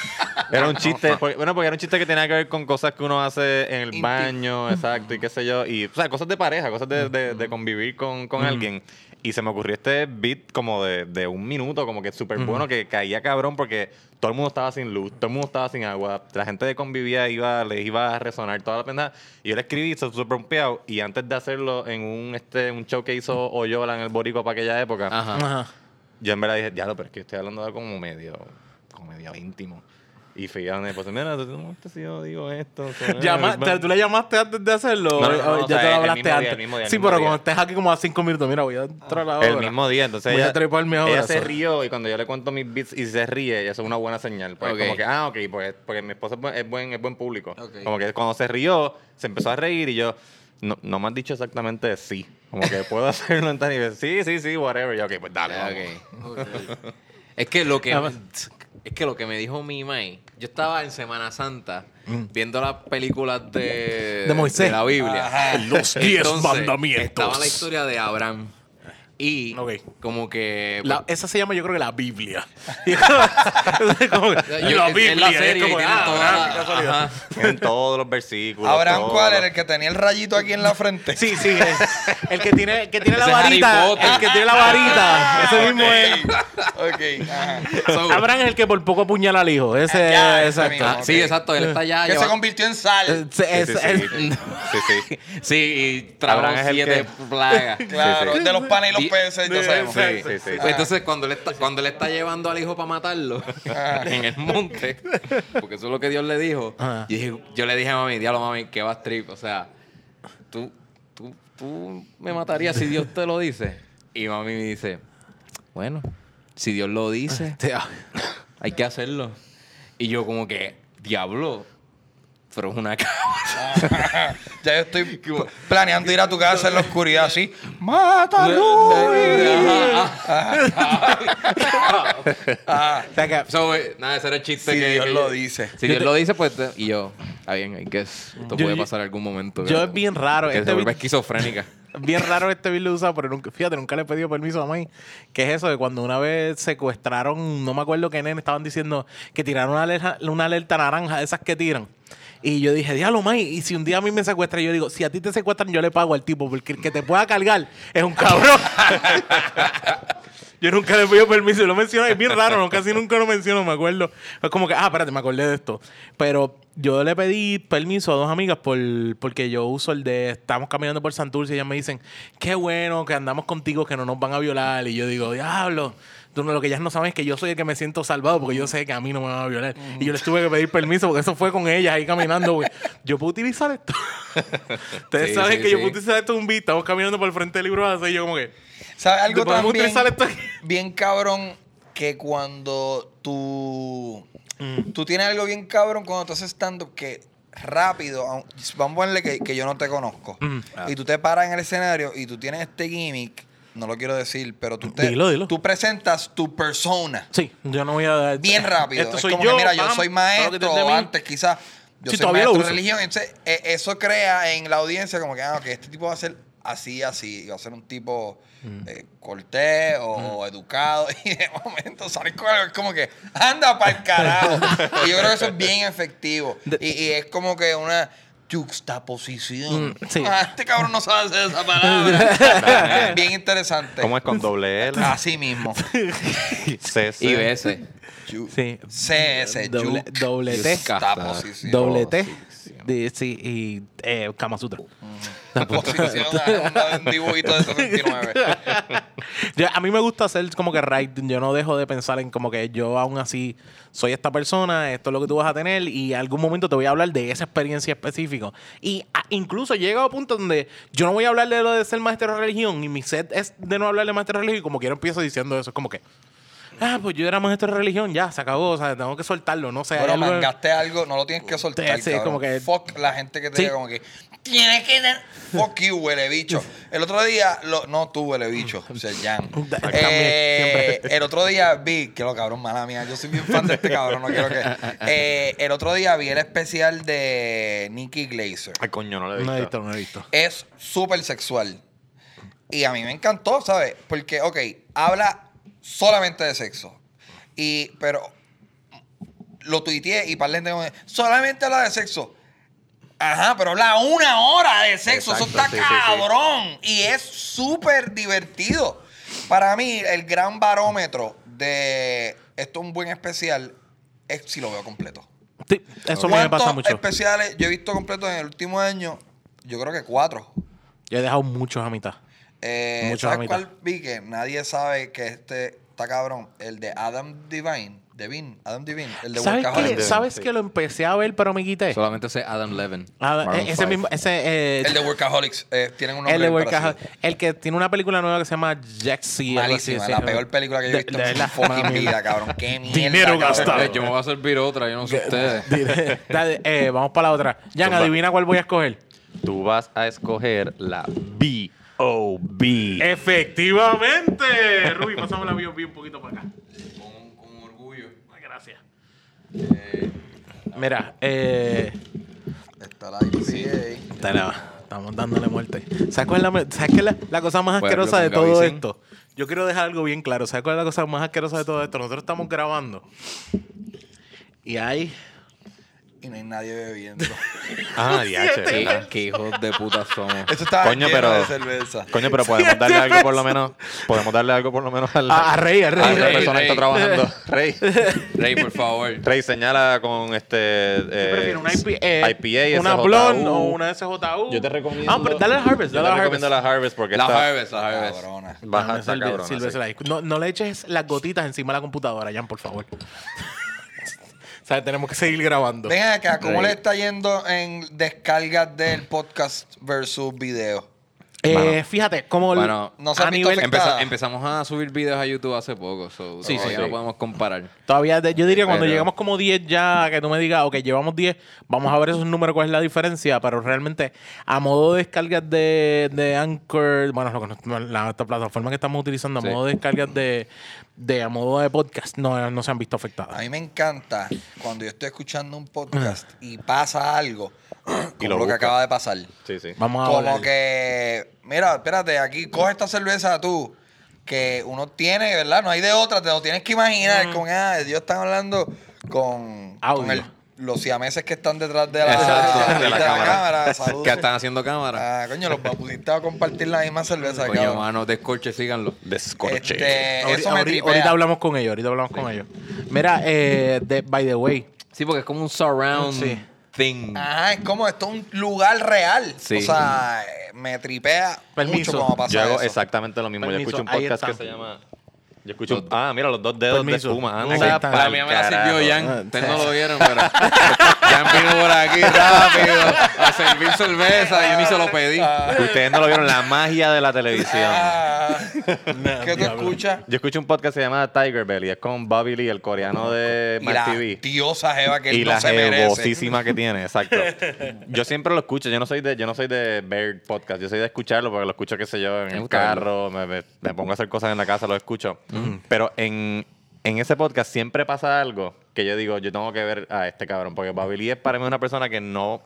Speaker 1: era un chiste, porque- bueno, porque era un chiste que tenía que ver con cosas que uno hace en el baño, exacto, y qué sé yo. Y, o sea, cosas de pareja, cosas de, de- de convivir con, con alguien. Y se me ocurrió este beat como de, de un minuto, como que súper bueno, que caía cabrón porque todo el mundo estaba sin luz, todo el mundo estaba sin agua, la gente de convivía iba, les iba a resonar toda la pena. Y yo le escribí, se súper pompeado, y antes de hacerlo en un, este, un show que hizo Oyola en el Borico para aquella época,
Speaker 2: Ajá.
Speaker 3: Ajá.
Speaker 1: yo en verdad dije, diablo, pero es que estoy hablando de algo como medio, como medio íntimo. Y fui a donde, pues, mira, ¿tú si yo digo esto? sobre-
Speaker 3: Llama- ¿te- ¿Tú le llamaste antes de hacerlo?
Speaker 1: No, no, no,
Speaker 3: ¿O
Speaker 1: o
Speaker 3: ya
Speaker 1: sea,
Speaker 3: te lo
Speaker 1: el
Speaker 3: hablaste
Speaker 1: mismo día,
Speaker 3: antes.
Speaker 1: el mismo día, el
Speaker 3: sí,
Speaker 1: mismo
Speaker 3: pero
Speaker 1: día.
Speaker 3: cuando estés aquí como a cinco minutos, mira, voy a entrar a la hora.
Speaker 1: El mismo día, entonces
Speaker 3: Voy a
Speaker 1: ella,
Speaker 3: treparme ahora,
Speaker 1: ella se
Speaker 3: so.
Speaker 1: rió y cuando yo le cuento mis beats y se ríe, eso es una buena señal. Pues
Speaker 2: Ok.
Speaker 1: como que, ah, ok, pues porque mi esposa es buen, es buen, es buen público.
Speaker 2: Ok.
Speaker 1: Como que cuando se rió, se empezó a reír y yo, no, no me has dicho exactamente sí. Como que puedo hacerlo en tal nivel. Sí, sí, sí, whatever. Y yo, ok, pues dale. vamos.
Speaker 2: Ok. es que lo que es que lo que me dijo mi mai, yo estaba en Semana Santa viendo las películas de,
Speaker 3: De Moisés.
Speaker 2: de la Biblia.
Speaker 4: Ajá.
Speaker 3: Los diez
Speaker 2: Entonces,
Speaker 3: mandamientos.
Speaker 2: Estaba la historia de Abraham. Y como que
Speaker 3: La- esa se llama, yo creo que la Biblia. Como
Speaker 2: Yo-
Speaker 3: la Biblia.
Speaker 2: es la
Speaker 3: es
Speaker 2: serie
Speaker 3: como,
Speaker 2: y tiene
Speaker 3: ah,
Speaker 2: toda la- ajá.
Speaker 1: En todos los versículos.
Speaker 4: Abraham. ¿cuál era? El que tenía el rayito aquí en la frente.
Speaker 3: Sí, sí. El, el que tiene, el que tiene la
Speaker 2: Ese
Speaker 3: varita. El que tiene la varita. Ese mismo es.
Speaker 4: Ok. ajá.
Speaker 2: So-
Speaker 3: Abraham es el que por poco apuñala al hijo. Ese
Speaker 4: Ya, ese
Speaker 3: exacto.
Speaker 4: mismo.
Speaker 2: Ah, Sí, exacto. Él está ya
Speaker 4: Que se convirtió en sal.
Speaker 3: Eh,
Speaker 1: Sí, sí,
Speaker 3: es-
Speaker 1: sí. sí, sí.
Speaker 2: Sí, y tragó
Speaker 1: Abraham es el
Speaker 2: siete
Speaker 1: que-
Speaker 2: plagas.
Speaker 4: Claro,
Speaker 1: Sí, sí.
Speaker 4: de los panes y los peces, ya sabemos.
Speaker 1: Sí, sí, sí.
Speaker 2: Pues entonces cuando él está, cuando él está llevando al hijo para matarlo en el monte, porque eso es lo que Dios le dijo, yo, dije- yo le dije a mami, diablo mami, que vas trip, o sea, tú, tú, tú me matarías si Dios te lo dice. Y mami me dice, bueno, si Dios lo dice, hay que hacerlo. Y yo como que, diablo, pero es una cabra.
Speaker 4: Ya yo estoy planeando ir a tu casa en la oscuridad así. ¡Mátalo!
Speaker 3: O sea que-
Speaker 2: So, eh, nada, ese era el chiste
Speaker 4: Si
Speaker 2: que
Speaker 4: Dios
Speaker 2: que
Speaker 4: lo dice.
Speaker 2: Si Dios lo dice, pues. y yo, está bien, I guess. Esto
Speaker 3: Yo-
Speaker 2: puede pasar en algún momento.
Speaker 3: yo
Speaker 2: que-
Speaker 3: es bien raro,
Speaker 2: Que
Speaker 3: este
Speaker 2: se vuelva esquizofrénica.
Speaker 3: Bien raro este video usado, pero nunca, fíjate, nunca le he pedido permiso a mí. Que es eso de cuando una vez secuestraron, no me acuerdo qué nene, estaban diciendo que tiraron una alerta, una alerta naranja, de esas que tiran. Y yo dije, diablo, May, y si un día a mí me secuestra, yo digo, si a ti te secuestran, yo le pago al tipo, porque el que te pueda cargar es un cabrón. yo nunca le he pedido permiso, lo menciono, es bien raro, casi nunca lo menciono, me acuerdo. Es como que, ah, espérate, me acordé de esto. Pero yo le pedí permiso a dos amigas por, porque yo uso el de, estamos caminando por Santurce y ellas me dicen, qué bueno que andamos contigo, que no nos van a violar. Y yo digo, diablo. No, lo que ellas no saben es que yo soy el que me siento salvado porque yo sé que a mí no me van a violar. Y yo les tuve que pedir permiso porque eso fue con ellas ahí caminando. güey. Yo puedo utilizar esto. Ustedes
Speaker 2: Sí,
Speaker 3: saben
Speaker 2: sí,
Speaker 3: que yo puedo utilizar esto un beat. Estamos caminando por el frente del libro así y yo como que...
Speaker 4: ¿Sabes algo
Speaker 3: ¿Podemos
Speaker 4: también
Speaker 3: utilizar esto aquí?
Speaker 4: bien cabrón? Que cuando tú...
Speaker 3: Mm.
Speaker 4: Tú tienes algo bien cabrón cuando tú haces stand-up que rápido, vamos a ponerle que, que yo no te conozco.
Speaker 3: Mm.
Speaker 4: Y tú te paras en el escenario y tú tienes este gimmick, no lo quiero decir, pero tú te...
Speaker 3: Dilo, dilo.
Speaker 4: Tú presentas tu persona.
Speaker 3: Sí, yo no voy a dar...
Speaker 4: bien rápido.
Speaker 3: Esto
Speaker 4: es
Speaker 3: soy
Speaker 4: como
Speaker 3: yo,
Speaker 4: que, mira, yo soy maestro, o antes quizás yo
Speaker 3: Sí,
Speaker 4: soy maestro de religión. Entonces, eh, eso crea en la audiencia como que, ah, ok, este tipo va a ser así, así, va a ser un tipo
Speaker 3: Mm.
Speaker 4: eh, cortés o educado. Y de momento sale con algo, es como que, anda para el carajo. y yo creo que eso es bien efectivo. Y, y es como que una juxtaposición.
Speaker 3: Mm, sí.
Speaker 4: Ah, este cabrón no sabe hacer esa palabra. bien interesante.
Speaker 1: ¿Cómo es con doble L?
Speaker 4: Así mismo.
Speaker 1: C, C.
Speaker 2: Y BS.
Speaker 3: Sí.
Speaker 4: CS,
Speaker 3: Doble, doble T. Doble T. sí, y eh, Kama Sutra.
Speaker 4: Posición a un dibujito de 69.
Speaker 3: Yo- a mí me gusta hacer como que right. Yo no dejo de pensar en como que yo aún así soy esta persona, esto es lo que tú vas a tener y en algún momento te voy a hablar de esa experiencia específica. Y ah, incluso llega a un punto donde yo no voy a hablar de lo de ser maestro de religión y mi set es de no hablar de maestro de religión y como quiero empiezo diciendo eso. Es como que, ah, pues yo era maestro de religión, ya, se acabó, o sea, tengo que soltarlo, no sé.
Speaker 4: Bueno,
Speaker 3: algo-
Speaker 4: mangaste algo, no lo tienes que soltar.
Speaker 3: Sí,
Speaker 4: cabrón.
Speaker 3: como que-
Speaker 4: Fuck la gente que te
Speaker 3: Sí.
Speaker 4: diga como que tienes que dar- Fuck you, huele bicho. El otro día, lo- no tú, huele bicho, o sea, Jan.
Speaker 3: También,
Speaker 4: Eh, el otro día vi, que lo cabrón, mala mía, yo soy bien fan de este cabrón, no quiero que. Eh, el otro día vi el especial de Nikki Glazer.
Speaker 1: Ay, coño, no lo he
Speaker 3: No
Speaker 1: visto.
Speaker 3: he visto, no he visto.
Speaker 4: es súper sexual. Y a mí me encantó, ¿sabes? Porque, ok, habla solamente de sexo. Y, pero lo tuiteé y par de gente solamente habla de sexo. Ajá, pero habla una hora de sexo. Eso está
Speaker 1: sí, sí, sí.
Speaker 4: cabrón. Y es súper divertido. Para mí, el gran barómetro de esto es un buen especial es si lo veo completo.
Speaker 3: Sí, eso me pasa
Speaker 4: ¿Cuántos
Speaker 3: mucho.
Speaker 4: especiales yo he visto completos en el último año? Yo creo que cuatro.
Speaker 3: Yo he dejado muchos a mitad.
Speaker 4: Eh, ¿Sabes cuál vi que nadie sabe que este está cabrón? El de Adam Devine. Devine. Adam Devine. El de
Speaker 3: ¿Sabes, que, ¿sabes que lo empecé a ver, pero me quité?
Speaker 2: Solamente sé Adam Levin.
Speaker 3: Ah, ese mismo, ese, eh,
Speaker 4: El de Workaholics. Eh, tienen un nombre
Speaker 3: el de
Speaker 4: bien
Speaker 3: Workaholic.
Speaker 4: parecido.
Speaker 3: El que tiene una película nueva que se llama así,
Speaker 4: Malísima.
Speaker 3: sí.
Speaker 4: La peor película que yo he visto
Speaker 3: de
Speaker 4: en mi
Speaker 3: la-
Speaker 4: fucking vida, cabrón. Qué mierda.
Speaker 3: Dinero gastado.
Speaker 2: Eh, yo me voy a servir otra, yo no sé ustedes.
Speaker 3: Dale, eh, vamos para la otra. Jan, adivina cuál voy a escoger.
Speaker 1: Tú vas a escoger la B.O.B.
Speaker 3: Efectivamente. Ruby, pasamos la B.O.B. un poquito para acá.
Speaker 2: Con, orgullo.
Speaker 3: Ay, Gracias. Mira, eh...
Speaker 4: Está la IPA.
Speaker 3: la- Estamos dándole muerte. ¿Sabes cuál es la, me- ¿sabes qué es la, la cosa más
Speaker 2: Puede
Speaker 3: asquerosa de
Speaker 2: con
Speaker 3: todo
Speaker 2: Gaby,
Speaker 3: esto? Yo quiero dejar algo bien claro. ¿Sabes cuál es la cosa más asquerosa de todo esto? Nosotros estamos grabando. Y hay...
Speaker 4: Y no hay nadie bebiendo.
Speaker 1: Ah, diache,
Speaker 2: Qué,
Speaker 1: ¿verdad?
Speaker 2: qué hijos de puta somos.
Speaker 4: Eso está
Speaker 1: Coño,
Speaker 4: lleno
Speaker 1: pero-
Speaker 4: de cerveza.
Speaker 1: Coño, pero podemos darle algo por lo menos. Podemos darle algo por lo menos al,
Speaker 3: A, a Rey, a Rey.
Speaker 1: a la
Speaker 2: Rey,
Speaker 1: persona que está trabajando. Rey.
Speaker 2: Rey, por favor.
Speaker 1: Rey, señala con este. Eh,
Speaker 3: prefiero una IP, eh,
Speaker 1: IPA,
Speaker 3: una
Speaker 1: SJU.
Speaker 3: blonde o una SJU.
Speaker 1: Yo te recomiendo.
Speaker 3: Ah, pero dale al Harvest,
Speaker 1: Yo
Speaker 3: dale
Speaker 1: te
Speaker 3: al
Speaker 1: recomiendo
Speaker 3: Harvest.
Speaker 1: la Harvest porque
Speaker 2: La
Speaker 1: está
Speaker 2: Harvest, la Harvest.
Speaker 4: Cabrona.
Speaker 1: baja, cabrona. Sí.
Speaker 3: No, no le eches las gotitas encima de la computadora, Jan, por favor. O sea, tenemos que seguir grabando.
Speaker 4: Ven acá, ¿cómo le está yendo en descargas del podcast versus video?
Speaker 3: Eh, fíjate, como
Speaker 2: Bueno,
Speaker 4: no se
Speaker 3: a
Speaker 4: han visto
Speaker 3: nivel,
Speaker 4: afectados.
Speaker 2: Empeza- empezamos a subir videos a YouTube hace poco, so
Speaker 3: Sí,
Speaker 2: todavía
Speaker 3: sí.
Speaker 2: no podemos comparar.
Speaker 3: todavía, de- yo diría cuando
Speaker 2: Pero-
Speaker 3: llegamos como 10 ya, que tú me digas, ok, llevamos 10, vamos a ver esos números, cuál es la diferencia, pero realmente a modo de descargas de, de Anchor, bueno, lo que nos- la, esta plataforma que estamos utilizando, a
Speaker 2: Sí.
Speaker 3: modo de descargas de, de a modo de podcast, no, no se han visto afectadas.
Speaker 4: A mí me encanta cuando yo estoy escuchando un podcast y pasa algo, como
Speaker 1: lo
Speaker 4: lo, que acaba de pasar.
Speaker 1: Sí, sí.
Speaker 3: Vamos a
Speaker 4: Como que, mira, espérate, aquí coge esta cerveza tú, que uno tiene, ¿verdad? No hay de otra, te lo tienes que imaginar con, ah, Dios están hablando con,
Speaker 3: Audio.
Speaker 4: con el- los siameses que están detrás de la,
Speaker 2: Exacto,
Speaker 4: de
Speaker 1: de
Speaker 4: la
Speaker 1: la
Speaker 4: cámara.
Speaker 1: cámara.
Speaker 2: Que están haciendo cámara.
Speaker 4: Ah, coño, los pusiste a compartir la misma cerveza,
Speaker 2: Coño,
Speaker 4: cabrón.
Speaker 2: mano, descorche, síganlo.
Speaker 1: Descorche.
Speaker 4: Este,
Speaker 3: Ahorita,
Speaker 4: eso me
Speaker 3: ahorita- hablamos con ellos, ahorita hablamos con ellos. Mira, eh, de, by the way,
Speaker 2: Sí, porque es como un surround
Speaker 3: Sí.
Speaker 2: thing.
Speaker 4: Ajá, es como esto es un lugar real.
Speaker 2: Sí.
Speaker 4: O sea, me tripea
Speaker 3: Permiso.
Speaker 4: mucho como pasa
Speaker 1: Yo hago
Speaker 4: eso.
Speaker 1: exactamente lo mismo.
Speaker 3: Permiso,
Speaker 1: yo escucho un podcast que se llama. Yo escucho. ah, mira, los dos dedos
Speaker 3: Permiso.
Speaker 1: de espuma. Anda,
Speaker 3: está.
Speaker 1: pa'l
Speaker 2: La mía me la sirvió. Jan. Ustedes no lo vieron, pero Jan vino por aquí rápido a servir cerveza. Yo ni se lo pedí.
Speaker 1: Ustedes no lo vieron, la magia de la televisión.
Speaker 4: Ah, ¿Qué tú escuchas?
Speaker 1: Yo escucho un podcast que se llama Tiger Belly. Es con Bobby Lee, el coreano de
Speaker 4: Y
Speaker 1: Mac
Speaker 4: la
Speaker 1: TV.
Speaker 4: diosa Jeva que él
Speaker 1: y
Speaker 4: no
Speaker 1: la
Speaker 4: se merece.
Speaker 1: que tiene, exacto. Yo siempre lo escucho. Yo no soy de, yo no soy de ver podcast. Yo soy de escucharlo porque lo escucho, qué sé yo, en el carro. Me, me- me pongo a hacer cosas en la casa, lo escucho. Pero en, en ese podcast siempre pasa algo que yo digo, yo tengo que ver a este cabrón. Porque Lee es para mí una persona que no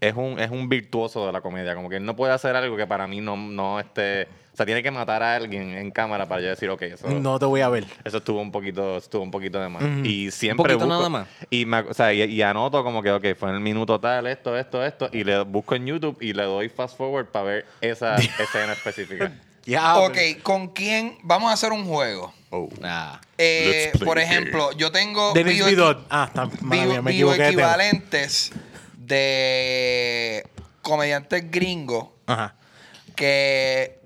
Speaker 1: es un, es un virtuoso de la comedia. Como que él no puede hacer algo que para mí no, no esté. O sea, tiene que matar a alguien en cámara para yo decir, ok, eso.
Speaker 3: no te voy a ver.
Speaker 1: Eso estuvo un poquito, estuvo un poquito de más. Y siempre
Speaker 2: poquito
Speaker 1: busco-
Speaker 2: nada más?
Speaker 1: Y, me, o sea, y, y anoto como que, ok, fue en el minuto tal, esto, esto, esto. Y le busco en YouTube y le doy fast forward para ver esa escena específica.
Speaker 3: Ya,
Speaker 4: Ok, ¿con quién? Vamos a hacer un juego.
Speaker 1: Oh.
Speaker 2: Ah.
Speaker 4: Eh, por ejemplo, yo tengo
Speaker 3: Vidot. Ah, está, madre
Speaker 4: bio-
Speaker 3: mía, me equivoqué. de
Speaker 4: comediantes gringos
Speaker 3: Ajá.
Speaker 4: que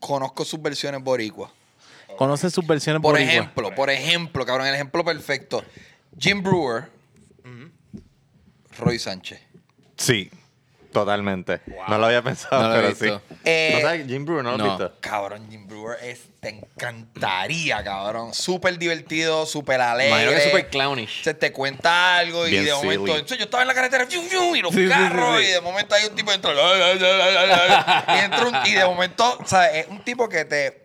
Speaker 4: conozco sus versiones boricuas.
Speaker 3: ¿Conoces sus versiones
Speaker 4: Por
Speaker 3: boricua?
Speaker 4: ejemplo, por ejemplo, cabrón, el ejemplo perfecto. Jim Brewer, Roy Sánchez.
Speaker 1: Sí, totalmente. No lo había pensado,
Speaker 2: No lo he
Speaker 1: pero
Speaker 2: visto.
Speaker 1: sí.
Speaker 4: Eh,
Speaker 1: ¿No sabes Jim Brewer? ¿No lo has
Speaker 2: no.
Speaker 1: visto?
Speaker 4: Cabrón, Jim Brewer es, te encantaría, cabrón. Súper divertido, súper alegre.
Speaker 2: Imagino que es super clownish.
Speaker 4: Se te cuenta algo y
Speaker 1: Bien
Speaker 4: de momento.
Speaker 1: silly.
Speaker 4: Entonces yo estaba en la carretera y los
Speaker 3: Sí,
Speaker 4: carros,
Speaker 3: sí, sí.
Speaker 4: y de momento hay un tipo dentro. y, entra un- y de momento, ¿sabes? Es un tipo que te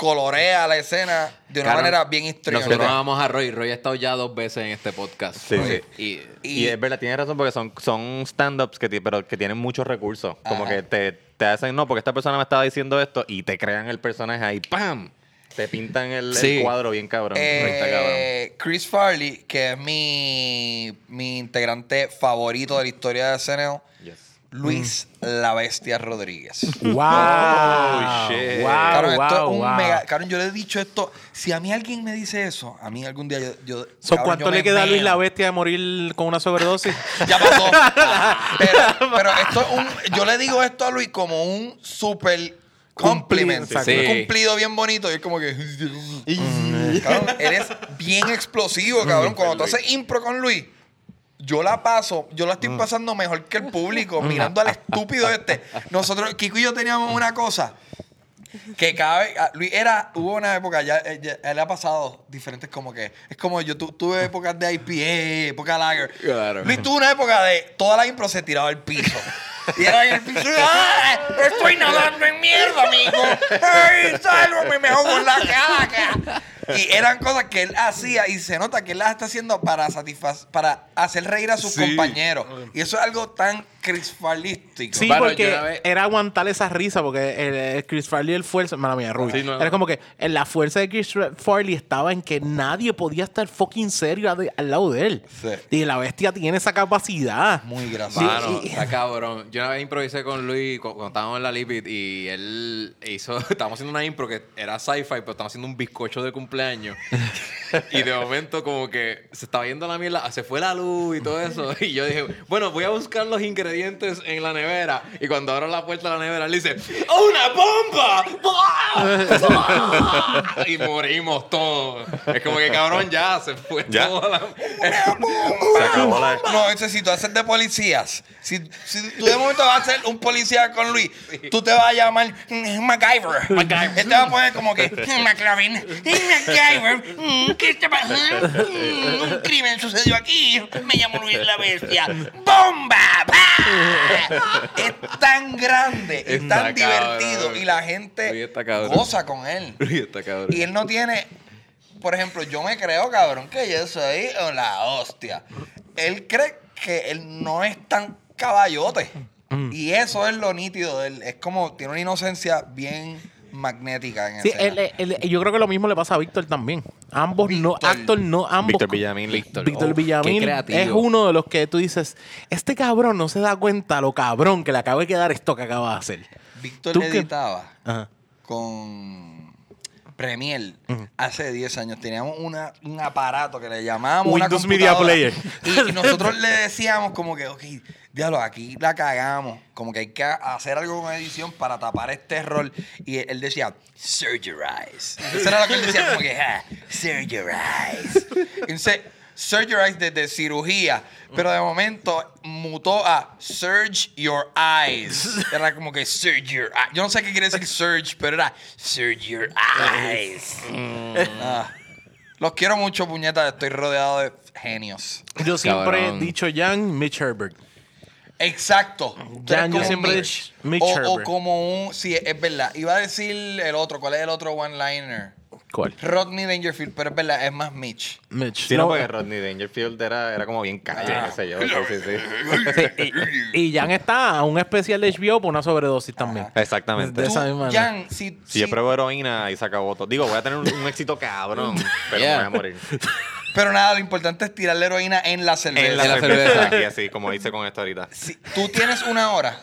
Speaker 4: colorea la escena de una
Speaker 2: Claro,
Speaker 4: manera bien histriónica.
Speaker 2: Nosotros vamos a Roy. Roy ha estado ya dos veces en este podcast.
Speaker 1: Sí,
Speaker 2: Roy.
Speaker 1: sí.
Speaker 2: Y,
Speaker 1: Y, es verdad, tienes razón porque son, son stand-ups que, pero que tienen muchos recursos. Como
Speaker 4: Ajá.
Speaker 1: que te, te hacen, no, porque esta persona me estaba diciendo esto y te crean el personaje ahí, ¡pam! Te pintan el, cuadro bien cabrón.
Speaker 4: Eh,
Speaker 1: Está cabrón.
Speaker 4: Chris Farley, que es mi, mi integrante favorito de la historia de SNL,
Speaker 1: Yes.
Speaker 4: Luis La Bestia Rodríguez.
Speaker 3: ¡Wow!
Speaker 1: Oh, shit.
Speaker 3: ¡Wow!
Speaker 4: Cabrón, esto es un
Speaker 3: wow.
Speaker 4: mega. Cabrón, yo le he dicho esto. Si a mí alguien me dice eso, a mí algún día yo. yo
Speaker 3: So,
Speaker 4: cabrón,
Speaker 3: ¿Cuánto
Speaker 4: yo
Speaker 3: le
Speaker 4: me
Speaker 3: queda a Luis la bestia de morir con una sobredosis?
Speaker 4: Ya pasó. pero, pero esto es un. Yo le digo esto a Luis como un super compliment.
Speaker 3: Cumplido.
Speaker 4: Un
Speaker 2: Sí.
Speaker 4: cumplido bien bonito. Y es como que. cabrón, eres bien explosivo, cabrón. Cuando tú haces impro con Luis. Yo la paso, yo la estoy pasando mejor que el público, mirando al estúpido este. Nosotros, Kiko y yo teníamos una cosa que cada vez, ah, Luis era, hubo una época, ya, eh, ya- él ha pasado diferentes como que, es como yo tu- tuve épocas de IPA, época lager.
Speaker 2: Claro.
Speaker 4: Luis tuvo una época de toda la impro se tiraba al piso. Y era en el piso, ¡ah! Estoy nadando en mierda, amigo. ¡Ay, sálvame, me ahogo en la caca! Y eran cosas que él hacía y se nota que él las está haciendo para satisfacer, para hacer reír a sus compañeros. Y eso es algo tan crisfalístico.
Speaker 3: Sí,
Speaker 2: Bueno,
Speaker 3: porque
Speaker 2: vez-
Speaker 3: era aguantar esa risa, porque el, el Chris Farley, el fuerza, mala mía.
Speaker 2: Sí, no,
Speaker 3: era
Speaker 2: no.
Speaker 3: como que en la fuerza de Chris Farley estaba en que nadie podía estar fucking serio al, al lado de él.
Speaker 4: Sí.
Speaker 3: Y la bestia tiene esa capacidad.
Speaker 4: Muy gracioso.
Speaker 2: Mano, está cabrón. Yo una vez improvisé con Luis cu- cuando estábamos en la Lipid y él hizo, estábamos haciendo una impro que era sci-fi, pero estábamos haciendo un bizcocho de cumpleaños. y de momento como que se estaba yendo la mierda, se fue la luz y todo eso. Y yo dije, bueno, voy a buscar los ingredientes en la nevera. Y cuando abro la puerta de la nevera, él dice, ¡una bomba! y morimos todos. Es como que cabrón ya, se fue
Speaker 1: Ya.
Speaker 2: toda la...
Speaker 1: Se acabó la...
Speaker 4: No, ese si tú haces de policías, si, si tú de momento vas a ser un policía con Luis, tú te vas a llamar MacGyver. MacGyver. Él te va a poner como que mm, McLaren, mm, MacGyver, mm, ¿qué está pasando? Mm, Un crimen sucedió aquí, me llamo Luis la Bestia. ¡Bomba! ¡Pah! Es tan grande, es
Speaker 2: Está
Speaker 4: tan
Speaker 2: cabrón.
Speaker 4: divertido y la gente
Speaker 2: Luis está cabrón.
Speaker 4: goza con él.
Speaker 2: Luis está cabrón.
Speaker 4: Y él no tiene. Por ejemplo, yo me creo, cabrón, que yo soy la hostia. Él cree que él no es tan caballote. Y eso es lo nítido de él. Es como, tiene una inocencia bien magnética en
Speaker 3: Sí, él- él- yo creo que lo mismo le pasa a Víctor también. Ambos no, actor no, ambos.
Speaker 1: Víctor Villamil.
Speaker 2: Víctor.
Speaker 3: Víctor
Speaker 2: Oh,
Speaker 3: Villamil es uno de los que tú dices, este cabrón no se da cuenta lo cabrón que le acaba de quedar esto que acaba de hacer.
Speaker 4: Víctor
Speaker 3: ¿Tú qué?
Speaker 4: editaba
Speaker 3: Ajá.
Speaker 4: con Premiere hace 10 años. Teníamos una, un aparato que le llamábamos una
Speaker 3: Windows Media. Player.
Speaker 4: Y, y nosotros le decíamos como que, ok, diablo, aquí la cagamos. Como que hay que hacer algo con edición para tapar este error. Y él, decía, surgerize. Eso era lo que él decía, como que, ah, surgerize. Entonces, surgerize desde cirugía. Pero de momento mutó a surge your eyes. Era como que surge your eyes. Yo no sé qué quiere decir surge, pero era surge your eyes. Ah. Los quiero mucho, puñetas. Estoy rodeado de genios.
Speaker 3: Yo siempre
Speaker 2: Cabrón.
Speaker 3: he dicho Jan Mitch Herbert.
Speaker 4: Exacto.
Speaker 3: Ya, yo
Speaker 4: como
Speaker 3: siempre
Speaker 4: Mitch. o, como un... Sí, es verdad. Iba a decir el otro. ¿Cuál es el otro one-liner?
Speaker 3: ¿Cuál?
Speaker 4: Rodney Dangerfield, pero es verdad, es más Mitch.
Speaker 3: Mitch.
Speaker 1: Sí, no,
Speaker 3: No,
Speaker 1: porque Rodney Dangerfield era, era como bien calle, qué sé yo. Sí, sí, sí.
Speaker 3: y, y Jan está a un especial de HBO por una sobredosis también.
Speaker 1: Exactamente.
Speaker 3: De esa misma
Speaker 4: Jan, si,
Speaker 1: Si yo pruebo heroína, ahí se acabó todo. Digo, voy a tener un, un éxito cabrón, pero
Speaker 2: Yeah.
Speaker 1: me voy a morir.
Speaker 4: Pero nada, lo importante es tirar la heroína en la cerveza.
Speaker 1: En la,
Speaker 2: la
Speaker 1: cerveza,
Speaker 2: cerveza.
Speaker 1: aquí, así como hice con esto ahorita.
Speaker 4: Si tú tienes una hora,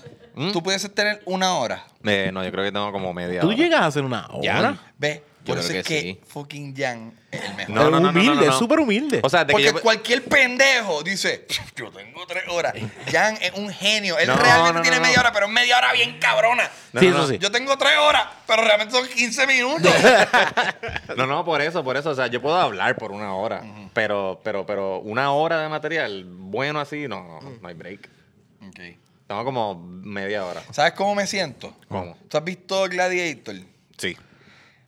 Speaker 4: tú puedes tener una hora.
Speaker 1: Eh, no, yo creo que tengo como media
Speaker 3: ¿Tú
Speaker 1: hora.
Speaker 3: llegas a hacer una hora?
Speaker 2: Jan.
Speaker 4: Ve,
Speaker 2: Yo
Speaker 4: Por eso
Speaker 2: creo
Speaker 4: es
Speaker 2: que
Speaker 4: que
Speaker 2: sí.
Speaker 4: fucking Jan es el mejor.
Speaker 1: No, no, no, no,
Speaker 3: humilde,
Speaker 1: no, no.
Speaker 3: es súper humilde.
Speaker 1: O sea, de que
Speaker 4: Porque
Speaker 1: yo-
Speaker 4: cualquier pendejo dice, yo tengo tres horas. Jan es un genio. Él
Speaker 1: No,
Speaker 4: realmente
Speaker 1: no,
Speaker 4: tiene
Speaker 1: no,
Speaker 4: media hora, pero es media hora bien cabrona.
Speaker 1: No,
Speaker 3: sí,
Speaker 1: no,
Speaker 3: eso
Speaker 1: no.
Speaker 3: sí.
Speaker 4: Yo tengo tres horas, pero realmente son 15 minutos.
Speaker 1: No, no, por eso, por eso. O sea, yo puedo hablar por una hora, pero, pero, pero una hora de material bueno así, no, no, no hay break.
Speaker 4: Ok.
Speaker 1: Tengo como media hora.
Speaker 4: ¿Sabes cómo me siento?
Speaker 1: ¿Cómo?
Speaker 4: ¿Tú has visto Gladiator?
Speaker 1: Sí.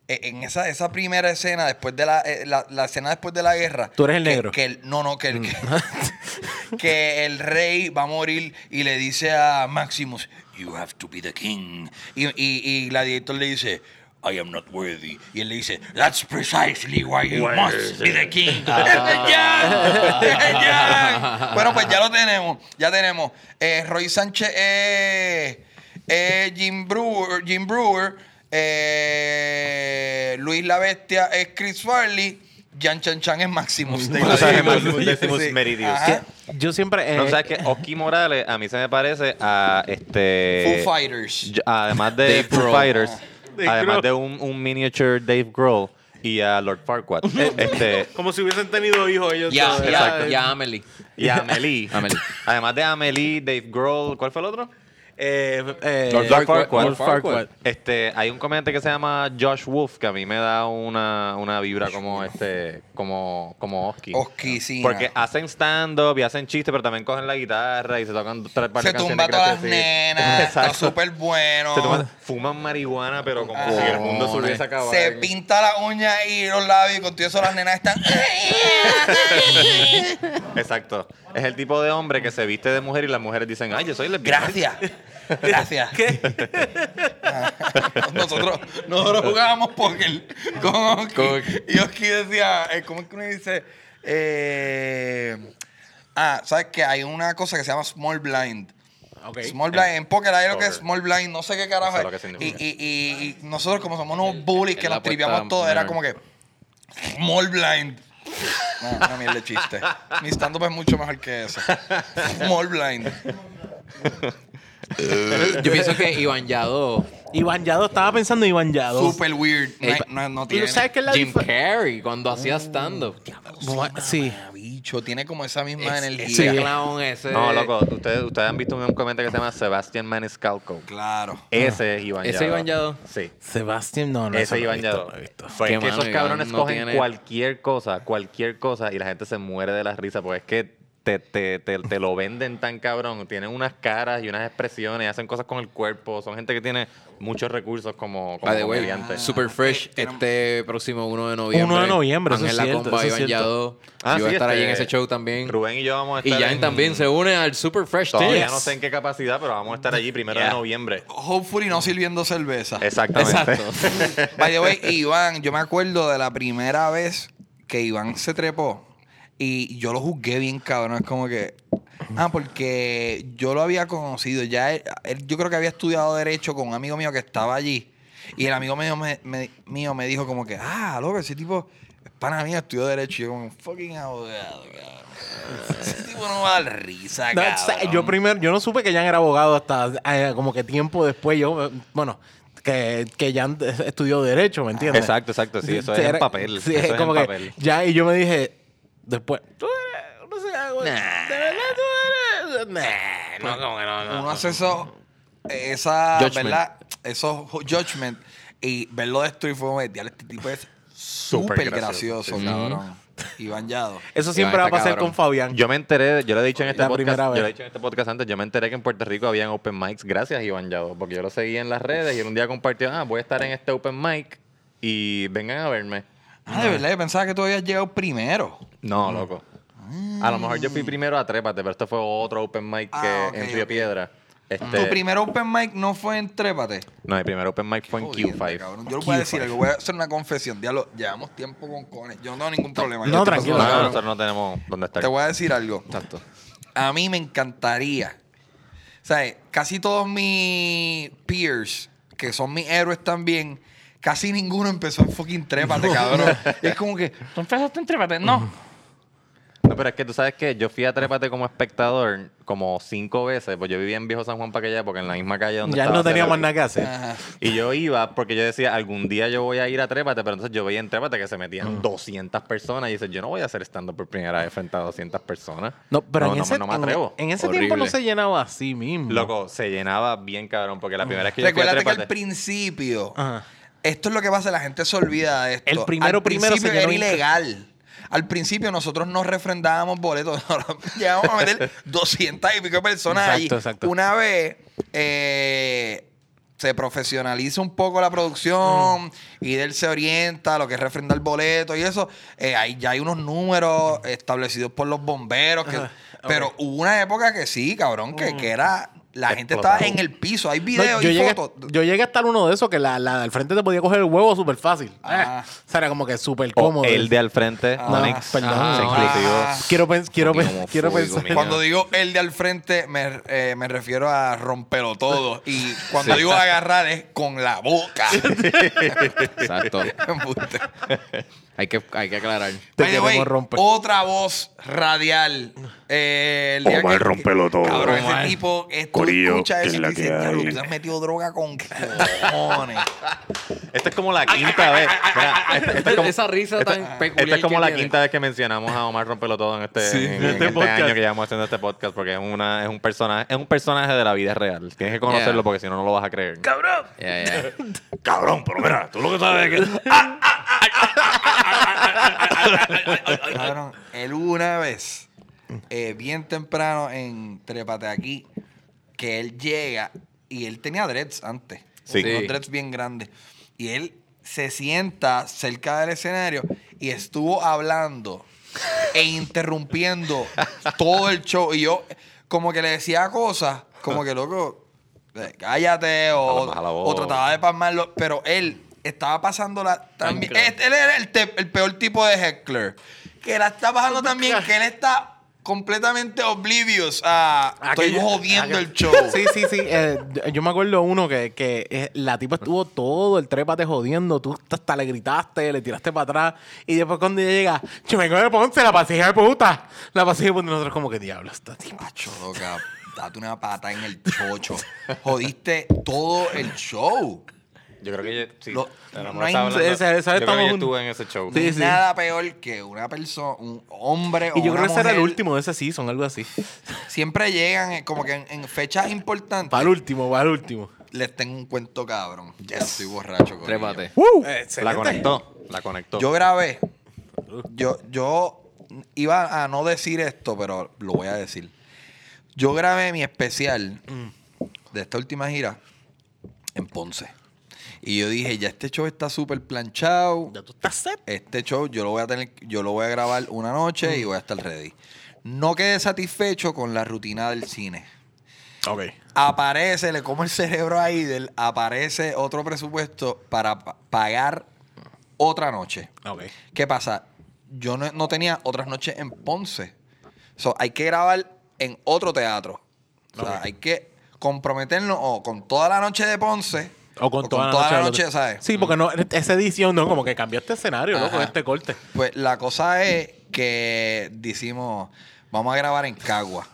Speaker 4: Eh, En esa, esa primera escena, después de la, eh, la, la escena después de la guerra.
Speaker 3: Tú eres el
Speaker 4: que-
Speaker 3: negro.
Speaker 4: Que el- no, no, que el, que, que el rey va a morir y le dice a Maximus, You have to be the king. Y, y, y Gladiator le dice, I am not worthy. Y él le dice, That's precisely why you must be the king. ¡Ya! ¡Ya! Bueno, pues ya lo tenemos. Ya tenemos. Eh, Roy Sánchez es eh, Jim Brewer. Jim Brewer eh, Luis La Bestia es Chris Farley. Jan Chan Chan es Maximus.
Speaker 1: O
Speaker 4: Sí.
Speaker 1: Meridius.
Speaker 4: Ajá.
Speaker 3: yo siempre. eh,
Speaker 1: No, ¿sabes qué? Oski Morales a mí se me parece a este...
Speaker 4: Foo Fighters.
Speaker 1: yo- además de
Speaker 2: Dave
Speaker 1: Foo
Speaker 2: Grohl.
Speaker 1: Fighters,
Speaker 3: Dave
Speaker 1: además
Speaker 3: Grohl.
Speaker 1: de un, un miniature Dave Grohl y a Lord Farquaad. este,
Speaker 3: como si hubiesen tenido hijos ellos.
Speaker 2: Ya, ya,
Speaker 1: Exacto.
Speaker 2: ya, Amelie.
Speaker 1: y a Amelie.
Speaker 2: Amelie.
Speaker 1: Además de Amelie, Dave Grohl, ¿cuál fue el otro?
Speaker 3: Eh, eh,
Speaker 1: Lord Farquaad.
Speaker 3: Lord Farquaad.
Speaker 1: Este, hay un comediante que se llama Josh Wolf que a mí me da una, una vibra como este, como, como Oski.
Speaker 4: Oskicina.
Speaker 1: Porque hacen stand-up y hacen chistes, pero también cogen la guitarra y se tocan tres par de
Speaker 4: Se tumba todas las
Speaker 1: sí.
Speaker 4: nenas. Está
Speaker 1: Exacto.
Speaker 4: súper bueno.
Speaker 1: Se toman- fuman marihuana, pero como
Speaker 4: Ah.
Speaker 1: si el mundo se hubiese acabado.
Speaker 4: Se pinta la uña y los labios y con todo eso las nenas están.
Speaker 1: Exacto. Es el tipo de hombre que se viste de mujer y las mujeres dicen, ay, yo soy lesbiana.
Speaker 4: Gracias. Gracias. nosotros, nosotros jugábamos póker con Oski. Y Oski decía, eh, ¿cómo es que uno dice? Eh, ah, ¿sabes qué? Hay una cosa que se llama small blind.
Speaker 3: Ok.
Speaker 4: Small blind, en póker hay lo que es small blind, no sé qué carajo
Speaker 1: No sé
Speaker 4: es.
Speaker 1: que
Speaker 4: y,
Speaker 1: significa.
Speaker 4: y, y, y nosotros como somos unos bullies
Speaker 2: Es
Speaker 4: que nos triviamos todo, era como que small blind. No, una mierda de chiste. Mi stand-up es mucho mejor que eso. Small blind.
Speaker 2: Yo pienso que Iván Yado,
Speaker 3: Iván Yado, estaba pensando en Iván Yado.
Speaker 4: Super weird. No,
Speaker 2: Ey,
Speaker 4: no, no
Speaker 3: ¿Y
Speaker 4: tiene.
Speaker 3: sabes qué es la
Speaker 2: Jim Carrey, cuando hacía stand-up.
Speaker 3: Bu- Sí.
Speaker 4: Ah, bicho, tiene como esa misma
Speaker 2: Ese
Speaker 4: energía.
Speaker 2: clown ese.
Speaker 1: No, loco, ustedes, ustedes han visto un comediante que se llama Sebastian Maniscalco.
Speaker 4: Claro.
Speaker 1: Ese es Iván
Speaker 2: ¿Ese
Speaker 1: Yadó.
Speaker 2: Iván Yadó?
Speaker 1: Sí.
Speaker 3: Sebastián, no, no. eso
Speaker 1: Ese
Speaker 3: no
Speaker 1: Iván
Speaker 3: he visto,
Speaker 1: Yadó.
Speaker 3: no he visto.
Speaker 1: Fue
Speaker 2: Qué
Speaker 1: que
Speaker 2: mano,
Speaker 1: esos
Speaker 2: Iván
Speaker 1: cabrones
Speaker 2: no
Speaker 1: cogen
Speaker 2: tiene-
Speaker 1: cualquier cosa, cualquier cosa, y la gente se muere de la risa, porque es que te, te, te, te lo venden tan cabrón. Tienen unas caras y unas expresiones, hacen cosas con el cuerpo. Son gente que tiene muchos recursos como, como
Speaker 2: By the way,
Speaker 1: comediante.
Speaker 2: Super Fresh,
Speaker 4: Tiene-
Speaker 2: este próximo 1 de noviembre.
Speaker 3: 1 de noviembre, eso
Speaker 2: Ángel
Speaker 3: es
Speaker 2: La
Speaker 3: cierto,
Speaker 2: Comba,
Speaker 3: eso es
Speaker 2: Iván. Yadó.
Speaker 1: Ah,
Speaker 2: Yo voy a estar ahí en
Speaker 1: este,
Speaker 2: ese show también.
Speaker 1: Rubén y yo vamos a
Speaker 2: Y
Speaker 1: estar
Speaker 2: Jan
Speaker 1: en-
Speaker 2: también se une al Super Fresh
Speaker 1: Todavía
Speaker 2: Tips.
Speaker 1: no sé en qué capacidad, pero vamos a estar allí primero de noviembre.
Speaker 4: Hopefully no sirviendo cerveza.
Speaker 1: Exactamente.
Speaker 2: Exacto.
Speaker 4: By the way, Iván, yo me acuerdo de la primera vez que Iván se trepó y yo lo juzgué bien cabrón. Es como que. Ah, porque yo lo había conocido. Ya él, él- yo creo que había estudiado Derecho con un amigo mío que estaba allí. Y el amigo mío me, me- mío me dijo como que, ah, loco, ese tipo es pana mío, estudió Derecho. Y yo como, fucking abogado, cabrón. Ese tipo no va a dar risa,
Speaker 3: No, o sea,
Speaker 4: cabrón.
Speaker 3: yo primero, yo no supe que Jan era abogado hasta eh, como que tiempo después. Yo, bueno, que, que Jan estudió Derecho, ¿me entiendes?
Speaker 1: Exacto, exacto, sí, eso es
Speaker 3: Era-
Speaker 1: en papel.
Speaker 3: Sí,
Speaker 1: eso
Speaker 3: es
Speaker 1: es
Speaker 3: como
Speaker 1: en
Speaker 3: que
Speaker 1: papel.
Speaker 3: ya, y yo me dije, después, tú eres, no sé, algo, de verdad tú eres, nah, no, como que no, no.
Speaker 4: uno hace eso, esa,
Speaker 2: Judgment.
Speaker 4: ¿verdad? Esos ju- judgment y verlo destruir fue como, "Diablo, este tipo es
Speaker 1: Súper
Speaker 4: súper
Speaker 1: gracioso,
Speaker 4: gracioso, cabrón. Iván Yado.
Speaker 3: Eso siempre
Speaker 2: Iván
Speaker 3: va a pasar
Speaker 2: cabrón.
Speaker 3: con Fabián.
Speaker 1: Yo me enteré, yo lo he dicho en este
Speaker 3: La
Speaker 1: podcast,
Speaker 3: primera
Speaker 1: yo
Speaker 3: vez.
Speaker 1: lo he dicho en este podcast antes, yo me enteré que en Puerto Rico habían open mics gracias a Iván Yado, porque yo lo seguía en las redes y un día compartió, ah, voy a estar en este open mic y vengan a verme.
Speaker 4: Ah, de verdad, yo pensaba que tú habías llegado primero.
Speaker 1: No, loco. A lo mejor yo fui primero a Trépate, pero esto fue otro open mic que
Speaker 4: Ah, ok,
Speaker 1: en Río
Speaker 4: ok.
Speaker 1: Piedra. Este,
Speaker 4: Tu primer open mic no fue en Trépate.
Speaker 1: No, mi primer open mic fue en
Speaker 4: Jodiendo,
Speaker 1: Q5.
Speaker 4: cabrón. Yo le voy a decir algo, voy a hacer una confesión. Diablo, llevamos tiempo con cones. Yo no tengo ningún problema.
Speaker 3: no,
Speaker 4: Yo te
Speaker 3: tranquilo,
Speaker 1: No,
Speaker 4: paso la
Speaker 1: no,
Speaker 4: mano.
Speaker 1: nosotros no tenemos dónde estar.
Speaker 4: Te voy a decir algo.
Speaker 2: Exacto.
Speaker 4: A mí me encantaría. ¿Sabes? Casi todos mis peers, que son mis héroes también, casi ninguno empezó en fucking trépate, cabrón. Y es como que.
Speaker 6: ¿Tú empezaste en Trépate? No.
Speaker 1: Pero es que tú sabes que yo fui a Trépate como espectador como cinco veces, pues yo vivía en Viejo San Juan para aquella época, en la misma calle donde
Speaker 3: Ya
Speaker 1: estaba
Speaker 3: no teníamos nada que hacer.
Speaker 4: Ajá.
Speaker 1: Y yo iba porque yo decía, algún día yo voy a ir a Trépate, pero entonces yo veía en Trépate que se metían 200 personas y dices, yo no voy a hacer stand-up por primera vez frente a 200 personas.
Speaker 3: No, pero
Speaker 1: no,
Speaker 3: en,
Speaker 1: no
Speaker 3: ese,
Speaker 1: no me atrevo.
Speaker 3: en, en ese tiempo no
Speaker 2: Horrible.
Speaker 3: se llenaba así mismo.
Speaker 1: Loco, se llenaba bien cabrón porque la primera vez que yo fui a
Speaker 4: Recuérdate que al
Speaker 1: Trépate...
Speaker 4: principio,
Speaker 3: Ajá.
Speaker 4: esto es lo que pasa, la gente se olvida de esto.
Speaker 3: El primero,
Speaker 4: al
Speaker 3: primero se
Speaker 4: principio
Speaker 3: llenó
Speaker 4: era ilegal. Al principio nosotros no refrendábamos boletos, llegamos a meter 200 y pico personas
Speaker 3: Exacto,
Speaker 4: allí.
Speaker 3: exacto.
Speaker 4: Una vez eh, se profesionaliza un poco la producción
Speaker 3: Mm.
Speaker 4: y él se orienta a lo que es refrendar boletos y eso, eh, ahí ya hay unos números establecidos por los bomberos. que- Pero hubo una época que sí, cabrón, que, que era... La gente
Speaker 1: Explotado.
Speaker 4: estaba en el piso, hay
Speaker 3: No,
Speaker 4: videos
Speaker 3: yo,
Speaker 4: y
Speaker 3: llegué,
Speaker 4: fotos.
Speaker 3: yo llegué a estar uno de esos que la, la del frente te podía coger el huevo súper fácil.
Speaker 4: Ah.
Speaker 3: Eh, o sea, era como que súper
Speaker 1: O
Speaker 3: cómodo.
Speaker 1: el de al frente,
Speaker 4: Ah,
Speaker 3: No,
Speaker 1: Onyx,
Speaker 3: perdón.
Speaker 1: se
Speaker 2: Ah,
Speaker 1: inclusivo.
Speaker 4: ah.
Speaker 3: Quiero, pens- quiero, quiero pensar.
Speaker 4: Cuando digo el de al frente, me, eh, me refiero a romperlo todo. Y cuando digo agarrar es con la boca.
Speaker 2: Exacto. Hay, que, hay que aclarar.
Speaker 3: Te
Speaker 4: way, otra voz radial. Eh, el día
Speaker 7: Omar,
Speaker 4: que-
Speaker 7: rómpelo todo.
Speaker 4: Cabrón,
Speaker 3: Omar.
Speaker 4: ese tipo, esto
Speaker 7: Corillo,
Speaker 4: escucha eso
Speaker 7: es
Speaker 4: y
Speaker 7: la
Speaker 4: dice, has metido droga con cojones.
Speaker 1: Esta es como la quinta vez. Mira, esta- esta es como-
Speaker 2: Esa risa
Speaker 1: esta-
Speaker 2: tan peculiar
Speaker 1: Esta es como la
Speaker 2: tiene.
Speaker 1: quinta vez que mencionamos a Omar Rompelo Todo en este, en, en
Speaker 3: este
Speaker 1: este
Speaker 3: podcast.
Speaker 1: año que llevamos haciendo este podcast porque es una es un personaje es un personaje de la vida real. Tienes que conocerlo
Speaker 2: Yeah.
Speaker 1: porque si no no lo vas a creer.
Speaker 2: Ya.
Speaker 7: Cabrón, pero mira, tú lo que sabes es que.
Speaker 4: Cabrón, él una vez, eh, bien temprano en Trépate aquí, que él llega y él tenía dreads antes.
Speaker 1: Sí.
Speaker 4: Unos
Speaker 2: Sí.
Speaker 4: dreads bien grandes. Y él se sienta cerca del escenario y estuvo hablando e interrumpiendo todo el show. Y yo, como que le decía cosas, como que loco, eh, cállate, o, o trataba de palmarlo, pero él estaba pasándola también. Este- él era el peor tipo de heckler. Que la está pasando también, que él está completamente oblivious a. Estoy
Speaker 3: Aquello-
Speaker 4: jodiendo el show.
Speaker 3: Sí, sí, sí. eh, yo me acuerdo uno que, que eh, la tipa estuvo todo el trépate jodiendo. Tú hasta le gritaste, le tiraste para atrás. Y después cuando ella llega, yo me de Ponce, la pasilla de puta. La pasilla de puta. Nosotros como que diablo esta tipa.
Speaker 4: Loca, date una pata en el chocho. Jodiste todo el show.
Speaker 1: Yo creo que yo, sí,
Speaker 4: Lo- no hay-
Speaker 1: estaba hablando-
Speaker 3: esa- esa vez
Speaker 1: yo creo que
Speaker 3: estamos
Speaker 1: yo
Speaker 3: juntos.
Speaker 1: estuve en ese show.
Speaker 3: Sí,
Speaker 4: No hay
Speaker 3: sí.
Speaker 4: Nada peor que una persona, un hombre
Speaker 3: Y
Speaker 4: o
Speaker 3: yo
Speaker 4: una
Speaker 3: creo que ese era el último de ese season, algo así.
Speaker 4: Siempre llegan eh, como que en, en fechas importantes.
Speaker 3: Para el último, para el último.
Speaker 4: Les tengo un cuento cabrón. Ya estoy borracho. corillo.
Speaker 2: Trépate.
Speaker 1: La conectó, la conectó.
Speaker 4: Yo grabé. Yo, yo iba a no decir esto, pero lo voy a decir. Yo grabé mi especial de esta última gira en Ponce. Y yo dije, ya este show está súper planchado.
Speaker 3: Ya tú estás set.
Speaker 4: Este show yo lo voy a tener, yo lo voy a grabar una noche y voy a estar ready. No quedé satisfecho con la rutina del cine.
Speaker 3: Ok.
Speaker 4: Aparece, le como el cerebro a Idel, aparece otro presupuesto para pa- pagar otra noche.
Speaker 3: Ok.
Speaker 4: ¿Qué pasa? Yo no, no tenía otras noches en Ponce. So, hay que grabar en otro teatro. O sea,
Speaker 3: Ok.
Speaker 4: hay que comprometernos o con toda la noche de Ponce.
Speaker 3: O con toda, la noche.
Speaker 4: ¿sabes?
Speaker 3: Sí, porque no, esa edición no, como que cambió este escenario,
Speaker 4: Ajá.
Speaker 3: loco, este corte.
Speaker 4: Pues la cosa es que decimos, vamos a grabar en Cagua.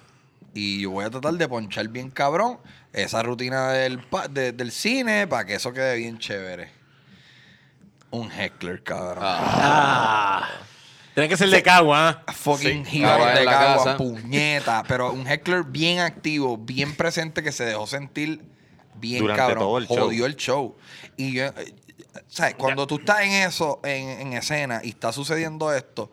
Speaker 4: Y yo voy a tratar de ponchar bien cabrón esa rutina del, pa- de- del cine para que eso quede bien chévere. Un heckler, cabrón.
Speaker 3: Ah. Tiene que ser de Cagua, ¿ah?
Speaker 4: Fucking
Speaker 2: Sí.
Speaker 4: hero de Cagua, puñeta. Pero un heckler bien activo, bien presente, que se dejó sentir bien
Speaker 1: Durante
Speaker 4: cabrón.
Speaker 1: todo el show.
Speaker 4: Jodió el show. Y yo, eh, ¿sabes? Cuando tú estás en eso, en, en escena, y está sucediendo esto,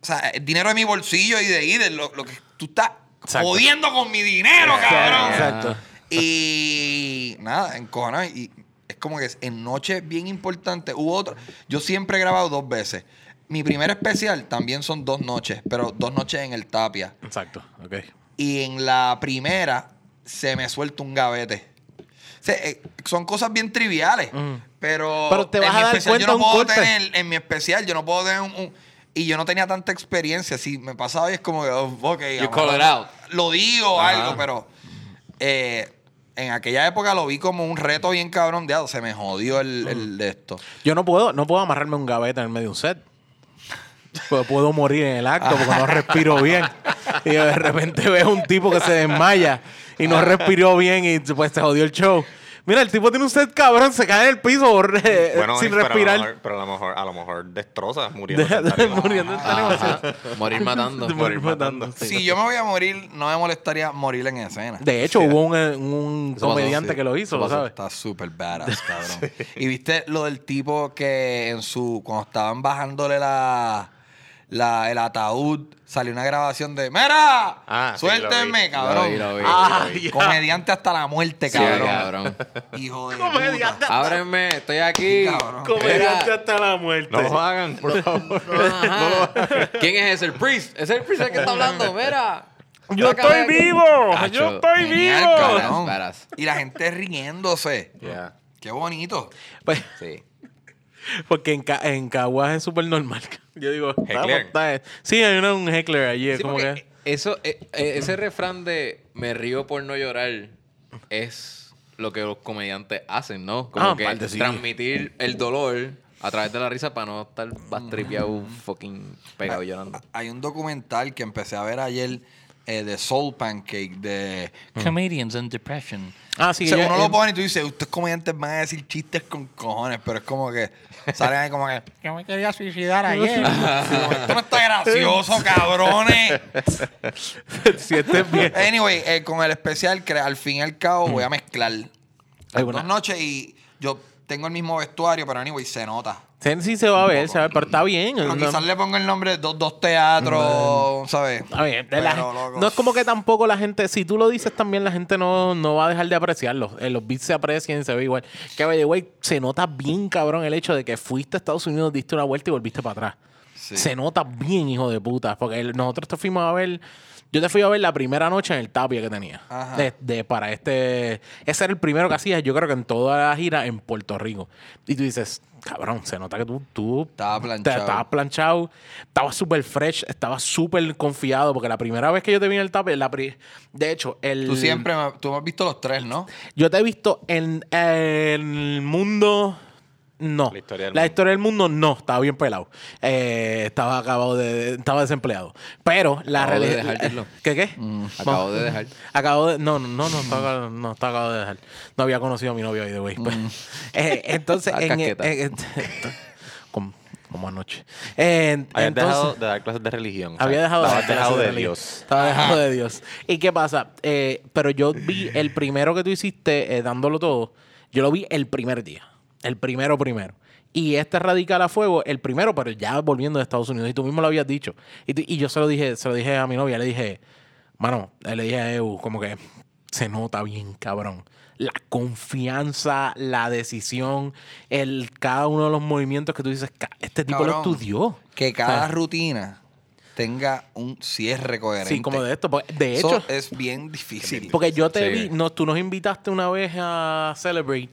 Speaker 4: o sea, el dinero de mi bolsillo y de Iden, lo, lo que tú estás
Speaker 3: Exacto.
Speaker 4: jodiendo con mi dinero, cabrón.
Speaker 3: Exacto.
Speaker 4: Y nada, encojonado. Y es como que en noches bien importantes hubo otra. Yo siempre he grabado dos veces. Mi primer especial también son dos noches, pero dos noches en el Tapia.
Speaker 3: Exacto, ok.
Speaker 4: Y en la primera se me suelta un gavete. O sea, eh, son cosas bien triviales, pero,
Speaker 3: Pero te vas
Speaker 4: en
Speaker 3: a
Speaker 4: mi
Speaker 3: dar
Speaker 4: especial
Speaker 3: cuenta
Speaker 4: yo no puedo
Speaker 3: corte.
Speaker 4: tener, en mi especial yo no puedo tener un, un- y yo no tenía tanta experiencia. Si me pasaba hoy es como que, oh, ok, lo
Speaker 2: call
Speaker 4: mejor
Speaker 2: it out.
Speaker 4: Lo digo o algo, pero eh, en aquella época lo vi como un reto bien cabrón de Se me jodió el, el de esto.
Speaker 3: Yo no puedo, no puedo amarrarme un gaveta en el medio de un set. pues puedo morir en el acto porque no respiro bien. Y de repente ves un tipo que se desmaya y no respiró bien y pues se jodió el show. Mira, el tipo tiene un set cabrón, se cae en el piso eh,
Speaker 1: Bueno,
Speaker 3: sin
Speaker 1: pero a lo
Speaker 3: respirar.
Speaker 1: mejor- Pero a lo mejor, a lo mejor destroza muriendo.
Speaker 3: Muriendo en tarima.
Speaker 2: Morir matando.
Speaker 3: De morir matando. sí.
Speaker 4: Si yo me voy a morir, no me molestaría morir en escena.
Speaker 3: De hecho, hubo un, eh, un
Speaker 2: Eso pasó,
Speaker 3: comediante
Speaker 4: Sí,
Speaker 3: que lo hizo,
Speaker 4: pasó.
Speaker 3: ¿sabes?
Speaker 4: Está súper badass, cabrón. Y viste lo del tipo que en su. Cuando estaban bajándole la. La el ataúd, salió una grabación de. ¡Mira!
Speaker 1: Ah, sí,
Speaker 4: ¡Suéltenme,
Speaker 1: lo vi.
Speaker 4: cabrón!
Speaker 2: Lo vi, lo vi.
Speaker 3: Ah,
Speaker 2: lo vi.
Speaker 3: ya.
Speaker 4: Comediante hasta la muerte,
Speaker 2: Sí,
Speaker 4: cabrón.
Speaker 2: cabrón.
Speaker 4: Hijo de.
Speaker 3: Comediante
Speaker 4: puta.
Speaker 2: Ábrenme, estoy aquí.
Speaker 4: Cabrón.
Speaker 3: Comediante
Speaker 2: Mira.
Speaker 3: hasta la muerte.
Speaker 1: No lo hagan, por favor.
Speaker 2: ¿Quién es ese? El priest. Ese es el priest el que está hablando. Mira.
Speaker 3: ¡Yo estoy vivo! ¡Yo estoy
Speaker 4: genial,
Speaker 3: vivo!
Speaker 4: cabrón. Y la gente riéndose.
Speaker 1: Yeah.
Speaker 4: Qué bonito.
Speaker 3: Pues,
Speaker 2: Sí.
Speaker 3: Porque en, Ca- en Caguas es súper normal. Yo digo,
Speaker 1: Heckler.
Speaker 3: está- sí, hay una- un heckler allí.
Speaker 2: Sí,
Speaker 3: como que.
Speaker 2: eso, eh, eh, ese refrán de me río por no llorar es lo que los comediantes hacen, ¿no? Como
Speaker 3: Ah,
Speaker 2: que
Speaker 3: parte sí.
Speaker 2: transmitir el dolor a través de la risa para no estar bastripeado, fucking pegado llorando.
Speaker 4: Hay un documental que empecé a ver ayer eh, de Soul Pancake de
Speaker 6: Comedians and depression.
Speaker 3: Ah, sí,
Speaker 4: o sea,
Speaker 3: ella-
Speaker 4: uno lo pone y tú dices, ustedes comediantes van a decir chistes con cojones, pero es como que salen ahí como que,
Speaker 6: Yo me quería suicidar ayer.
Speaker 4: esto no está gracioso, cabrones.
Speaker 3: si este es bien.
Speaker 4: Anyway, eh, con el especial, que al fin y al cabo voy a mezclar
Speaker 3: Alguna-
Speaker 4: dos noches y yo tengo el mismo vestuario, pero anyway, se nota.
Speaker 3: Sí, se va a ver, se va a ver, pero está bien.
Speaker 4: Pero
Speaker 3: no-
Speaker 4: quizás le pongo el nombre de dos, dos teatros, ¿sabes?
Speaker 3: Está bien, la- no es como que tampoco la gente, si tú lo dices también, la gente no, no va a dejar de apreciarlo. Eh, los beats se aprecian y se ve igual. Que, way, se nota bien, cabrón, el hecho de que fuiste a Estados Unidos, diste una vuelta y volviste para atrás.
Speaker 4: Sí.
Speaker 3: Se nota bien, hijo de puta. Porque el- nosotros te fuimos a ver. Yo te fui a ver la primera noche en el Tapia que tenía.
Speaker 4: Ajá.
Speaker 3: De, de- para este. Ese era el primero que hacías, yo creo que en toda la gira en Puerto Rico. Y tú dices, cabrón, se nota que tú. tú
Speaker 4: Estaba
Speaker 3: te-
Speaker 4: planchado.
Speaker 3: Estabas planchado. Estabas súper fresh. Estabas súper confiado. Porque la primera vez que yo te vi en el Tapia. La pri- de hecho, el.
Speaker 4: Tú siempre, tú me has visto los tres, ¿no?
Speaker 3: Yo te he visto en, en el mundo. No.
Speaker 1: La historia del
Speaker 3: La
Speaker 1: mundo.
Speaker 3: historia del mundo no, estaba bien pelado. Eh, estaba acabado de. Estaba desempleado. Pero la
Speaker 2: Acabo de
Speaker 3: realidad. ¿Qué qué?
Speaker 2: Acabo de dejar.
Speaker 3: Acabo de. No, no, no, no, estaba, no, estaba acabado de dejar. No había conocido a mi novia hoy de güey. pues. Eh, entonces, en,
Speaker 2: casqueta.
Speaker 3: en- como, como anoche. Eh,
Speaker 1: Habías dejado de dar clases de religión. o sea,
Speaker 3: había dejado, de,
Speaker 1: dejado de
Speaker 3: religión.
Speaker 1: Dios.
Speaker 3: Estaba dejado de Dios. ¿Y qué pasa? Eh, pero yo vi el primero que tú hiciste eh, dándolo todo. Yo lo vi el primer día. El primero, primero. Y este radical a fuego, el primero, pero ya volviendo de Estados Unidos. Y tú mismo lo habías dicho. Y, tú- y yo se lo dije, se lo dije a mi novia. Le dije, mano, le dije a Eu, como que se nota bien, cabrón. La confianza, la decisión, el, cada uno de los movimientos que tú dices, "Ca- este tipo lo estudió.
Speaker 4: Que cada rutina tenga un cierre coherente.
Speaker 3: Sí, como de esto. porque, De
Speaker 4: Eso
Speaker 3: hecho,
Speaker 4: es bien difícil.
Speaker 3: porque yo te
Speaker 2: Sí.
Speaker 3: vi, no, tú nos invitaste una vez a Celebrate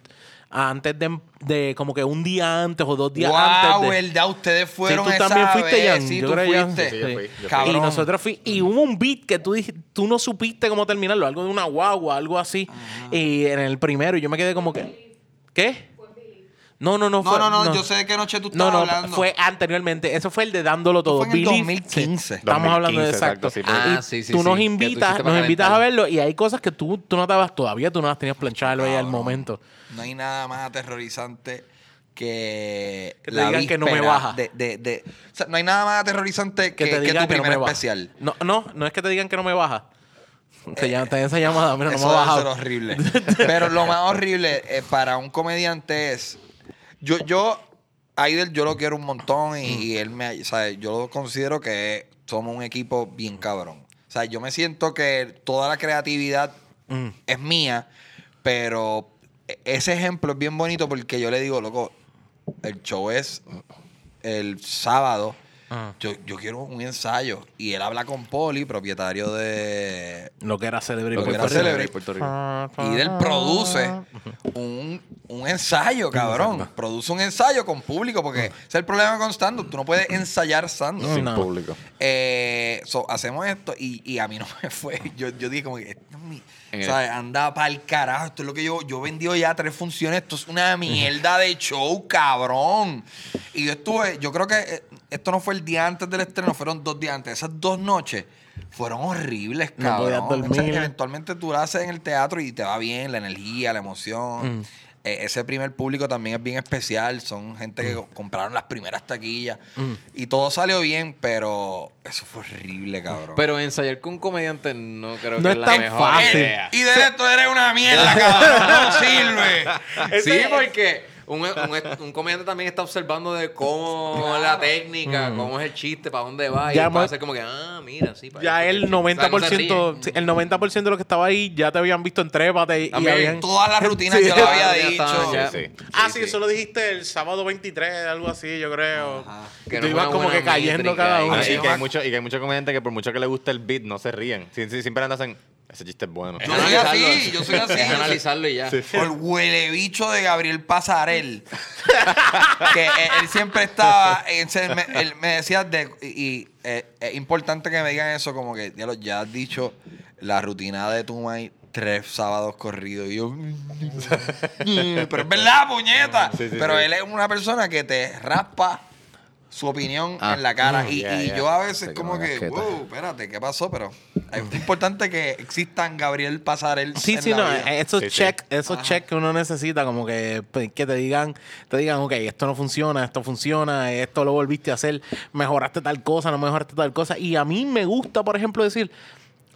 Speaker 3: antes de, de como que un día antes o dos días
Speaker 4: wow,
Speaker 3: antes. De,
Speaker 4: verdad, ustedes fueron
Speaker 3: Sí, tú
Speaker 4: esa
Speaker 3: también fuiste,
Speaker 4: vez.
Speaker 3: Jan.
Speaker 4: Sí,
Speaker 3: Yo
Speaker 4: tú
Speaker 3: creo
Speaker 4: fuiste.
Speaker 1: Sí, yo fui, yo fui.
Speaker 4: Cabrón.
Speaker 3: Y nosotros fui, y hubo un beat que tú tú no supiste cómo terminarlo, algo de una guagua, algo así. Y en el primero yo me quedé como que, ¿qué? No, no, no.
Speaker 4: No,
Speaker 3: fue-
Speaker 4: no, no, yo sé de qué noche tú
Speaker 3: No,
Speaker 4: estabas
Speaker 3: no,
Speaker 4: hablando.
Speaker 3: fue anteriormente. Eso fue el de dándolo todo.
Speaker 4: fue en el
Speaker 3: Believe-
Speaker 4: 2015.
Speaker 3: sí, estamos hablando de
Speaker 1: 2015,
Speaker 3: exacto.
Speaker 1: exacto, sí,
Speaker 2: Ah, sí, sí,
Speaker 3: tú
Speaker 2: sí,
Speaker 3: nos
Speaker 2: tú
Speaker 3: invitas, nos invitas a verlo y hay cosas que tú, tú no estabas todavía, tú no las tenías planchadas ahí al momento.
Speaker 4: No hay nada más aterrorizante que,
Speaker 3: Que te digan que no me baja.
Speaker 4: De, de, de- o sea, no hay nada más aterrorizante que,
Speaker 3: Que te
Speaker 4: que
Speaker 3: digan
Speaker 4: tu
Speaker 3: que, no
Speaker 4: primer
Speaker 3: me baja.
Speaker 4: especial.
Speaker 3: No, no, no es que te digan que no me baja. Se llama, te esa llamada, mira, no me
Speaker 4: Eso
Speaker 3: ha
Speaker 4: debe ser
Speaker 3: bajado.
Speaker 4: horrible. Pero lo más horrible eh, para un comediante es. Yo, yo, Aidel, yo lo quiero un montón y, y él me. O sea, yo lo considero que somos un equipo bien cabrón. O sea, yo me siento que toda la creatividad
Speaker 3: Mm.
Speaker 4: es mía, pero ese ejemplo es bien bonito porque yo le digo, loco, el show es el sábado.
Speaker 3: Ajá.
Speaker 4: Yo, yo quiero un ensayo. Y él habla con Poli, propietario de
Speaker 3: Lo que era celebrity.
Speaker 4: Lo que
Speaker 3: Puerto
Speaker 4: era
Speaker 3: Rico.
Speaker 4: Celebrity.
Speaker 2: Puerto Rico.
Speaker 4: y él produce un, un ensayo, cabrón. Produce un ensayo con público, porque ese es el problema con stand-up. Tú no puedes ensayar stand-up.
Speaker 1: Sin
Speaker 3: no.
Speaker 1: público.
Speaker 4: Eh, so, hacemos esto y, y a mí no me fue. Yo, yo dije como que, esto es mi-
Speaker 2: En
Speaker 4: o sea, anda para el carajo. Esto es lo que yo, yo he vendido ya tres funciones. Esto es una mierda de show, cabrón. Y yo estuve, yo creo que eh, esto no fue el día antes del estreno, fueron dos días antes. Esas dos noches fueron horribles,
Speaker 3: No
Speaker 4: cabrón.
Speaker 3: podías dormir.
Speaker 4: O sea, eventualmente tú lo haces en el teatro y te va bien, la energía, la emoción.
Speaker 3: Mm.
Speaker 4: Eh, ese primer público también es bien especial. Son gente
Speaker 3: Mm.
Speaker 4: que co- compraron las primeras taquillas. Y todo salió bien, pero eso fue horrible, cabrón.
Speaker 2: Pero ensayar con un comediante no creo
Speaker 3: No
Speaker 2: que
Speaker 3: es
Speaker 2: es la
Speaker 3: tan
Speaker 2: mejor
Speaker 3: fácil.
Speaker 2: idea.
Speaker 4: y de esto eres una mierda, cabrón. No sirve.
Speaker 2: Sí, porque un, un, un comediante también está observando de cómo es la técnica, cómo es el chiste, para dónde va. Y
Speaker 3: Ya
Speaker 2: él puede
Speaker 3: mo-
Speaker 2: hacer como que, ah, mira, sí. para
Speaker 3: Ya el
Speaker 2: que- o sea, no se
Speaker 3: 90%,
Speaker 2: ríen.
Speaker 3: sí, el 90% de los que estaba ahí ya te habían visto en Trépate y, y habían...
Speaker 4: Todas las rutinas
Speaker 3: Sí.
Speaker 4: yo lo había dicho.
Speaker 2: estaban ya.
Speaker 1: Sí,
Speaker 3: Ah, sí, eso lo dijiste el sábado 23, algo así, yo creo.
Speaker 2: Que
Speaker 3: Y
Speaker 2: no
Speaker 3: tú ibas como que cayendo cada uno.
Speaker 1: Y, que hay
Speaker 4: me-
Speaker 1: mucho, y que hay muchos comediantes que por mucho que les guste el beat no se ríen. Siempre hacen, ese chiste es bueno.
Speaker 4: Yo soy así, yo soy así.
Speaker 2: Es analizarlo y ya.
Speaker 4: El huele bicho de Gabriel Pasarel. que él, él siempre estaba. él, me, él me decía. De, y y, eh, es importante que me digan eso, como que ya, lo- ya has dicho la rutina de Tumay tres sábados corridos. Y yo. pero es verdad, puñeta.
Speaker 1: Sí, sí,
Speaker 4: pero
Speaker 1: sí.
Speaker 4: él es una persona que te raspa su opinión
Speaker 2: Ah,
Speaker 4: en la cara.
Speaker 1: mm,
Speaker 4: y
Speaker 1: yeah,
Speaker 4: y
Speaker 1: yeah.
Speaker 4: yo a veces, como que, wow, espérate, ¿qué pasó? Pero es importante que existan Gabriel Pasarel.
Speaker 3: Sí,
Speaker 4: en
Speaker 3: sí,
Speaker 4: la
Speaker 3: no,
Speaker 4: vida.
Speaker 3: esos
Speaker 1: Sí, sí.
Speaker 3: check, esos check que uno necesita, como que, pues, que te digan, te digan, ok, esto no funciona, esto funciona, esto lo volviste a hacer, mejoraste tal cosa, no mejoraste tal cosa. Y a mí me gusta, por ejemplo, decir,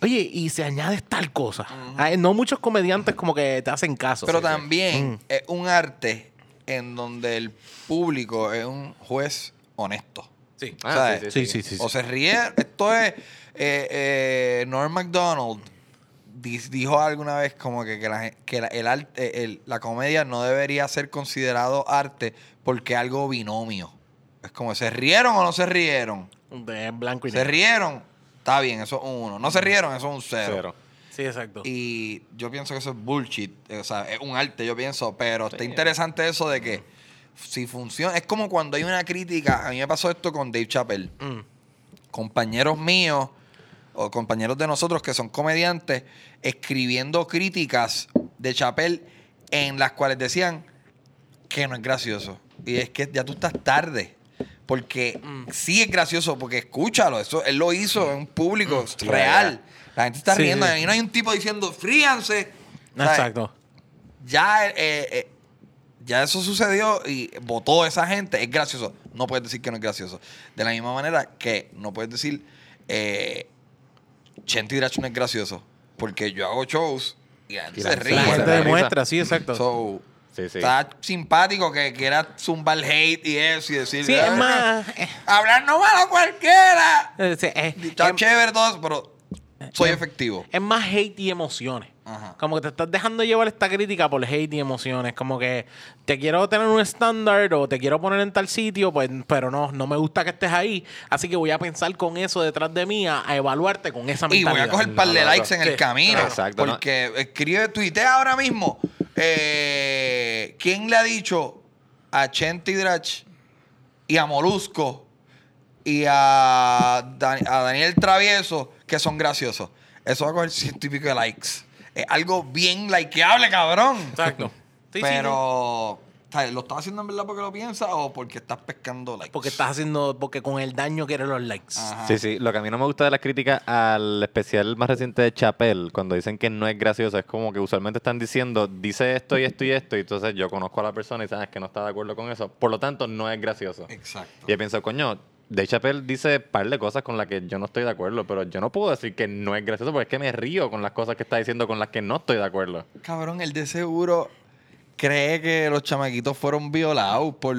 Speaker 3: oye, y se añades tal cosa. Ah, No muchos comediantes como que te hacen caso.
Speaker 4: Pero también
Speaker 3: Mm.
Speaker 4: es un arte en donde el público es un juez honesto.
Speaker 3: Sí.
Speaker 1: Ah.
Speaker 3: Sí, sí, sí. sí.
Speaker 4: O se ríe. Esto es. Eh, eh, Norm MacDonald di- dijo alguna vez como que, que, la, que la- el arte, el- la comedia no debería ser considerado arte porque es algo binomio. Es como, ¿se rieron o no se rieron?
Speaker 3: De blanco y
Speaker 4: Se
Speaker 3: negro.
Speaker 4: rieron, está bien, eso es un uno. No se rieron, eso es un cero.
Speaker 1: Cero.
Speaker 3: Sí, exacto.
Speaker 4: Y yo pienso que eso es bullshit. O sea, es un arte, yo pienso. Pero está interesante eso de que si funciona. Es como cuando hay una crítica. A mí me pasó esto con Dave Chappelle.
Speaker 3: Mm.
Speaker 4: Compañeros míos o compañeros de nosotros que son comediantes escribiendo críticas de Chappelle en las cuales decían que no es gracioso. Y es que ya tú estás tarde. Porque sí es gracioso, porque escúchalo, eso él lo hizo en un público real. La gente está
Speaker 3: Sí,
Speaker 4: riendo.
Speaker 3: sí.
Speaker 4: Y no hay un tipo diciendo, fríanse.
Speaker 3: Exacto.
Speaker 4: Ya, eh, eh, ya eso sucedió y votó esa gente. Es gracioso. No puedes decir que no es gracioso. De la misma manera que no puedes decir, eh, Chente Drach no es gracioso. Porque yo hago shows y la gente
Speaker 1: Y
Speaker 4: se
Speaker 1: la-
Speaker 4: ríe.
Speaker 3: La gente demuestra, sí, exacto.
Speaker 4: So,
Speaker 1: Sí, sí.
Speaker 4: Está simpático que quiera zumbar hate y eso y decir.
Speaker 3: Sí, es
Speaker 4: "Ah,
Speaker 3: más... eh,
Speaker 4: Hablar no malo cualquiera.
Speaker 3: eh, sí, eh,
Speaker 4: Está
Speaker 3: es-
Speaker 4: chévere todo eso, pero soy efectivo.
Speaker 3: es más hate y emociones.
Speaker 4: Ajá.
Speaker 3: Como que te estás dejando llevar esta crítica por hate y emociones. Como que te quiero tener un estándar o te quiero poner en tal sitio, pues, pero no, no me gusta que estés ahí. Así que voy a pensar con eso detrás de mí, a, a evaluarte con esa
Speaker 4: Y voy
Speaker 3: mentalidad.
Speaker 4: a coger par de
Speaker 1: no,
Speaker 4: likes
Speaker 3: no.
Speaker 4: en el camino.
Speaker 1: Exacto, ¿no?
Speaker 4: Porque escribe, tuitea ahora mismo. eh, ¿Quién le ha dicho a Chente Drach y a Molusco y a, Dan- a Daniel Travieso que son graciosos? Eso va a coger ciento y pico de likes. Es algo bien likeable, cabrón.
Speaker 3: Exacto. Sí,
Speaker 4: Pero. ¿lo estás haciendo en verdad porque lo piensas o porque estás pescando likes?
Speaker 3: Porque estás haciendo, porque con el daño quieres los likes.
Speaker 4: Ajá.
Speaker 1: Sí, sí. Lo que a mí no me gusta de las críticas al especial más reciente de Chappelle, cuando dicen que no es gracioso, es como que usualmente están diciendo, dice esto y esto y esto, y entonces yo conozco a la persona y sabes que no está de acuerdo con eso. Por lo tanto, no es gracioso.
Speaker 4: Exacto.
Speaker 1: Y yo pienso, coño, Dave Chappelle dice un par de cosas con las que yo no estoy de acuerdo, pero yo no puedo decir que no es gracioso porque es que me río con las cosas que está diciendo con las que no estoy de acuerdo.
Speaker 4: Cabrón, él de seguro cree que los chamaquitos fueron violados por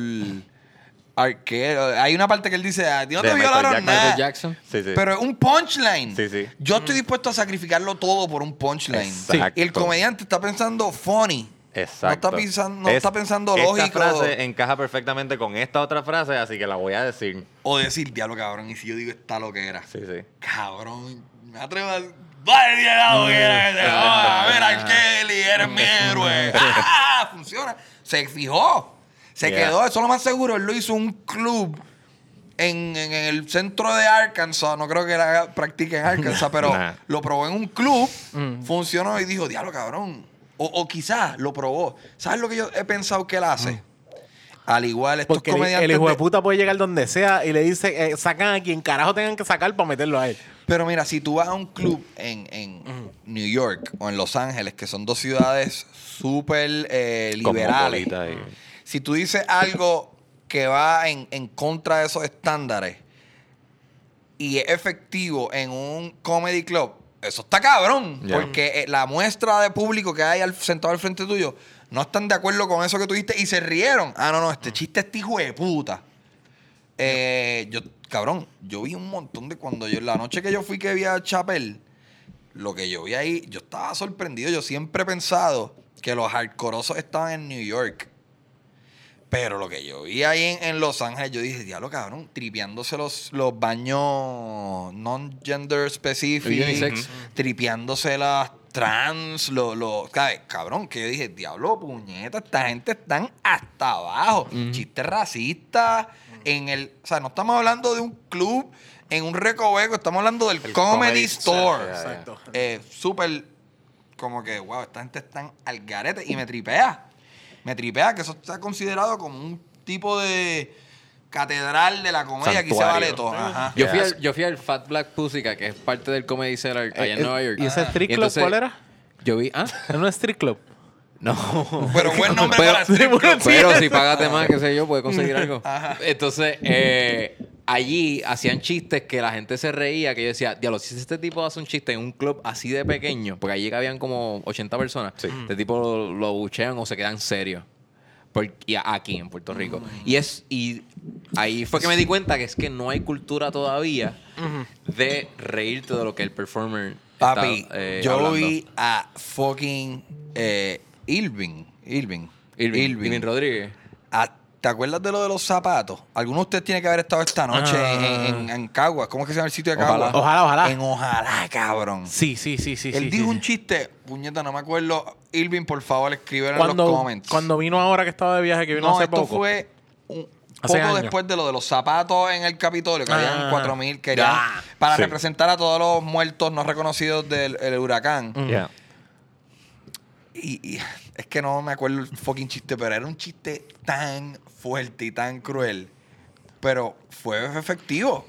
Speaker 4: arquero. Hay una parte que él dice, a ti no
Speaker 1: De
Speaker 4: te
Speaker 1: Michael
Speaker 4: violaron
Speaker 1: Jackson.
Speaker 4: nada.
Speaker 2: Michael Jackson.
Speaker 1: Sí, sí.
Speaker 4: Pero es un punchline.
Speaker 1: Sí, sí.
Speaker 4: Yo estoy dispuesto a sacrificarlo todo por un punchline.
Speaker 1: Exacto.
Speaker 4: Y el comediante está pensando funny.
Speaker 1: Exacto.
Speaker 4: No está pensando, no
Speaker 1: Es-
Speaker 4: está pensando
Speaker 1: esta
Speaker 4: lógico.
Speaker 1: frase encaja perfectamente con esta otra frase, así que la voy a decir.
Speaker 4: O decir, diablo, cabrón. Y si yo digo esta lo que era.
Speaker 1: Sí, sí.
Speaker 4: Cabrón, me atrevo a. ¡Vale, diablo, que era! A ver, Arkeli, eres mi héroe. ¡Ah! Funciona. Se fijó. Se
Speaker 1: Yeah.
Speaker 4: quedó. Eso es lo más seguro. Él lo hizo un club en, en el centro de Arkansas. No creo que la practique en Arkansas, pero
Speaker 1: Nah.
Speaker 4: lo probó en un club. Funcionó y dijo, diablo, cabrón. O, o quizás lo probó. ¿Sabes lo que yo he pensado que él hace? Al igual, estos
Speaker 3: Porque el,
Speaker 4: comediantes.
Speaker 3: el hijo de puta puede llegar donde sea y le dice, eh, sacan a quien carajo tengan que sacar para meterlo a él.
Speaker 4: Pero mira, si tú vas a un club en, en New York o en Los Ángeles, que son dos ciudades súper eh, liberales,
Speaker 1: y-
Speaker 4: si tú dices algo que va en, en contra de esos estándares y es efectivo en un comedy club, eso está cabrón. Porque eh, la muestra de público que hay al, sentado al frente tuyo no están de acuerdo con eso que tú dijiste y se rieron. Ah, no, no, este chiste es hijo de puta. Eh, yo, cabrón, yo vi un montón de cuando yo, la noche que yo fui que vi a Chapel, lo que yo vi ahí, yo estaba sorprendido. Yo siempre he pensado que los hardcoreosos estaban en New York. Pero lo que yo vi ahí en, en Los Ángeles, yo dije, diablo, cabrón, tripeándose los, los baños non-gender specific, tripeándose las trans, los, los, ¿sabes? cabrón, que yo dije, diablo, puñeta, esta gente están hasta abajo. Chistes racistas, en el, o sea, no estamos hablando de un club, en un recoveco, estamos hablando del
Speaker 1: El
Speaker 4: Comedy,
Speaker 1: Comedy
Speaker 4: Store.
Speaker 3: Exacto.
Speaker 4: Eh, Súper, como que, wow, esta gente están al garete y me tripea. Me tripea que eso está considerado como un tipo de catedral de la comedia. Aquí se vale todo. Ajá.
Speaker 2: Yo fui, al, yo fui al Fat Black Pussycat, que es parte del Comedy Cellar allá en
Speaker 3: Eh,
Speaker 2: Nueva York.
Speaker 3: ¿Y ese street
Speaker 2: Y
Speaker 3: club cuál era?
Speaker 2: Yo vi, ah,
Speaker 3: Era un street club.
Speaker 2: no.
Speaker 4: Pero buen nombre
Speaker 2: Pero-
Speaker 4: para strip club.
Speaker 2: Pero si pagaste más, qué sé yo, puedes conseguir algo. Entonces, eh, allí hacían chistes que la gente se reía, que yo decía, diablo, si este tipo hace un chiste en un club así de pequeño, porque allí habían como 80 personas, este tipo lo, lo buchean o se quedan serios. Por- y a- aquí en Puerto Rico. Y es y ahí fue que me di cuenta que es que no hay cultura todavía de reírte de lo que el performer está,
Speaker 4: Papi,
Speaker 2: eh,
Speaker 4: yo
Speaker 2: hablando.
Speaker 4: vi a fucking eh, Irving. Irving.
Speaker 2: Irving, Irving Rodríguez.
Speaker 4: Ah, ¿Te acuerdas de lo de los zapatos? Alguno de ustedes tiene que haber estado esta noche en, en, en Caguas. ¿Cómo es que se llama el sitio de. Caguas?
Speaker 3: Ojalá, ojalá.
Speaker 4: En Ojalá, cabrón.
Speaker 3: Sí, sí, sí, sí.
Speaker 4: Él
Speaker 3: sí,
Speaker 4: dijo
Speaker 3: sí,
Speaker 4: un
Speaker 3: sí.
Speaker 4: chiste, puñeta, no me acuerdo. Irving, por favor, escríbelo en los comments.
Speaker 3: cuando vino ahora que estaba de viaje, que vino
Speaker 4: no,
Speaker 3: hace
Speaker 4: esto
Speaker 3: poco.
Speaker 4: fue un
Speaker 3: Hace
Speaker 4: poco
Speaker 3: años.
Speaker 4: después de lo de los zapatos en el Capitolio, que habían
Speaker 3: Ah.
Speaker 4: 4000 querían
Speaker 3: Ah.
Speaker 4: para
Speaker 1: Sí.
Speaker 4: representar a todos los muertos no reconocidos del el huracán.
Speaker 1: Yeah.
Speaker 4: Y, y es que no me acuerdo el fucking chiste, pero era un chiste tan fuerte y tan cruel. Pero fue efectivo.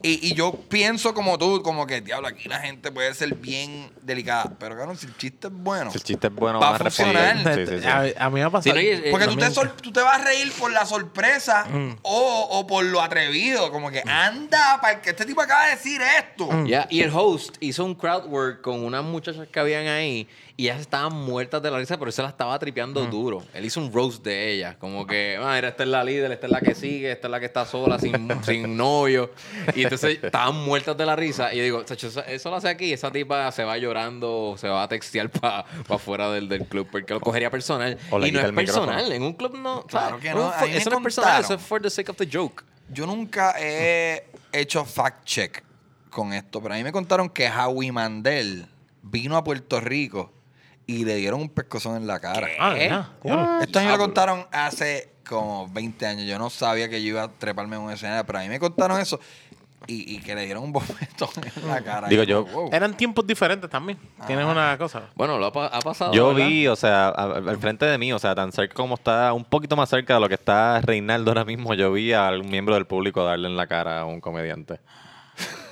Speaker 4: Y, y yo pienso como tú, como que, diablo, aquí la gente puede ser bien delicada. Pero, claro, si el chiste es bueno.
Speaker 1: Si el chiste es bueno,
Speaker 4: Va a funcionar.
Speaker 1: Sí, sí, sí.
Speaker 3: A, a mí me ha pasado.
Speaker 2: Sí, no, y- eh,
Speaker 4: Porque tú te,
Speaker 3: también-
Speaker 4: sor- tú te vas a reír por la sorpresa o, o por lo atrevido. Como que anda, para que este tipo acaba de decir esto.
Speaker 2: Ya, Y el host hizo un crowd work con unas muchachas que habían ahí y ellas estaban muertas de la risa, pero él se la estaba tripeando duro. Él hizo un roast de ellas, como que, ah, mira, esta es la líder, esta es la que sigue, esta es la que está sola, sin, sin novio. Y entonces estaban muertas de la risa. Y yo digo, "Chacho, eso, eso lo hace aquí, esa tipa se va llorando, se va a textear para afuera del, del club, porque lo cogería personal.
Speaker 1: O
Speaker 2: y no es
Speaker 1: micrófono.
Speaker 2: personal, en un club no.
Speaker 4: Claro que no,
Speaker 2: Eso no es personal, eso es for the sake of the joke.
Speaker 4: Yo nunca he hecho fact check con esto, pero a mí me contaron que Howie Mandel vino a Puerto Rico y le dieron un pescozón en la cara.
Speaker 3: Ah, ya.
Speaker 4: Esto a mí me lo contaron hace como 20 años. Yo no sabía que yo iba a treparme en un escenario, pero a mí me contaron eso y, y que le dieron un bofetón en la cara.
Speaker 1: Digo yo,
Speaker 4: wow.
Speaker 3: Eran tiempos diferentes también. Tienes una cosa.
Speaker 2: Bueno, lo ha, pa- ha pasado.
Speaker 1: Yo
Speaker 2: ¿verdad?
Speaker 1: vi, o sea, al frente de mí, o sea, tan cerca como está, un poquito más cerca de lo que está Reinaldo ahora mismo, yo vi a algún miembro del público darle en la cara a un comediante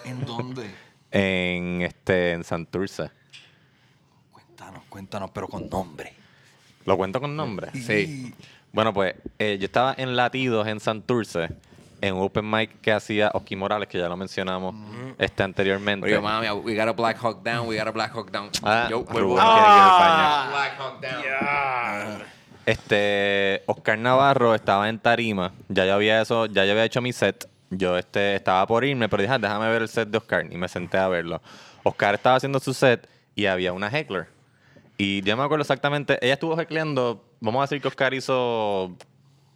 Speaker 4: ¿En dónde?
Speaker 1: en este en Santurce.
Speaker 4: Cuéntanos, pero con nombre.
Speaker 1: ¿Lo cuento con nombre?
Speaker 2: Sí.
Speaker 1: Bueno, pues eh, yo estaba en Latidos en Santurce, en un open mic que hacía Oski Morales, que ya lo mencionamos este anteriormente.
Speaker 2: Yo, mami, we got a Black Hawk down, we got a Black Hawk down.
Speaker 1: Ah,
Speaker 2: yo, vuelvo.
Speaker 1: baño.
Speaker 2: Black Hawk down.
Speaker 1: Este, Oscar Navarro estaba en tarima. Ya yo había eso, ya yo había hecho mi set. Yo este, estaba por irme, pero dije, "Ah, déjame ver el set de Oscar. Y me senté a verlo. Oscar estaba haciendo su set y había una heckler. Y ya me acuerdo exactamente, ella estuvo heckleando, vamos a decir que Oscar hizo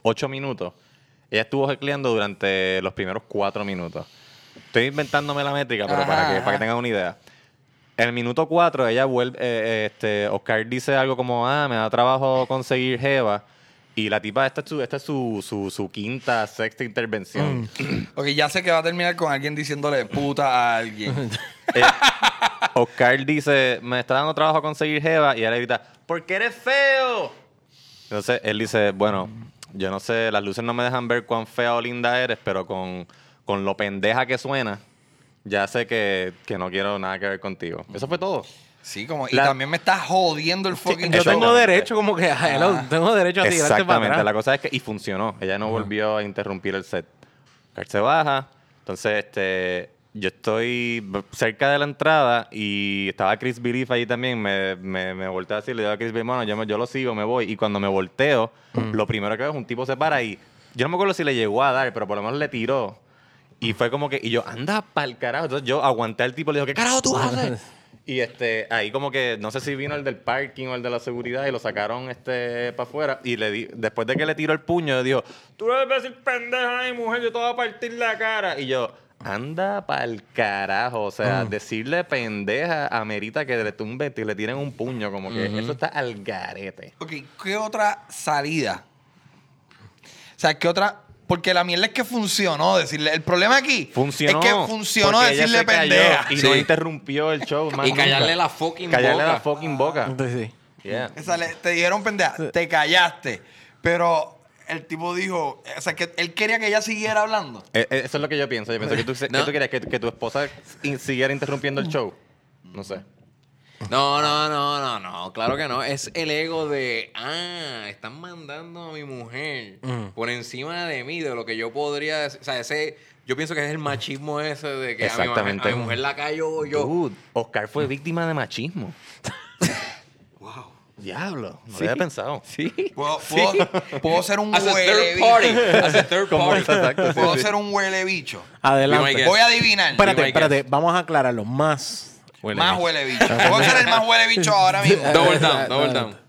Speaker 1: ocho minutos. Ella estuvo heckleando durante los primeros cuatro minutos. Estoy inventándome la métrica, pero para,
Speaker 4: Ajá,
Speaker 1: que, para que tengan una idea. En el minuto 4, ella vuelve, eh, eh, este, Oscar dice algo como, ah, me da trabajo conseguir Jeva. Y la tipa, esta es su, esta es su, su, su quinta, sexta intervención.
Speaker 4: Ok, ya sé que va a terminar con alguien diciéndole puta a alguien.
Speaker 1: Eh, Oscar dice, me está dando trabajo conseguir Jeva. Y ella le grita, ¿por qué eres feo? Entonces él dice, bueno, yo no sé, las luces no me dejan ver cuán fea o linda eres, pero con, con lo pendeja que suena, ya sé que, que no quiero nada que ver contigo. Eso fue todo.
Speaker 4: Sí, como. Y
Speaker 1: La-
Speaker 4: también me estás jodiendo el fucking
Speaker 3: Yo
Speaker 4: show.
Speaker 3: tengo derecho como que, a hello, tengo derecho a tirarte para
Speaker 1: Exactamente.
Speaker 3: atrás.
Speaker 1: La cosa es que, y funcionó. Ella no volvió a interrumpir el set. Carl se baja. Entonces, este, yo estoy cerca de la entrada y estaba Chris Belief ahí también. Me, me, me volteé así, le digo a Chris Belief, bueno, yo, me- yo lo sigo, me voy. Y cuando me volteo, lo primero que veo es un tipo se para y yo no me acuerdo si le llegó a dar, pero por lo menos le tiró. Y fue como que, y yo, anda pa'l carajo. Entonces yo aguanté al tipo y le digo, ¿qué carajo tú haces? Y este, ahí como que, no sé si vino el del parking o el de la seguridad y lo sacaron este para afuera. Y le di, después de que le tiró el puño, le dijo, tú debes decir pendeja mi mujer, yo te voy a partir la cara. Y yo, anda pa'l carajo. O sea, decirle pendeja amerita que le tumbe y le tiren un puño. Como que eso está al garete.
Speaker 4: Ok, ¿qué otra salida? O sea, ¿qué otra? Porque la mierda es que funcionó decirle. El problema aquí
Speaker 1: Funcionó.
Speaker 4: es que funcionó
Speaker 1: porque ella
Speaker 4: decirle pendeja.
Speaker 1: Y
Speaker 2: Sí.
Speaker 1: no interrumpió el show. más
Speaker 2: Y callarle la fucking
Speaker 1: Callarle
Speaker 2: boca.
Speaker 1: la fucking boca.
Speaker 3: Entonces, sí.
Speaker 1: Yeah.
Speaker 4: Esa le- te dijeron pendeja, te callaste. Pero el tipo dijo, o sea, que él quería que ella siguiera hablando.
Speaker 1: Eh, eh, Eso es lo que yo pienso. Yo pienso que tú, que
Speaker 2: No.
Speaker 1: tú querías que, que tu esposa in- siguiera interrumpiendo el show. No sé.
Speaker 2: No, no, no, no, no, claro que no. Es el ego de, ah, están mandando a mi mujer por encima de mí, de lo que yo podría decir. O sea, ese, yo pienso que es el machismo ese de que a mi, mujer-
Speaker 1: Exactamente.
Speaker 2: a mi mujer la callo yo.
Speaker 1: Dude, Oscar fue víctima de machismo. Diablo. No lo había pensado.
Speaker 2: Sí.
Speaker 4: Puedo, puedo, puedo ser un
Speaker 2: As
Speaker 4: huele
Speaker 2: third
Speaker 4: bicho.
Speaker 2: party. As a third
Speaker 1: Como
Speaker 2: party.
Speaker 1: exacto, sí,
Speaker 4: Puedo
Speaker 1: sí.
Speaker 4: ser un huele bicho.
Speaker 3: Adelante.
Speaker 4: Voy a adivinar.
Speaker 3: Espérate, espérate. Vamos a aclararlo. Más.
Speaker 4: más huele bicho. Puedo ser el más huele bicho ahora mismo.
Speaker 2: Double down, double down.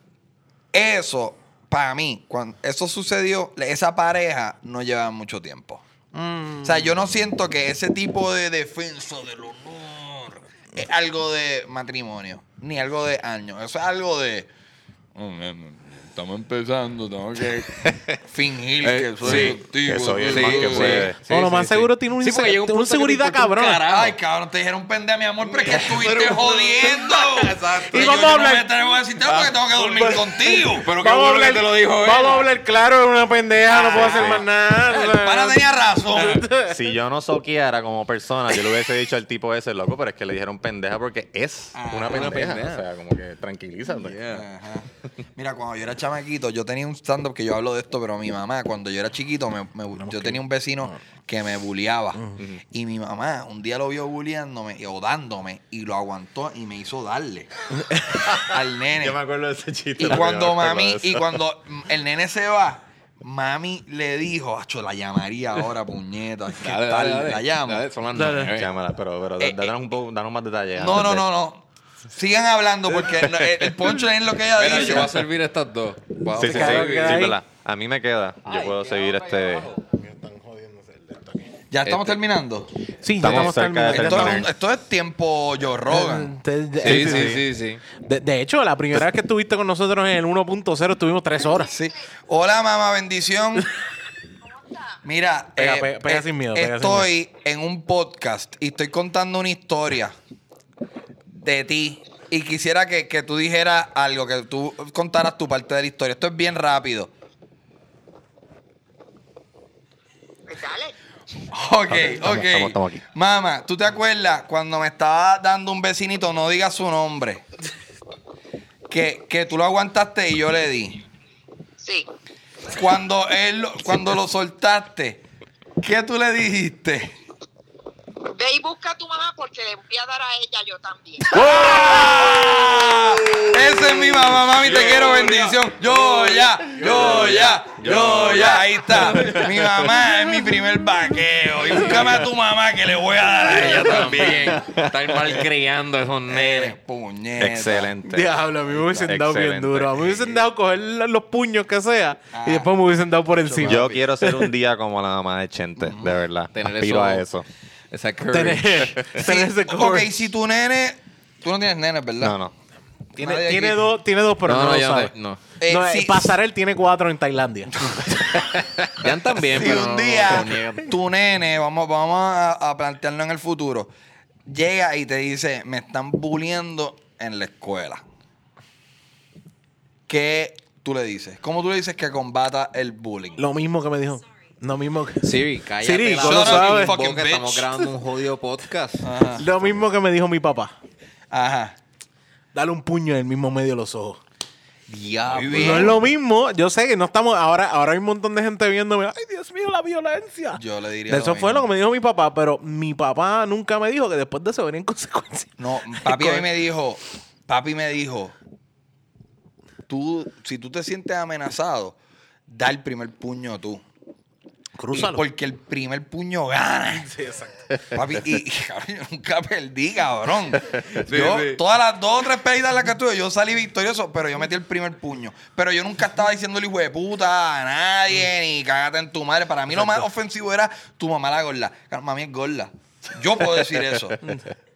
Speaker 4: Eso, para mí, cuando eso sucedió, esa pareja no llevaba mucho tiempo. O sea, yo no siento que ese tipo de defensa del honor es algo de matrimonio, ni algo de años. Eso es algo de. "Oh, man, Estamos empezando, tengo que fingir
Speaker 2: Eh,
Speaker 4: que soy
Speaker 2: sí,
Speaker 4: contigo.
Speaker 1: que soy el
Speaker 4: Sí,
Speaker 1: más que puede.
Speaker 2: Sí,
Speaker 3: más
Speaker 2: sí.
Speaker 3: seguro tiene un,
Speaker 2: Sí, porque llega un
Speaker 3: seguridad cabrón.
Speaker 2: carajo.
Speaker 4: Ay, cabrón, te dijeron pendeja, mi amor, pero es que estuviste jodiendo.
Speaker 2: Exacto.
Speaker 4: Y
Speaker 3: vamos
Speaker 4: yo
Speaker 3: a
Speaker 4: no me
Speaker 3: hablar-
Speaker 4: atrevo a decirte nada porque tengo que dormir contigo.
Speaker 2: Pero qué bueno que te lo dijo él.
Speaker 3: vamos a hablar claro, es una pendeja, no puedo hacer más nada.
Speaker 4: El pana tenía razón.
Speaker 1: Si yo no soqueara como persona, yo le hubiese dicho al tipo ese, loco, pero es que le dijeron pendeja porque es una pendeja. O sea, como que tranquilízate.
Speaker 4: Ajá. Mira, cuando yo era chamaquito, yo tenía un stand-up que yo hablo de esto, pero mi mamá, cuando yo era chiquito, me- me- yo tenía un vecino que me bulleaba. Y mi mamá un día lo vio bulleándome o dándome y lo aguantó y me hizo darle al nene.
Speaker 1: Yo me acuerdo de ese chiste.
Speaker 4: Y cuando mami, y cuando el nene se va, mami le dijo, acho, la llamaría ahora, puñeta. ¿Qué
Speaker 2: Dale,
Speaker 4: tal?
Speaker 2: dale.
Speaker 4: La llamo.
Speaker 2: Dale, son las nueve.
Speaker 1: Llámala, pero, pero
Speaker 4: Eh,
Speaker 1: danos un poco, danos más detalles.
Speaker 4: No, no,
Speaker 1: de-
Speaker 4: no, no. Sigan hablando porque el, el punchline es lo que ella
Speaker 2: Mira,
Speaker 4: dice.
Speaker 2: yo voy a servir estas dos.
Speaker 1: Sí, sí, sí. Verdad. A mí me queda. Yo puedo seguir este.
Speaker 4: Ya estamos
Speaker 1: Este-
Speaker 4: terminando.
Speaker 3: Sí, ya
Speaker 1: Estamos
Speaker 3: estamos
Speaker 1: cerca de
Speaker 3: terminando.
Speaker 4: Esto es,
Speaker 1: terminar.
Speaker 4: un- esto es tiempo Joe Rogan.
Speaker 3: De-
Speaker 2: Sí, sí, sí, sí.
Speaker 3: de- de hecho, la primera vez que estuviste con nosotros en el 1.0 estuvimos tres horas.
Speaker 4: Sí. Hola, mamá, bendición. Mira,
Speaker 3: Pega,
Speaker 4: eh,
Speaker 3: pega, pega
Speaker 4: eh,
Speaker 3: sin miedo, pega sin
Speaker 4: estoy en un podcast y estoy contando una historia de ti. Y quisiera que, que tú dijeras algo, que tú contaras tu parte de la historia. Esto es bien rápido.
Speaker 8: Dale.
Speaker 4: Ok,
Speaker 1: estamos-
Speaker 4: ok.
Speaker 1: estamos- estamos aquí.
Speaker 4: Mamá, ¿tú te acuerdas cuando me estaba dando un vecinito, no digas su nombre? Que, que tú lo aguantaste y yo le di.
Speaker 8: Sí.
Speaker 4: Cuando él, lo- cuando lo soltaste, ¿qué tú le dijiste?
Speaker 8: Ve y busca a tu mamá porque le voy a dar a ella yo también.
Speaker 4: ¡Ah! Esa es mi mamá, mami, te quiero, bendición. Yo ya, yo ya, yo ya. Ahí está. Mi mamá es mi primer vaqueo. Y búscame a tu mamá que le voy a dar a ella también.
Speaker 2: Estar mal criando a esos nenes.
Speaker 4: Puñeta.
Speaker 1: Excelente.
Speaker 3: Diablo, a mí me hubiesen dado bien duro. A mí me hubiesen dado coger los puños que sea y después me hubiesen dado por encima.
Speaker 1: Yo quiero ser un día como la mamá de Chente, de verdad.
Speaker 2: Tener
Speaker 1: Aspiro a
Speaker 2: eso-
Speaker 1: eso.
Speaker 2: Esa
Speaker 3: tener,
Speaker 2: courage.
Speaker 3: tener ese
Speaker 4: Ok, si tu nene. Tú no tienes nenes, ¿verdad?
Speaker 1: No, no.
Speaker 3: Tiene,
Speaker 4: Nadie
Speaker 3: tiene
Speaker 4: aquí.
Speaker 3: dos, tiene dos, pero no,
Speaker 2: no, no,
Speaker 3: lo sabe.
Speaker 4: Eh,
Speaker 3: No,
Speaker 4: si-
Speaker 3: eh, Pasarel tiene cuatro en Tailandia.
Speaker 2: Ya también,
Speaker 4: Si
Speaker 2: pero
Speaker 4: un
Speaker 2: no-
Speaker 4: día
Speaker 2: no niegan.
Speaker 4: tu nene, vamos, vamos a, a plantearlo en el futuro, llega y te dice, me están bulliendo en la escuela. ¿Qué tú le dices? ¿Cómo tú le dices que combata el bullying?
Speaker 3: Lo mismo que me dijo. Lo mismo que,
Speaker 2: Siri, cállate
Speaker 3: Siri,
Speaker 2: la
Speaker 3: ¿cómo
Speaker 2: boca,
Speaker 3: sabes?
Speaker 2: fucking que estamos grabando un jodido podcast.
Speaker 4: Ajá.
Speaker 3: lo mismo que me dijo mi papá.
Speaker 4: Ajá.
Speaker 3: Dale un puño en el mismo medio de los ojos.
Speaker 2: Diablo.
Speaker 3: No es lo mismo. Yo sé que no estamos. Ahora, ahora hay un montón de gente viéndome. Ay, Dios mío, la violencia.
Speaker 4: Yo le diría.
Speaker 3: Eso
Speaker 4: lo
Speaker 3: fue
Speaker 4: mismo.
Speaker 3: lo que me dijo mi papá, pero mi papá nunca me dijo que después de eso venían consecuencias.
Speaker 4: No, papi a mí me dijo, papi me dijo, tú, si tú te sientes amenazado, da el primer puño tú. Porque el primer puño gana.
Speaker 3: Sí, exacto.
Speaker 4: Papi, y, y, cabrón, yo nunca perdí, cabrón. yo, todas las dos o tres en las que tuve, yo salí victorioso, pero yo metí el primer puño. Pero yo nunca estaba diciendo hijo de puta a nadie, ni cágate en tu madre. Para mí lo más ofensivo era tu mamá la gorda. Claro, mami es gorda. Yo puedo decir eso.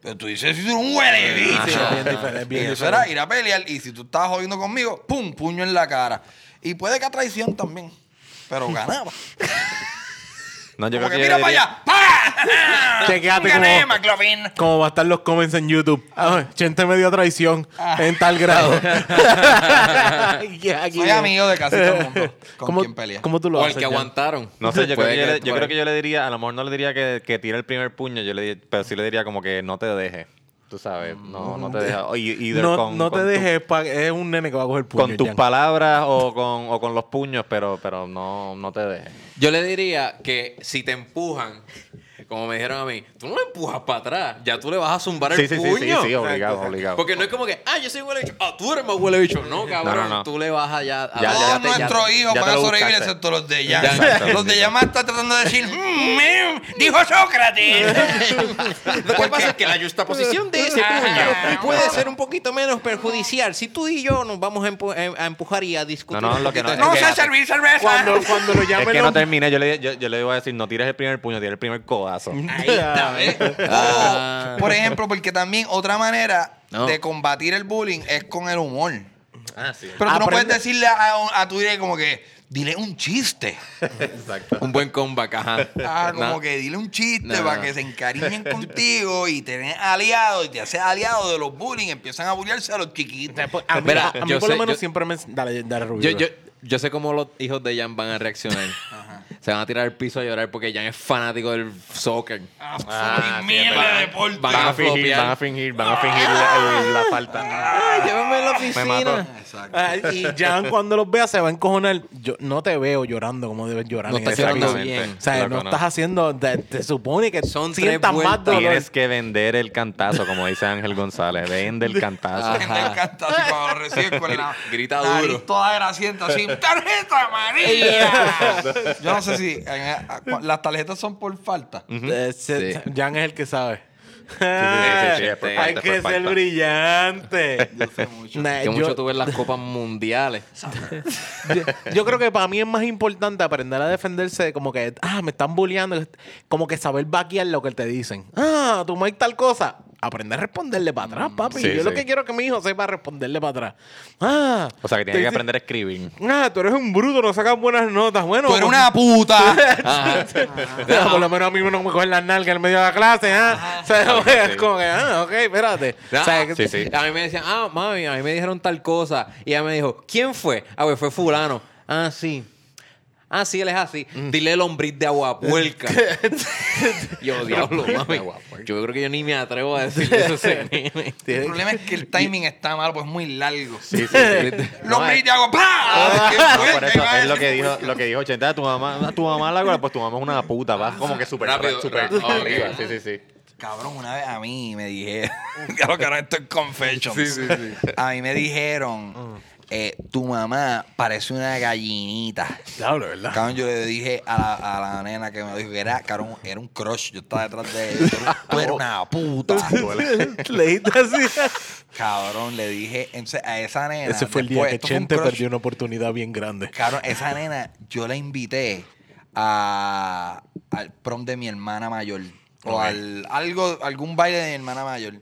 Speaker 4: Pero tú dices, si tú eres un huele bicho.
Speaker 3: Sí, es bien diferente, es bien
Speaker 4: y eso era ir a pelear. Y si tú estabas jodiendo conmigo, ¡pum! Puño en la cara. Y puede que a traición también. Pero ganaba.
Speaker 1: No, yo
Speaker 4: Como
Speaker 1: creo
Speaker 4: que
Speaker 1: que yo
Speaker 4: mira para allá. ¡Pah!
Speaker 3: Chequéate
Speaker 4: Gané,
Speaker 3: cómo-
Speaker 4: McLovin.
Speaker 3: Como va a estar los comments en YouTube. Ah, Chente me dio traición en tal grado. Ya, aquí
Speaker 4: Soy
Speaker 3: ya.
Speaker 4: amigo de casi todo el mundo con
Speaker 3: ¿Cómo,
Speaker 4: quien pelea.
Speaker 3: ¿Cómo tú lo
Speaker 2: O
Speaker 3: haces?
Speaker 2: el que
Speaker 3: Jan?
Speaker 2: aguantaron.
Speaker 1: No sé, yo, creo
Speaker 2: Puede
Speaker 1: que yo, le- yo creo que yo le diría, a lo mejor no le diría que, que tire el primer puño, yo le di- pero sí le diría como que no te deje. Tú sabes, no, no te deja. O y- either
Speaker 3: No,
Speaker 1: con-
Speaker 3: no te
Speaker 1: con
Speaker 3: dejes, es un nene que va a coger puño.
Speaker 1: con tus palabras o con, o con los puños, pero, pero no, no te dejes.
Speaker 2: Yo le diría que si te empujan, como me dijeron a mí, tú no le empujas para atrás, ya tú le vas a zumbar el
Speaker 1: Sí, sí, sí,
Speaker 2: puño.
Speaker 1: sí, sí, obligado, obligado.
Speaker 2: Porque no es como que, ah, yo soy huele bicho, ah, tú eres más huele bicho. No, cabrón,
Speaker 1: No, no, no.
Speaker 2: tú le vas allá a
Speaker 1: Ya, ya
Speaker 4: Todos
Speaker 1: te-
Speaker 4: nuestros hijos
Speaker 1: ya
Speaker 4: van a
Speaker 1: lo
Speaker 4: sobrevivir
Speaker 1: buscaste.
Speaker 4: excepto los de Jan.
Speaker 2: Ya.
Speaker 4: los de Jan estar tratando de decir, "Mm, mm, dijo Sócrates.
Speaker 2: Lo que pasa es que la justaposición de ese puño puede ser un poquito menos perjudicial. Si tú y yo nos vamos a, empu- eh, a empujar y a discutir.
Speaker 1: No, no, lo que no-
Speaker 4: no sé servir cerveza.
Speaker 3: Cuando, cuando lo
Speaker 1: Es
Speaker 3: llamen
Speaker 1: que
Speaker 3: los-
Speaker 1: no terminé, yo le, yo, yo le iba a decir, no tires el primer puño, tira el primer
Speaker 4: Ahí está, ¿ves?
Speaker 2: Ah.
Speaker 4: O, por ejemplo, porque también otra manera
Speaker 2: No.
Speaker 4: de combatir el bullying es con el humor.
Speaker 1: Ah, sí.
Speaker 4: Pero tú no
Speaker 3: Aprende-
Speaker 4: puedes decirle a, a tu hijo como que, dile un chiste.
Speaker 1: Exacto.
Speaker 2: Un buen comeback, ajá.
Speaker 4: Ah, como
Speaker 2: No.
Speaker 4: que dile un chiste
Speaker 2: No.
Speaker 4: para que se encariñen contigo y tener aliados y te haces aliado de los bullying, empiezan a bullearse a los chiquitos.
Speaker 3: A mí,
Speaker 2: Mira,
Speaker 3: a mí
Speaker 2: yo
Speaker 3: por lo menos
Speaker 2: yo-
Speaker 3: siempre me... Dale, dale, Rubio.
Speaker 2: Yo, yo, yo sé cómo los hijos de Jan van a reaccionar. Se van a tirar al piso a llorar porque Jan es fanático del soccer.
Speaker 1: Ah, sí,
Speaker 4: mierda de deporte.
Speaker 1: Van a fingir, van a fingir, van a fingir la, el- la falta.
Speaker 2: Ay, llévame a la oficina.
Speaker 3: Ah, y Jan cuando los vea se va a encojonar. Yo no te veo llorando como debes llorar.
Speaker 2: No
Speaker 3: en
Speaker 2: estás
Speaker 3: ese
Speaker 2: llorando bien.
Speaker 3: O sea, no,
Speaker 1: no.
Speaker 3: estás haciendo... Te, te supone que
Speaker 2: Son tres
Speaker 3: sientas más dolor.
Speaker 1: Tienes que vender el cantazo, como dice Ángel González. Vende el cantazo.
Speaker 2: Ajá.
Speaker 4: Me encanta así cuando lo reciben con la
Speaker 2: Grita duro.
Speaker 4: toda grasienta así. ¡Tarjeta amarilla! Yo no sé si en- a- a- las tarjetas son por falta.
Speaker 3: Eh,
Speaker 2: Sí.
Speaker 3: Jan es el que sabe.
Speaker 1: sí, sí,
Speaker 3: Hay que ser
Speaker 1: falta.
Speaker 3: brillante. Nah,
Speaker 2: Que
Speaker 3: yo-
Speaker 2: mucho tú ves las copas mundiales.
Speaker 3: yo, yo creo que para mí es más importante aprender a defenderse como que, ah, me están bulleando, como que saber vaquear lo que te dicen. Ah, tú me tal cosa. Aprender a responderle para atrás, papi.
Speaker 1: Sí,
Speaker 3: yo lo que quiero es que mi hijo sepa responderle para atrás. Ah,
Speaker 1: O sea, que tiene que aprender a escribir.
Speaker 3: Ah, tú eres un bruto, no sacas buenas notas. Bueno,
Speaker 4: Tú eres una puta.
Speaker 2: Ajá.
Speaker 3: Ah, por lo menos a mí no me cogen las nalgas en medio de la clase, ¿ah? O sea,
Speaker 1: Sí,
Speaker 3: es
Speaker 1: sí.
Speaker 3: como que, ah, ok, espérate. O sea, que-.
Speaker 2: A mí me decían, ah, mami, a mí me dijeron tal cosa. Y ella me dijo, ¿quién fue? Ah, pues fue fulano. Ah, sí. Ah, sí, él es así. Dile lombriz de agua puerca. yo, diablo, mami. Yo creo que yo ni me atrevo a decirle eso.
Speaker 4: El problema es que el timing está malo, pues es muy largo.
Speaker 1: Sí, sí, sí.
Speaker 2: No,
Speaker 4: hago ¡pah! ¡Qué
Speaker 1: No,
Speaker 4: fuerte,
Speaker 1: por eso
Speaker 4: va,
Speaker 1: es lo que dijo, lo que dijo 80. Tu mamá, tu mamá la pues tu mamá es una puta. Vas como que súper
Speaker 2: Rápido,
Speaker 1: súper
Speaker 2: rápido.
Speaker 1: arriba. Sí, sí, sí.
Speaker 4: Cabrón, una vez a mí me dijeron. claro que ahora esto es confessions. A mí me dijeron. Eh, tu mamá parece una gallinita.
Speaker 3: Diablo, ¿verdad?
Speaker 4: Cabrón, yo le dije a la, a la nena que me dijo que era, cabrón, era un crush. Yo estaba detrás de ella. Tú eres una puta.
Speaker 3: Leíste así.
Speaker 4: Cabrón, le dije entonces, a esa nena.
Speaker 3: Ese fue el
Speaker 4: después,
Speaker 3: día que
Speaker 4: un
Speaker 3: Chente
Speaker 4: crush.
Speaker 3: perdió una oportunidad bien grande.
Speaker 4: Cabrón, esa nena, yo la invité a, al prom de mi hermana mayor. O al algo, algún baile de mi hermana mayor.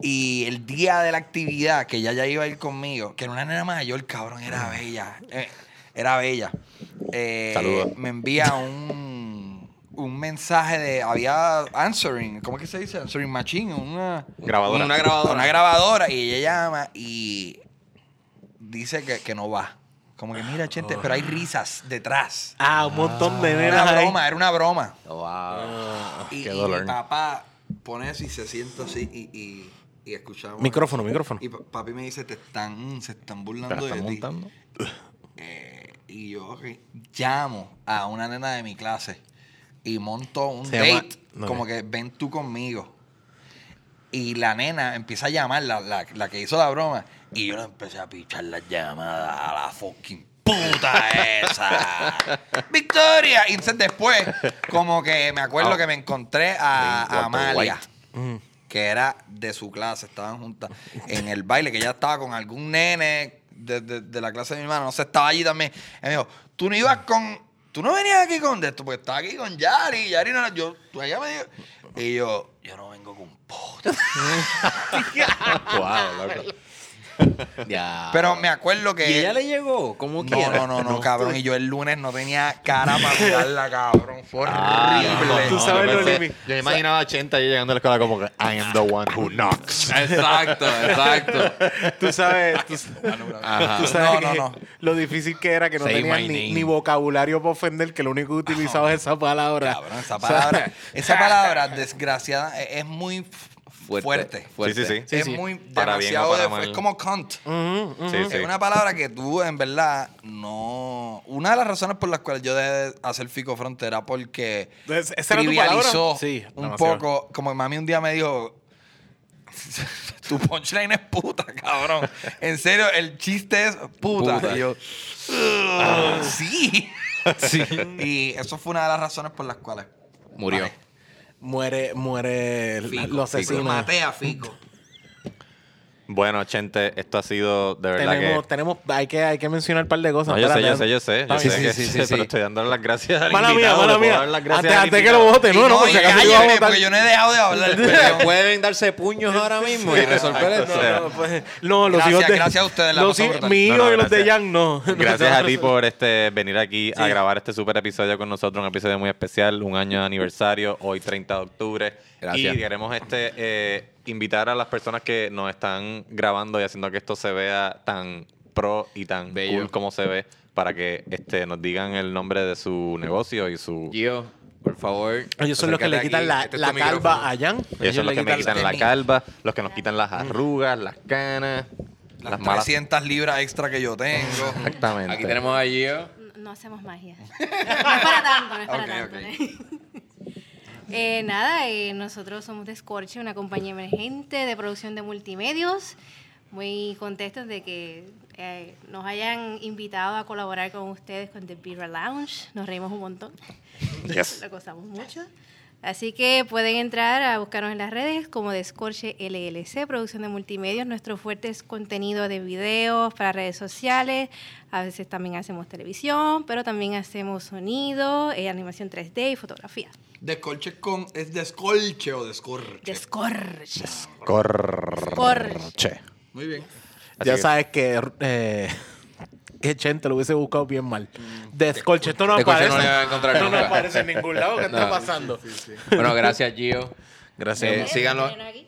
Speaker 4: Y el día de la actividad, que ella ya iba a ir conmigo, que era una nena mayor, cabrón, era bella. eh, era bella. Eh,
Speaker 1: Saludos.
Speaker 4: Me envía un, un mensaje de. Había answering, ¿cómo es que se dice? Answering machine, una
Speaker 1: Grabadora.
Speaker 2: Una grabadora.
Speaker 4: una grabadora y ella llama y dice que, que no va. Como que mira, gente, pero hay risas detrás.
Speaker 3: Ah, un montón de
Speaker 4: Era
Speaker 3: nenas
Speaker 4: una
Speaker 3: ahí.
Speaker 4: broma, era una broma.
Speaker 2: Wow.
Speaker 4: Y,
Speaker 1: Qué
Speaker 4: y
Speaker 1: dolor.
Speaker 4: mi papá pone eso y se sienta así y, y, y escuchamos.
Speaker 3: Micrófono, micrófono.
Speaker 4: Y pa- papi me dice, te están, se están
Speaker 1: ¿Te
Speaker 4: burlando
Speaker 1: la
Speaker 4: de ti. Eh, y yo llamo a una nena de mi clase y monto un
Speaker 3: Se llama-
Speaker 4: date,
Speaker 3: no,
Speaker 4: como que ven tú conmigo. Y la nena empieza a llamar, la, la, la que hizo la broma, y yo le empecé a pichar las llamadas a la fucking puta esa. ¡Victoria! Y entonces después, como que me acuerdo
Speaker 1: Oh.
Speaker 4: que me encontré a, a Amalia. Que era de su clase, estaban juntas en el baile, que ella estaba con algún nene de, de- la clase de mi hermano, no sé, estaba allí también. Y me dijo, tú no ibas con, tú no venías aquí con esto, porque estaba aquí con Yari, Yari no, yo, ella me dijo, y yo, yo no vengo con puta.
Speaker 1: wow, loco.
Speaker 2: Ya.
Speaker 4: Pero me acuerdo que...
Speaker 2: ¿Y ella le llegó? ¿Cómo
Speaker 4: no,
Speaker 2: quiera?
Speaker 4: no, no, no, cabrón. Y yo el lunes no tenía cara para mirarla, cabrón. Fue
Speaker 1: Ah,
Speaker 4: horrible.
Speaker 3: Tú sabes
Speaker 1: yo
Speaker 3: lo límite.
Speaker 1: Yo me imaginaba a 80 ahí llegando a la escuela como que I am the one who knocks.
Speaker 2: Exacto, exacto.
Speaker 3: Tú sabes, tú, sabes
Speaker 4: No, no,
Speaker 3: que
Speaker 4: no.
Speaker 3: lo difícil que era que no
Speaker 2: my
Speaker 3: ni, vocabulario para ofender, que lo único que utilizaba es esa palabra.
Speaker 4: Cabrón, esa palabra, esa palabra desgraciada es es muy f-
Speaker 2: Fuerte,
Speaker 4: fuerte.
Speaker 1: Sí, sí, sí.
Speaker 4: es
Speaker 3: sí.
Speaker 4: muy
Speaker 1: Para bien o
Speaker 4: demasiado
Speaker 1: para
Speaker 4: de- es como cunt.
Speaker 3: Ujú,
Speaker 1: Sí, sí.
Speaker 4: Es una palabra que tú, en verdad, no. Una de las razones por las cuales yo dejé de hacer Fico Frontera porque
Speaker 3: ¿esa era tu
Speaker 4: trivializó
Speaker 3: Sí,
Speaker 4: un
Speaker 3: demasiado.
Speaker 4: poco. Como mami un día me dijo. Tu punchline es puta, cabrón. En serio, el chiste es puta.
Speaker 2: Puta.
Speaker 4: Y yo. "Ugh, sí.
Speaker 2: Sí.
Speaker 4: Y eso fue una de las razones por las cuales.
Speaker 2: Murió.
Speaker 4: Vale.
Speaker 3: Muere, muere
Speaker 4: Fico,
Speaker 3: los
Speaker 4: Fico.
Speaker 3: asesinos.
Speaker 4: Maté a Fico.
Speaker 1: Bueno, Chente, esto ha sido de verdad
Speaker 3: Tenemos,
Speaker 1: que...
Speaker 3: tenemos, hay que, hay que mencionar un par de cosas.
Speaker 1: No, yo sé, yo sé, yo sé. Yo
Speaker 3: Está
Speaker 1: sé
Speaker 3: bien.
Speaker 1: que
Speaker 2: sí, sí,
Speaker 1: sí,
Speaker 2: sí.
Speaker 1: pero estoy dándole las gracias al
Speaker 3: Mala mía,
Speaker 1: invitado.
Speaker 3: mala mía.
Speaker 1: las gracias
Speaker 3: Antes, que lo vote, no, no,
Speaker 4: no,
Speaker 3: porque acaso yo iba a
Speaker 4: cállate,
Speaker 3: votar.
Speaker 4: porque yo no he dejado de hablar.
Speaker 2: Pero pueden darse puños ahora mismo y resolver esto.
Speaker 1: o sea,
Speaker 3: No, pues, no, los
Speaker 4: Gracias,
Speaker 3: hijos de,
Speaker 4: gracias a ustedes, la
Speaker 3: los hijos-. Mi hijo
Speaker 1: No, no,
Speaker 3: y los de. Jan no.
Speaker 1: Gracias a ti por este venir aquí a grabar este super episodio con nosotros, un episodio muy especial, un año de aniversario, hoy 30 de octubre.
Speaker 2: Gracias.
Speaker 1: Y queremos este eh, invitar a las personas que nos están grabando y haciendo que esto se vea tan pro y tan
Speaker 2: Bello.
Speaker 1: cool como se ve para que este nos digan el nombre de su negocio y su
Speaker 2: Gio, por favor.
Speaker 3: Ellos son los que le quitan
Speaker 2: aquí.
Speaker 3: la,
Speaker 2: Este
Speaker 3: la
Speaker 2: micrófono.
Speaker 3: calva a Jan.
Speaker 1: ellos son los
Speaker 3: le
Speaker 1: que me quitan la calva, los que nos quitan las arrugas, las canas, las,
Speaker 4: Las
Speaker 1: malas.
Speaker 4: 300 libras extra que yo tengo.
Speaker 1: Exactamente.
Speaker 2: Aquí tenemos a Gio.
Speaker 9: No, no hacemos magia. No es para tanto, no es para
Speaker 4: Ok,
Speaker 9: tanto.
Speaker 4: ok.
Speaker 9: ¿no? Eh, nada, eh, nosotros somos de Scorche, una compañía emergente de producción de multimedios. Muy contentos de que eh, nos hayan invitado a colaborar con ustedes con The Beer Lounge. Nos reímos un montón.
Speaker 1: Yes.
Speaker 9: Lo gozamos mucho. Así que pueden entrar a buscarnos en las redes como Descorche LLC, producción de multimedios. Nuestro fuerte es contenido de videos para redes sociales. A veces también hacemos televisión, pero también hacemos sonido, eh, animación 3D y fotografía.
Speaker 4: Descolche con. ¿Es descolche o descorche?
Speaker 9: Descorche.
Speaker 1: Corche.
Speaker 4: Muy bien.
Speaker 3: Ya
Speaker 1: que-
Speaker 3: sabes que, eh, que Chente lo hubiese buscado bien mal. Descolche, esto no aparece.
Speaker 2: no
Speaker 3: no aparece en ningún lado. ¿Qué está pasando?
Speaker 2: Bueno, gracias, Gio.
Speaker 3: Gracias.
Speaker 2: Eh,
Speaker 9: Sí,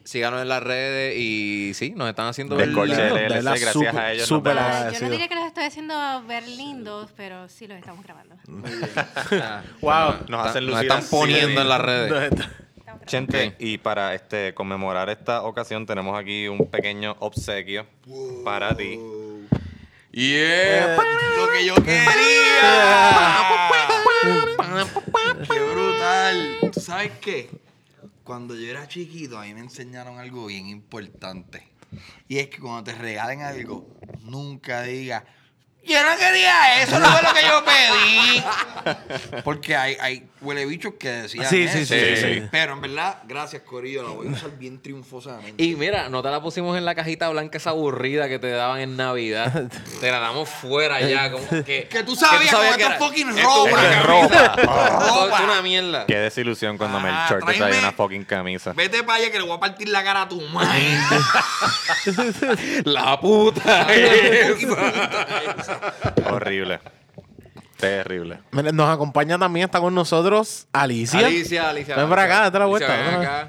Speaker 2: síganos, en las redes y sí, nos están haciendo ver
Speaker 1: Colche
Speaker 2: lindo.
Speaker 3: de
Speaker 1: LLC,
Speaker 3: la
Speaker 1: gracias
Speaker 3: super-
Speaker 1: a ellos. nos
Speaker 3: super.
Speaker 9: Ah, yo no diría que los estoy haciendo ver lindos, pero sí los estamos grabando.
Speaker 2: Ah,
Speaker 3: Wow.
Speaker 1: Nos hacen
Speaker 2: nos
Speaker 1: lucir
Speaker 2: están
Speaker 1: así
Speaker 2: poniendo en las redes.
Speaker 1: Gente, y para este conmemorar esta ocasión tenemos aquí un pequeño obsequio para ti.
Speaker 2: Yeah.
Speaker 4: Lo que yo quería. ¡Qué brutal! ¿Tú sabes qué? Cuando yo era chiquito, a mí me enseñaron algo bien importante. Y es que cuando te regalen algo, nunca digas, yo no quería eso, no fue lo que yo pedí. Porque hay, hay huele bichos que decían
Speaker 3: Sí,
Speaker 4: eso.
Speaker 3: sí,
Speaker 1: sí, sí.
Speaker 4: Pero en verdad, gracias, Corillo, la voy a usar bien triunfosamente.
Speaker 2: Y mira, no te la pusimos en la cajita blanca esa aburrida que te daban en Navidad. te la damos fuera ya. Como que,
Speaker 4: Que tú sabías
Speaker 2: que
Speaker 4: esto
Speaker 2: era-
Speaker 4: fucking ropa,
Speaker 2: es ropa.
Speaker 4: Ropa.
Speaker 2: una mierda.
Speaker 1: Qué desilusión cuando
Speaker 4: Ah,
Speaker 1: Melchor te trae una fucking camisa.
Speaker 4: Vete para allá que le voy a partir la cara a tu madre.
Speaker 2: La puta.
Speaker 1: Horrible. Terrible.
Speaker 3: Nos acompaña también, está con nosotros Alicia.
Speaker 2: Alicia, Alicia.
Speaker 3: Ven para acá, date la
Speaker 2: Alicia,
Speaker 3: vuelta.
Speaker 2: ven
Speaker 3: ven
Speaker 2: acá.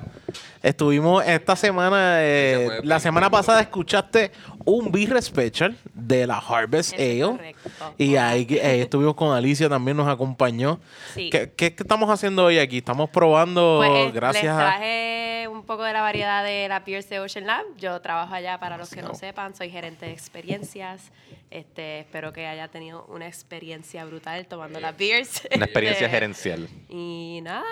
Speaker 3: Estuvimos esta semana, eh,
Speaker 2: se
Speaker 3: la semana pasada escuchaste un beer special de la Harvest
Speaker 10: es
Speaker 3: Ale.
Speaker 10: correcto.
Speaker 3: Y ahí eh, estuvimos con Alicia, también nos acompañó.
Speaker 10: Sí.
Speaker 3: ¿Qué, qué- qué estamos haciendo hoy aquí? Estamos probando,
Speaker 10: Pues, eh,
Speaker 3: gracias
Speaker 10: les
Speaker 3: a...
Speaker 10: traje un poco de la variedad de la Beers de Ocean Lab. Yo trabajo allá, para los que no sepan, soy gerente de experiencias. Este, espero que haya tenido una experiencia brutal tomando las beers.
Speaker 1: Una experiencia
Speaker 10: Este,
Speaker 1: gerencial.
Speaker 10: Y nada,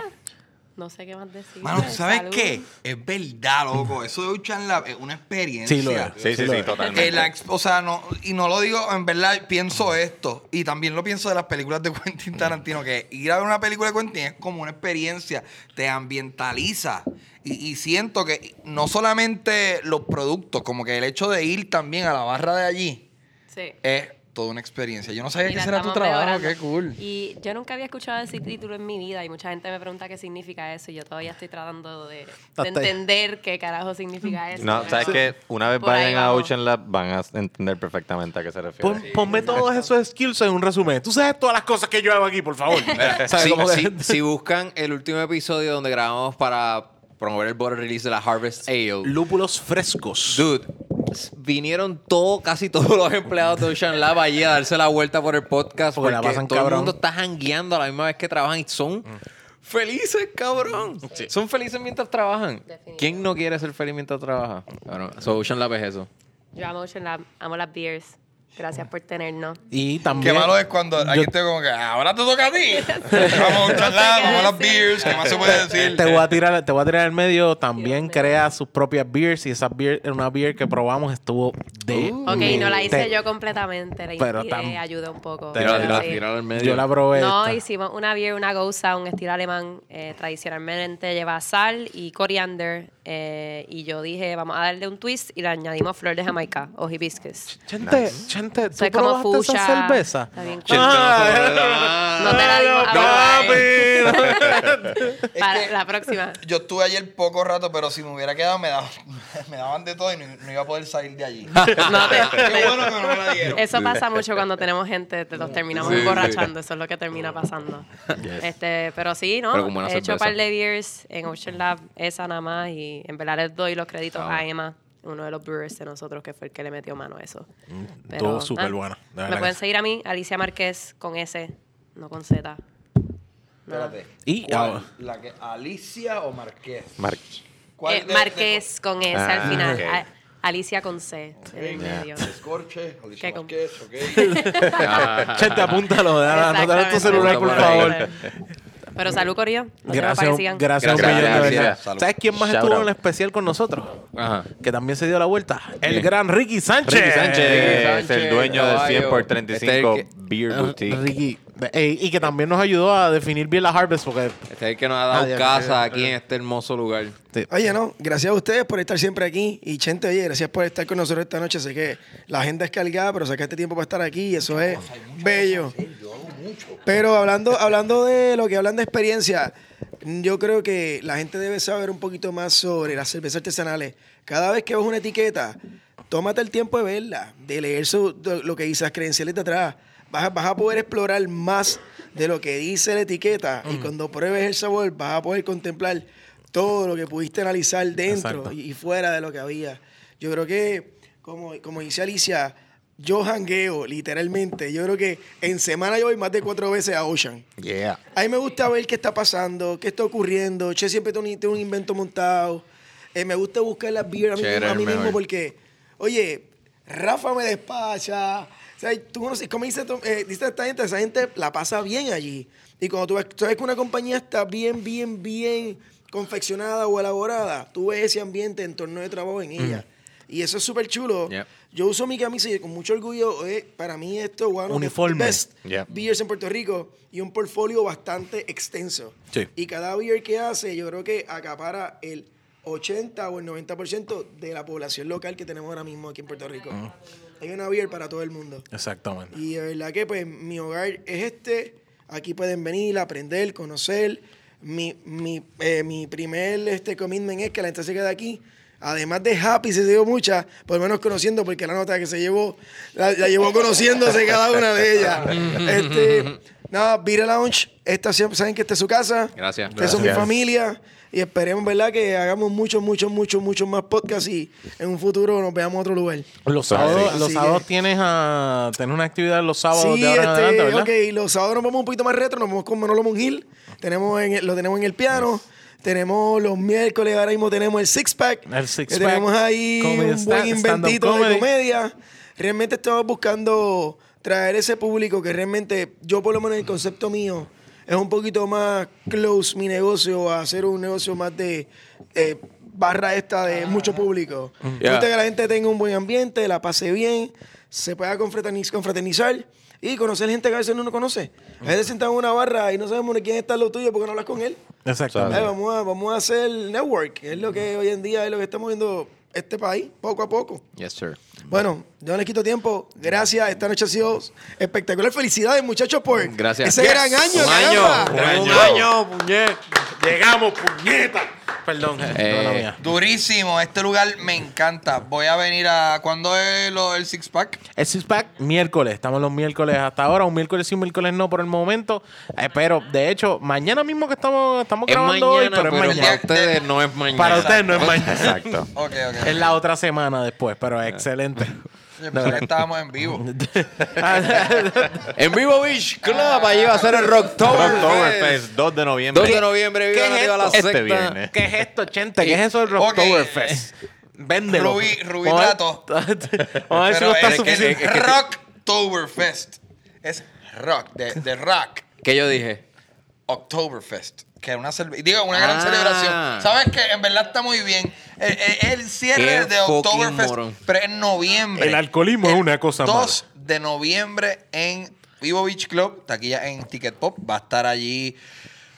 Speaker 10: no sé qué más decir.
Speaker 4: Mano, ¿sabes
Speaker 10: Salud.
Speaker 4: qué? Es verdad, loco. Eso de Ocean Lab es una experiencia.
Speaker 3: Sí, lo es.
Speaker 1: Sí, sí,
Speaker 3: lo
Speaker 1: sí,
Speaker 3: es.
Speaker 1: totalmente.
Speaker 4: Eh, la ex- o sea, no, y no lo digo, en verdad pienso esto, y también lo pienso de las películas de Quentin Tarantino, que ir a ver una película de Quentin es como una experiencia, te ambientaliza. Y, y siento que no solamente los productos, como que el hecho de ir también a la barra de allí
Speaker 10: Sí.
Speaker 4: es toda una experiencia. Yo no sabía que ese era tu trabajo,
Speaker 10: mejorando.
Speaker 4: qué cool.
Speaker 10: Y yo nunca había escuchado ese título en mi vida y mucha gente me pregunta qué significa eso y yo todavía estoy tratando de, entender qué carajo significa eso.
Speaker 1: No, sabes que una vez vayan a. Ocean Lab van a entender perfectamente a qué se refiere.
Speaker 3: Pon- ponme todos esos skills en un resumen. Tú sabes todas las cosas que yo hago aquí, por favor.
Speaker 2: Si buscan el último episodio donde grabamos para promover el bottle release de la Harvest Ale,
Speaker 3: Lúpulos frescos.
Speaker 2: dude, vinieron todo, casi todos los empleados de Ocean Lab allí a darse la vuelta por el podcast
Speaker 3: Porque
Speaker 2: porque,
Speaker 3: la pasan
Speaker 2: todo
Speaker 3: cabrón.
Speaker 2: el mundo está jangueando a la misma vez que trabajan y son felices, cabrón. Son felices mientras trabajan. ¿Quién no quiere ser feliz mientras trabaja? Cabrón, so Ocean Lab es eso.
Speaker 10: Yo amo Ocean Lab, amo las beers. Gracias por tenernos.
Speaker 3: Y también...
Speaker 4: Qué malo es cuando aquí
Speaker 3: yo-
Speaker 4: estoy como que ahora te toca a ti. vamos a Ocean Lab, vamos a las beers, ¿qué más se puede decir?
Speaker 3: Te voy a tirar, te voy a tirar al medio. También
Speaker 10: Dios
Speaker 3: crea sus propias beers y esa beer, una beer que probamos estuvo de.
Speaker 10: Ok, no la hice yo completamente, la
Speaker 3: Pero
Speaker 10: inspiré, ayudé un poco.
Speaker 3: Tírala,
Speaker 10: sí.
Speaker 2: tírala al medio.
Speaker 3: Yo la probé.
Speaker 10: No,
Speaker 3: esta.
Speaker 10: hicimos una beer, una goza, un estilo alemán. eh, tradicionalmente lleva sal y coriander. Eh, y yo dije, vamos a darle un twist y le añadimos flor de Jamaica o hibiscus.
Speaker 3: Chente, Chente, ¿tú
Speaker 10: Soy como
Speaker 3: probaste esa cerveza?
Speaker 10: Está bien cool.
Speaker 2: no
Speaker 10: No te la ahora.
Speaker 3: papi.
Speaker 10: Para la próxima.
Speaker 4: Yo estuve ayer poco rato, pero si me hubiera quedado, me daban, me daban de todo y no, no iba a poder salir de allí.
Speaker 10: No, te-
Speaker 4: Qué bueno que no me la dieron.
Speaker 10: Eso pasa mucho cuando tenemos gente, te los terminamos
Speaker 2: Sí, sí.
Speaker 10: emborrachando, eso es lo que termina pasando. Este, pero sí, ¿no?
Speaker 2: Pero
Speaker 10: He hecho un par de beers en Ocean Lab, esa nada más, y en verdad les doy los créditos a Emma, uno de los brewers de nosotros, que fue el que le metió mano a eso.
Speaker 3: estuvo súper buena, de verdad
Speaker 10: Me
Speaker 3: que
Speaker 10: pueden seguir a mí, Alicia Márquez, con S, no con Z.
Speaker 4: Espérate.
Speaker 3: Y
Speaker 4: ¿Cuál?
Speaker 3: ahora-
Speaker 4: ¿La que, ¿Alicia o Marqués?
Speaker 1: Mar-
Speaker 4: ¿Cuál
Speaker 10: Eh,
Speaker 4: de-
Speaker 10: Márquez con S
Speaker 1: Ah,
Speaker 10: al final.
Speaker 1: ok.
Speaker 10: A- Alicia con C en el medio.
Speaker 4: de Escorche, Alicia
Speaker 10: ¿Qué com-
Speaker 4: Marqués, ok.
Speaker 3: Chente, apúntalo. Anótalo en tu celular, por
Speaker 2: Apúntalo
Speaker 3: favor.
Speaker 10: Pero salud, Corillo. No
Speaker 3: Gracias, gracias, un
Speaker 2: Gracias,
Speaker 3: millón de
Speaker 2: gracias.
Speaker 3: verdad.
Speaker 4: Salud.
Speaker 3: ¿Sabes quién más
Speaker 1: Shout
Speaker 3: estuvo
Speaker 1: out.
Speaker 3: en el especial con nosotros?
Speaker 2: Ajá.
Speaker 3: Que también se dio la vuelta. El gran Ricky Sánchez.
Speaker 1: Ricky Sánchez, es
Speaker 2: Sánchez,
Speaker 1: el dueño de 100 por
Speaker 2: caballo.
Speaker 1: 35
Speaker 2: Este es
Speaker 1: Beer Boutique.
Speaker 3: Ricky. Eh, y que también nos ayudó a definir bien la Harvest porque
Speaker 2: Este es el que nos ha dado
Speaker 3: Ah,
Speaker 2: casa aquí en este hermoso lugar.
Speaker 5: Oye, no, gracias a ustedes por estar siempre aquí. Y Chente, oye, gracias por estar con nosotros esta noche. Sé que la agenda es cargada, pero sacaste tiempo para estar aquí y eso es bello. Pero hablando, hablando de lo que hablan de experiencia, yo creo que la gente debe saber un poquito más sobre las cervezas artesanales. Cada vez que ves una etiqueta, tómate el tiempo de verla, de leer su- de lo que dice las credenciales de atrás. Vas a, vas a poder explorar más de lo que dice la etiqueta y cuando pruebes el sabor vas a poder contemplar todo lo que pudiste analizar dentro
Speaker 3: Exacto.
Speaker 5: y fuera de lo que había. Yo creo que, como, como dice Alicia, yo jangueo literalmente. Yo creo que en semana yo voy más de cuatro veces a Ocean.
Speaker 1: Yeah.
Speaker 5: A mí me gusta ver qué está pasando, qué está ocurriendo. Che siempre tiene un, tiene un invento montado. Eh, me gusta buscar las beer a mí, mismo, a mí mismo porque, oye, Rafa me despacha. O sea, tú conoces, como dice, eh, dice esta gente, esa gente la pasa bien allí. Y cuando tú ves, tú que una compañía está bien, bien, bien confeccionada o elaborada, tú ves ese ambiente, entorno de trabajo en ella. Y eso es súper chulo. Yo uso mi camisa y con mucho orgullo, eh, para mí esto es one of the
Speaker 3: Uniforme.
Speaker 5: best
Speaker 1: Yeah.
Speaker 5: beers en Puerto Rico y un portfolio bastante extenso.
Speaker 3: Sí.
Speaker 5: Y cada beer que hace, yo creo que acapara el 80 o el 90% de la población local que tenemos ahora mismo aquí en Puerto Rico. Hay una beer para todo el mundo.
Speaker 3: Exactamente.
Speaker 5: Y de verdad que pues mi hogar es este. Aquí pueden venir, aprender, conocer. Mi, mi, eh, mi primer este, commitment es que la gente se quede aquí además de happy, se dio muchas, por lo menos conociendo, porque la nota que se llevó, la, la llevó conociéndose cada una de ellas. este, nada, Vira Lounge, esta siempre saben que esta es su casa.
Speaker 2: Gracias.
Speaker 5: Ustedes son mi familia. Y esperemos, ¿verdad? Que hagamos muchos, muchos, muchos, muchos más podcasts y en un futuro nos veamos en otro lugar.
Speaker 3: Los sábados,
Speaker 5: que-
Speaker 3: tienes a tener una actividad los sábados
Speaker 5: Sí,
Speaker 3: de ahora en
Speaker 5: este,
Speaker 3: adelante, ¿verdad?
Speaker 5: ok, los sábados nos vamos un poquito más retro, nos vamos con Manolo Mongil, tenemos en lo tenemos en el piano, tenemos los miércoles, ahora mismo tenemos el Six Pack,
Speaker 3: El Six Pack,
Speaker 5: tenemos ahí
Speaker 3: comedy
Speaker 5: un buen inventito de comedia. Realmente estamos buscando traer ese público que realmente, yo por lo menos el concepto mío, es un poquito más close mi negocio a hacer un negocio más de eh, barra esta de mucho público. Me
Speaker 2: Yeah.
Speaker 5: gusta que la gente tenga un buen ambiente, la pase bien, se pueda confraterniz- confraternizar y conocer gente que a veces no uno conoce. A veces sentado en una barra y no sabemos de quién está lo tuyo porque no hablas con él.
Speaker 3: Exactamente.
Speaker 5: Eh, vamos, a, vamos a hacer network, que es lo que hoy en día es lo que estamos viendo este país, poco a poco.
Speaker 2: Yes, sir.
Speaker 5: Bueno, yo no les quito tiempo. Gracias. Esta noche ha sido espectacular. Felicidades, muchachos, por
Speaker 2: Gracias.
Speaker 5: ese
Speaker 2: Yes.
Speaker 5: gran año.
Speaker 2: Un año. Un año, puñet.
Speaker 3: Llegamos, puñeta. Perdón,
Speaker 2: Eh.
Speaker 4: Durísimo, este lugar me encanta. Voy a venir a. ¿Cuándo es lo, el Six Pack?
Speaker 3: El Six Pack, miércoles. Estamos los miércoles hasta ahora. Un miércoles sí, un miércoles no por el momento. Eh, pero, de hecho, mañana mismo que estamos, estamos
Speaker 2: Es
Speaker 3: grabando
Speaker 2: mañana,
Speaker 3: hoy, pero, es
Speaker 2: para
Speaker 3: mañana.
Speaker 2: ustedes no es mañana.
Speaker 3: Para ustedes no es mañana.
Speaker 1: Exacto.
Speaker 4: Ok, ok.
Speaker 3: Es la otra semana después, pero excelente.
Speaker 4: Yo pensé que estábamos en vivo.
Speaker 2: En Vivo Beach Club, allí va a ser el Rocktoberfest.
Speaker 1: Rocktoberfest, 2 de noviembre.
Speaker 2: 2 de noviembre, viva
Speaker 3: ¿Qué es
Speaker 2: la
Speaker 3: esto?
Speaker 1: Este
Speaker 2: secta.
Speaker 1: viernes.
Speaker 3: ¿Qué es esto, Chente? ¿Qué es eso del. Rocktoberfest? Véndelo.
Speaker 4: Rubí, Rubí
Speaker 3: Vamos a-
Speaker 4: Trato.
Speaker 3: Vamos a ver si no está
Speaker 4: es, que
Speaker 3: suficiente.
Speaker 4: es Rocktoberfest. Es rock, de, de rock.
Speaker 2: ¿Qué yo dije?
Speaker 4: Oktoberfest. Que una digo, una gran
Speaker 2: Ah.
Speaker 4: celebración. ¿Sabes qué? En verdad está muy bien. El, el- el cierre
Speaker 2: Qué
Speaker 4: de Oktoberfest, pero en noviembre.
Speaker 3: El alcoholismo es una cosa
Speaker 4: 2 de noviembre en Vivo Beach Club, taquilla en Ticket Pop. Va a estar allí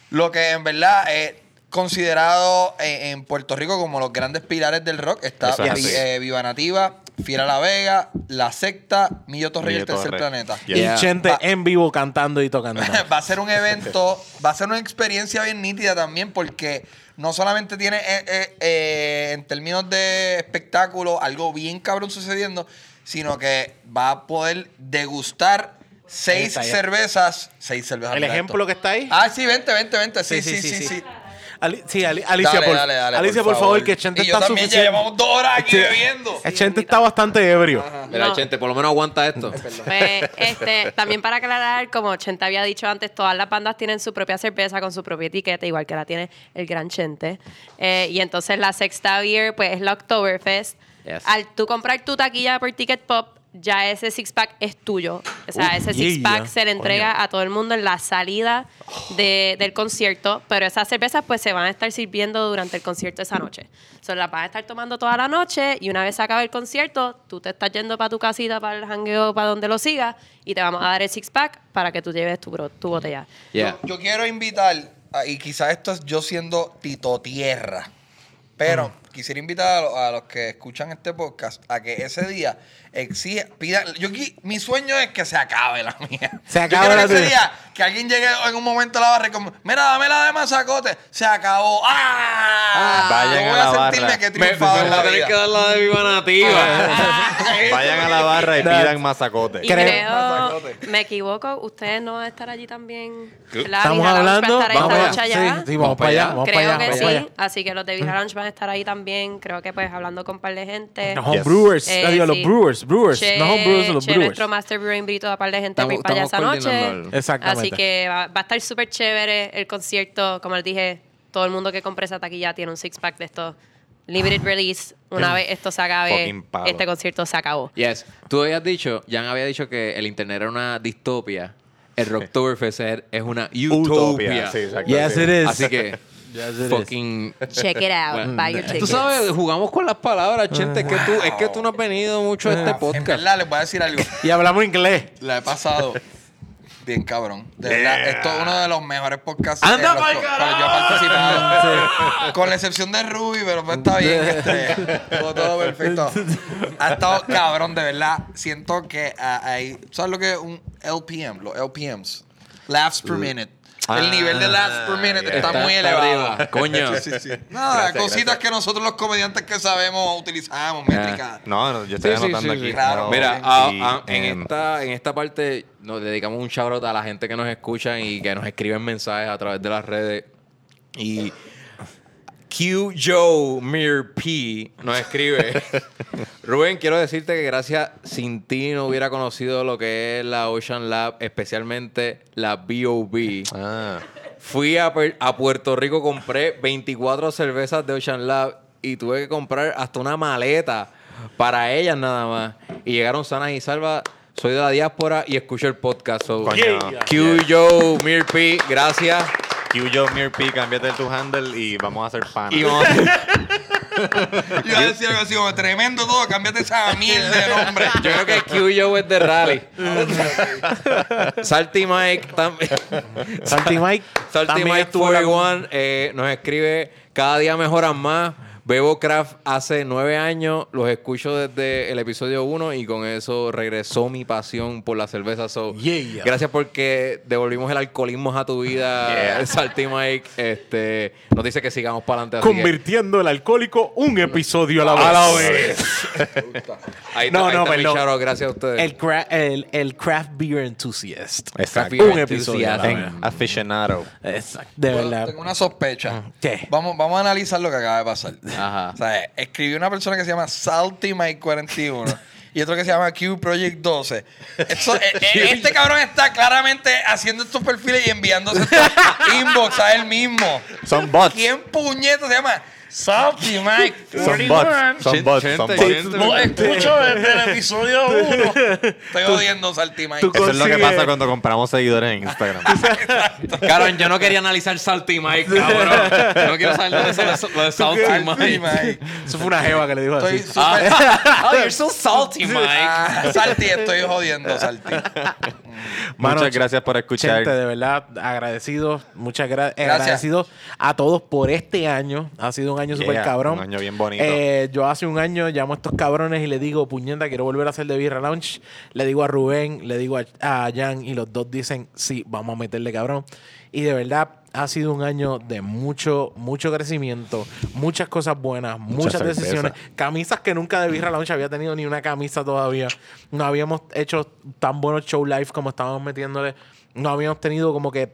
Speaker 4: lo que en verdad es considerado eh, en Puerto Rico como los grandes pilares del rock. Está
Speaker 1: es
Speaker 4: eh, Viva Nativa, Fiera La Vega, La Secta, Millo Torre y el Tercer
Speaker 1: Torre.
Speaker 4: Planeta.
Speaker 1: Yeah.
Speaker 3: Y. Chente
Speaker 4: Va-
Speaker 3: en vivo cantando y tocando.
Speaker 4: va a ser un evento, va a ser una experiencia bien nítida también porque no solamente tiene eh, eh, eh, en términos de espectáculo algo bien cabrón sucediendo, sino que va a poder degustar seis cervezas, seis cervezas.
Speaker 3: El ejemplo
Speaker 4: esto.
Speaker 3: que está ahí.
Speaker 4: Ah, sí, vente, vente, vente. Sí, sí, sí, sí.
Speaker 3: Ali- sí, Ali- Alicia,
Speaker 4: Dale,
Speaker 3: por,
Speaker 4: dale, dale,
Speaker 3: Alicia, por favor, que Chente
Speaker 4: y yo
Speaker 3: está
Speaker 4: también, ya
Speaker 3: suficiente.
Speaker 4: llevamos dos horas aquí
Speaker 3: Sí.
Speaker 4: bebiendo.
Speaker 3: El Chente está bastante ebrio.
Speaker 2: Mira,
Speaker 10: No.
Speaker 2: gente, por lo menos aguanta esto.
Speaker 10: Pues, este, también para aclarar, como Chente había dicho antes, todas las bandas tienen su propia cerveza con su propia etiqueta, igual que la tiene el Gran Chente. Eh, y entonces la Sexta Beer, pues es la Oktoberfest.
Speaker 2: Yes.
Speaker 10: Al tú comprar tu taquilla por Ticket Pop, ya ese six pack es tuyo. O sea,
Speaker 3: Uh,
Speaker 10: ese
Speaker 3: yeah.
Speaker 10: six pack se le entrega
Speaker 3: Coño.
Speaker 10: a todo el mundo en la salida de- del concierto, pero esas cervezas pues se van a estar sirviendo durante el concierto esa noche. So, las vas a estar tomando toda la noche y una vez se acabe el concierto, tú te estás yendo para tu casita, para el jangueo, para donde lo sigas y te vamos a dar el six pack para que tú lleves tu, bro- tu botella.
Speaker 2: Yeah.
Speaker 4: Yo, yo quiero invitar, a- y quizás esto es yo siendo Tito Tierra, pero quisiera invitar a, lo- a los que escuchan este podcast a que ese día exija, pidan, yo qui- mi sueño es que se acabe la mía.
Speaker 3: Se acabe la
Speaker 4: que ese día, que alguien llegue en un momento a la barra y como, mira, dame la de mazacote, se acabó. ¡Ah!
Speaker 1: Vayan
Speaker 4: Yo voy
Speaker 1: a
Speaker 4: a,
Speaker 1: la
Speaker 4: sentirme
Speaker 1: barra.
Speaker 4: que he
Speaker 2: Me, me
Speaker 4: triunfado vida.
Speaker 2: que dar la de Viva Nativa.
Speaker 1: Vayan a la barra y pidan mazacote.
Speaker 10: Y
Speaker 3: Creo-
Speaker 10: me equivoco, ustedes no van a estar allí también. La
Speaker 3: Estamos hablando.
Speaker 10: Va a estar
Speaker 3: Vamos
Speaker 10: esta
Speaker 3: allá.
Speaker 10: noche
Speaker 3: Sí,
Speaker 10: allá.
Speaker 3: sí, vamos para allá. Vamos para
Speaker 10: Creo
Speaker 3: allá.
Speaker 10: que
Speaker 3: vamos
Speaker 10: sí,
Speaker 3: para allá.
Speaker 10: así que los de Vija Lounge van a estar ahí también. Creo que pues hablando con un par de gente.
Speaker 3: Los
Speaker 1: Yes.
Speaker 3: homebrewers.
Speaker 10: Eh,
Speaker 3: Ah, digo, los
Speaker 10: sí.
Speaker 3: brewers. Brewers.
Speaker 10: Che,
Speaker 3: no homebrewers, los
Speaker 10: Che,
Speaker 3: brewers.
Speaker 10: nuestro Master Brewer invitó a un par de gente
Speaker 2: Estamos-
Speaker 10: para ir para allá esa noche.
Speaker 3: Exactamente.
Speaker 10: Así que va, va a estar súper chévere el concierto. Como les dije, todo el mundo que compre esa taquilla tiene un six pack de esto. Limited release. Una vez esto se acabe, este concierto se acabó.
Speaker 2: Yes. Tú habías dicho, Jan había dicho que el internet era una distopia. El Rocktoberfest es es una utopia.
Speaker 1: Sí, exacto.
Speaker 3: Yes,
Speaker 1: sí.
Speaker 3: it is.
Speaker 2: Así que,
Speaker 3: Yes, it is.
Speaker 2: fucking...
Speaker 10: Check it out.
Speaker 2: Bueno,
Speaker 10: Buy your
Speaker 2: Tú
Speaker 10: tickets.
Speaker 2: sabes, jugamos con las palabras, gente. Es que tú, es que tú no has venido mucho a este
Speaker 4: En
Speaker 2: podcast.
Speaker 4: verdad, les voy a decir algo.
Speaker 3: Y hablamos inglés.
Speaker 4: La he pasado bien cabrón. De verdad, esto es uno de los mejores podcasts
Speaker 2: ¡Anda
Speaker 4: en los cuales yo he participado. Con la excepción de Ruby, pero pues está bien. Este, todo, todo perfecto. Ha estado cabrón, de verdad. Siento que ah, hay... ¿Sabes lo que es un LPM? Los LPMs. Laughs per minute. El nivel de laughs per minute está,
Speaker 2: Está-
Speaker 4: muy elevado.
Speaker 2: arriba. Coño.
Speaker 4: Sí, sí, sí. Nada, cositas que nosotros los comediantes que sabemos utilizamos, métricas.
Speaker 1: Eh, no, no, yo estoy anotando
Speaker 2: sí,
Speaker 1: aquí.
Speaker 2: sí.
Speaker 4: Claro.
Speaker 2: Mira,
Speaker 1: Y,
Speaker 2: a- a- en, esta, en esta parte nos dedicamos un shout out a la gente que nos escucha y que nos escriben mensajes a través de las redes. Y Q Joe Mir P nos escribe. Rubén, quiero decirte que gracias sin ti no hubiera conocido lo que es la Ocean Lab, especialmente la BOB.
Speaker 1: Ah,
Speaker 2: Fui a, a Puerto Rico, compré 24 cervezas de Ocean Lab y tuve que comprar hasta una maleta para ellas nada más. Y llegaron sanas y salvas. Soy de la diáspora y escucho el podcast. So. Q, Joe, Mir P, gracias.
Speaker 1: Q Joe Mirp, cámbiate tu handle y vamos a hacer pan.
Speaker 2: Y vamos-
Speaker 4: Yo iba a decir algo así como tremendo todo, cámbiate esa mierda de nombre.
Speaker 2: Yo creo que Q Joe es de rally. Salty Mike también.
Speaker 3: Salty Mike.
Speaker 2: Salty Mike
Speaker 3: estuvo en la-
Speaker 2: 41 eh, nos escribe cada día mejoran más. Bebo Craft hace nueve años, los escucho desde el episodio 1 y con eso regresó mi pasión por la cerveza. So,
Speaker 3: Yeah.
Speaker 2: Gracias porque devolvimos el alcoholismo a tu vida,
Speaker 1: Yeah.
Speaker 2: Salty Mike. Este, nos dice que sigamos para adelante. que
Speaker 3: Convirtiendo el alcohólico un episodio a la vez.
Speaker 2: Está,
Speaker 3: No,
Speaker 2: ahí
Speaker 3: no, perdón.
Speaker 2: gracias a ustedes.
Speaker 3: El, cra- el, el craft beer enthusiast.
Speaker 1: Exacto.
Speaker 3: Un episodio a.
Speaker 1: Aficionado.
Speaker 3: Exacto. De
Speaker 4: Bueno,
Speaker 3: verdad.
Speaker 4: Tengo una sospecha.
Speaker 3: ¿Qué?
Speaker 4: Vamos, vamos a analizar lo que acaba de pasar.
Speaker 2: Ajá.
Speaker 4: O sea, escribió una persona que se llama Salty Mike 41 y otro que se llama Q Project 12. Eso- eh, eh, este cabrón está claramente haciendo estos perfiles y enviándose estos inbox a él mismo.
Speaker 1: Son bots.
Speaker 4: ¿Quién puñeto se llama Salty Mike?
Speaker 1: Son bots. Son bots. Son bots.
Speaker 4: Lo escucho desde el episodio 1. Estoy odiando Salty Mike.
Speaker 1: Eso es lo que pasa cuando compramos seguidores en Instagram.
Speaker 2: Cabrón, yo no quería analizar Salty Mike, cabrón. No quiero saber lo de, eso- lo de Salty Mike.
Speaker 4: Mike.
Speaker 3: Eso fue una jeva que le dijo
Speaker 4: Estoy
Speaker 3: así.
Speaker 4: súper...
Speaker 2: Oh, you're so salty, Mike.
Speaker 4: Ah, Salty, estoy jodiendo, Salty.
Speaker 3: Mano,
Speaker 1: Muchas gracias por escuchar.
Speaker 3: Gente, de verdad, agradecidos. Muchas gra-
Speaker 4: Gracias.
Speaker 3: agradecidos a todos por este año. Ha sido un año
Speaker 1: Yeah,
Speaker 3: súper cabrón.
Speaker 1: un año bien bonito.
Speaker 3: Eh, yo hace un año llamo a estos cabrones y le digo, puñeta, quiero volver a hacer de Birra Lounge. Le digo a Rubén, le digo a, a Jan y los dos dicen, sí, vamos a meterle cabrón. Y de verdad, ha sido un año de mucho, mucho crecimiento, muchas cosas buenas, muchas decisiones. Camisas que nunca de Birra Lounge había tenido ni una camisa todavía. No habíamos hecho tan buenos show live como estábamos metiéndole. No habíamos tenido como que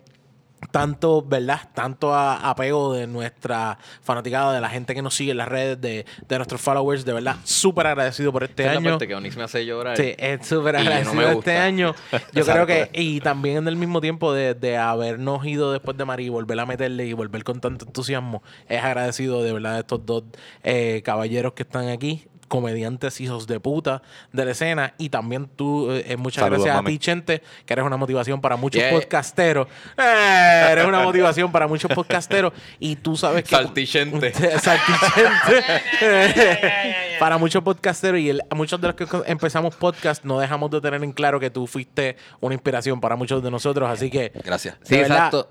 Speaker 3: tanto, ¿verdad? Tanto a- apego de nuestra fanaticada, de la gente que nos sigue en las redes, de, de nuestros followers. De verdad, súper agradecido por este
Speaker 2: Esta es la
Speaker 3: año.
Speaker 2: parte que Onyx me hace llorar.
Speaker 3: Sí, es súper
Speaker 2: no
Speaker 3: agradecido
Speaker 2: me
Speaker 3: este año. Yo creo que, y también en el mismo tiempo de, de habernos ido después de Marí y volver a meterle y volver con tanto entusiasmo, es agradecido de verdad de estos dos eh, caballeros que están aquí comediantes hijos de puta de la escena y también tú eh, muchas
Speaker 1: Saludos,
Speaker 3: gracias
Speaker 1: mami.
Speaker 3: a ti Chente que eres una motivación para muchos
Speaker 2: Yeah.
Speaker 3: podcasteros Eh, eres una motivación para muchos podcasteros y tú sabes que
Speaker 2: Saltichente.
Speaker 3: Saltichente. Para muchos podcasteros y el- muchos de los que empezamos podcast no dejamos de tener en claro que tú fuiste una inspiración para muchos de nosotros. Así que,
Speaker 4: Gracias.
Speaker 2: Sí,
Speaker 3: verdad,
Speaker 2: exacto.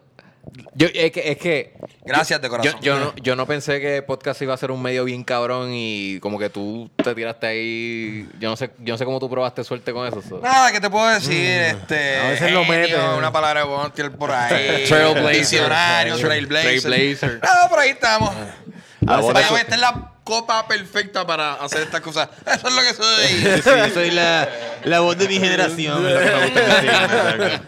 Speaker 2: Yo, es que, es que
Speaker 4: Gracias de corazón.
Speaker 2: yo no, yo no pensé que podcast iba a ser un medio bien cabrón y como que tú te tiraste ahí. Yo no sé, yo no sé cómo tú probaste suerte con eso. so.
Speaker 4: Nada, ¿qué te puedo decir? Este,
Speaker 3: A veces lo
Speaker 4: genio,
Speaker 3: meten.
Speaker 4: Una palabra de Bontier por ahí.
Speaker 2: Trailblazer.
Speaker 4: Trailblazer.
Speaker 2: Trailblazer.
Speaker 4: Ah, por ahí estamos.
Speaker 1: La bola
Speaker 4: Vaya,
Speaker 1: su-
Speaker 4: esta es la copa perfecta para hacer estas cosas. Eso es lo que soy.
Speaker 1: Sí, soy la, la voz de mi generación. es lo que me gusta decir.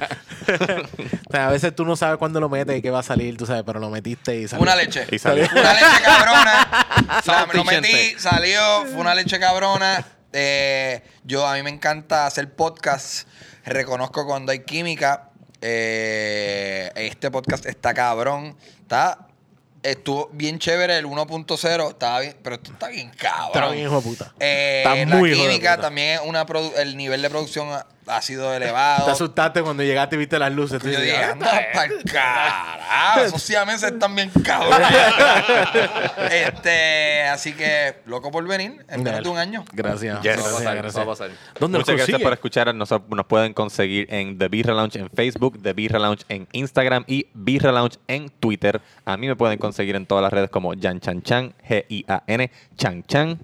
Speaker 3: o sea, a veces tú no sabes cuándo lo metes y qué va a salir, tú sabes, pero lo metiste y salió.
Speaker 4: Una leche.
Speaker 1: Y salió.
Speaker 4: Una leche cabrona.
Speaker 2: Salty
Speaker 4: lo metí, salió, fue una leche cabrona. Eh, yo, a mí me encanta hacer podcast. Reconozco cuando hay química. Eh, este podcast está cabrón. Está. Estuvo bien chévere el 1.0. Estaba bien, pero esto está bien cabrón.
Speaker 3: Está bien, hijo de puta.
Speaker 4: Eh,
Speaker 3: Está muy
Speaker 4: la
Speaker 3: hijo de
Speaker 4: química
Speaker 3: puta.
Speaker 4: también es una produ- el nivel de producción ha, sido elevado.
Speaker 3: Te asustaste cuando llegaste y viste las luces.
Speaker 4: Yo dije,
Speaker 3: "Ah,
Speaker 4: anda pa'l carajo, esos siameses están bien cabrones. este, así que, loco por venir, en menos de un año.
Speaker 3: Gracias.
Speaker 1: Yes.
Speaker 2: Eso va a
Speaker 3: gracias,
Speaker 2: pasar,
Speaker 3: gracias.
Speaker 2: pasar.
Speaker 3: ¿Dónde
Speaker 1: Muchas gracias
Speaker 3: consigue?
Speaker 1: por escuchar. Nos, nos pueden conseguir en The Birra Lounge en Facebook, The Birra Lounge en Instagram y Birra Lounge en Twitter. A mí me pueden conseguir en todas las redes como Jan Chan Chan, G-I-A-N, Chan Chan.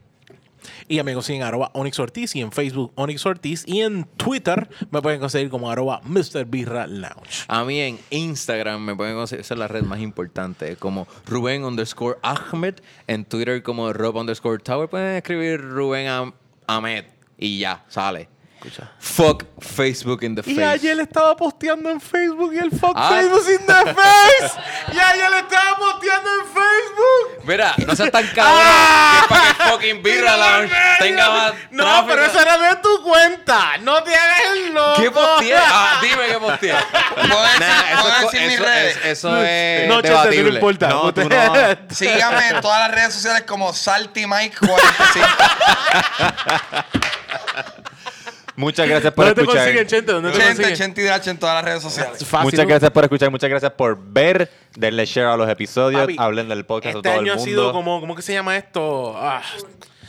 Speaker 3: Y a mí me consiguen arroba Onyx Ortiz y en Facebook Onyx Ortiz. Y en Twitter me pueden conseguir como arroba Mr. Birra Lounge.
Speaker 2: A mí en Instagram me pueden conseguir, esa es la red más importante, como Rubén underscore Ahmed. En Twitter como Rob underscore Tower. Pueden escribir Rubén Ahmed y ya, sale. Fuck Facebook in the
Speaker 3: Y
Speaker 2: face.
Speaker 3: ayer estaba posteando en Facebook y el fuck
Speaker 2: Ah.
Speaker 3: Facebook in the face. y ayer estaba posteando en Facebook.
Speaker 2: Mira, no seas tan cabrón.
Speaker 3: ¡Ah!
Speaker 2: que es para que fucking Birra Lounge tenga más
Speaker 3: No,
Speaker 2: tráfico.
Speaker 3: pero eso era de tu cuenta. No te hagas el loco.
Speaker 2: ¿Qué posteé? Ah, dime qué posteé.
Speaker 4: ¿Puedo decir,
Speaker 2: Nah, eso,
Speaker 4: decir
Speaker 2: es,
Speaker 4: mis
Speaker 2: eso,
Speaker 4: redes?
Speaker 2: es, eso es
Speaker 3: No,
Speaker 2: debatible.
Speaker 3: no importa.
Speaker 1: No, tú no.
Speaker 4: Sígame en todas las redes sociales como Salty Mike 45.
Speaker 1: Muchas gracias por
Speaker 3: ¿Dónde te
Speaker 1: escuchar.
Speaker 3: consiguen, Chente? ¿Dónde te
Speaker 4: Chente,
Speaker 3: consiguen?
Speaker 4: Chente Hidrache en todas las redes sociales.
Speaker 3: Fácil,
Speaker 1: Muchas
Speaker 3: ¿no?
Speaker 1: gracias por escuchar, muchas gracias por ver, denle share a los episodios,
Speaker 3: Papi,
Speaker 1: hablen del podcast
Speaker 3: Este
Speaker 1: a todo
Speaker 3: año
Speaker 1: el
Speaker 3: ha
Speaker 1: mundo.
Speaker 3: sido como, ¿cómo que se llama esto? Ah,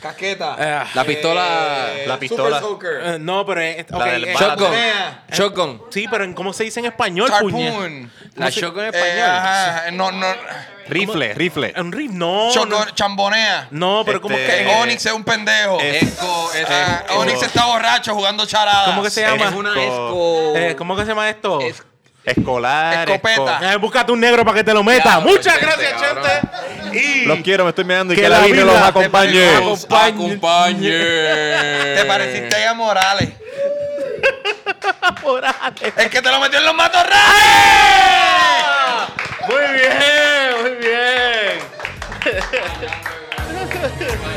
Speaker 4: Casqueta.
Speaker 3: eh,
Speaker 2: La pistola.
Speaker 1: La pistola.
Speaker 4: Super Soaker.
Speaker 3: eh, no, pero es,
Speaker 1: La
Speaker 3: eh.
Speaker 2: Shotgun. Shotgun.
Speaker 3: Sí, pero en cómo se dice en español, puñe.
Speaker 4: Harpoon.
Speaker 2: La shotgun en
Speaker 4: Eh,
Speaker 2: español.
Speaker 4: ajá, no, no.
Speaker 1: Rifle, rifle.
Speaker 3: Un riff, no.
Speaker 4: Chambonea.
Speaker 3: No, pero ¿cómo
Speaker 1: Este,
Speaker 3: que
Speaker 4: Eh, Onyx es un pendejo.
Speaker 2: Esco, es,
Speaker 4: Ah,
Speaker 2: es-
Speaker 4: Onyx está borracho jugando charadas.
Speaker 3: ¿Cómo que se llama?
Speaker 2: es una
Speaker 1: Esco-
Speaker 2: esco.
Speaker 3: Eh, ¿Cómo que se llama esto?
Speaker 2: Es-
Speaker 1: Escolar.
Speaker 4: Escopeta.
Speaker 1: esco-
Speaker 3: Eh, búscate un negro para que te lo meta. Muchas gracias. Y
Speaker 1: Los quiero, me estoy mirando y
Speaker 3: Que
Speaker 1: que,
Speaker 3: la
Speaker 1: Biblia los
Speaker 3: te
Speaker 1: acompañe.
Speaker 2: Acompañe.
Speaker 4: Te pareciste a ella Morales. Es que te lo metió en los matorrales.
Speaker 3: Muy bien, muy bien.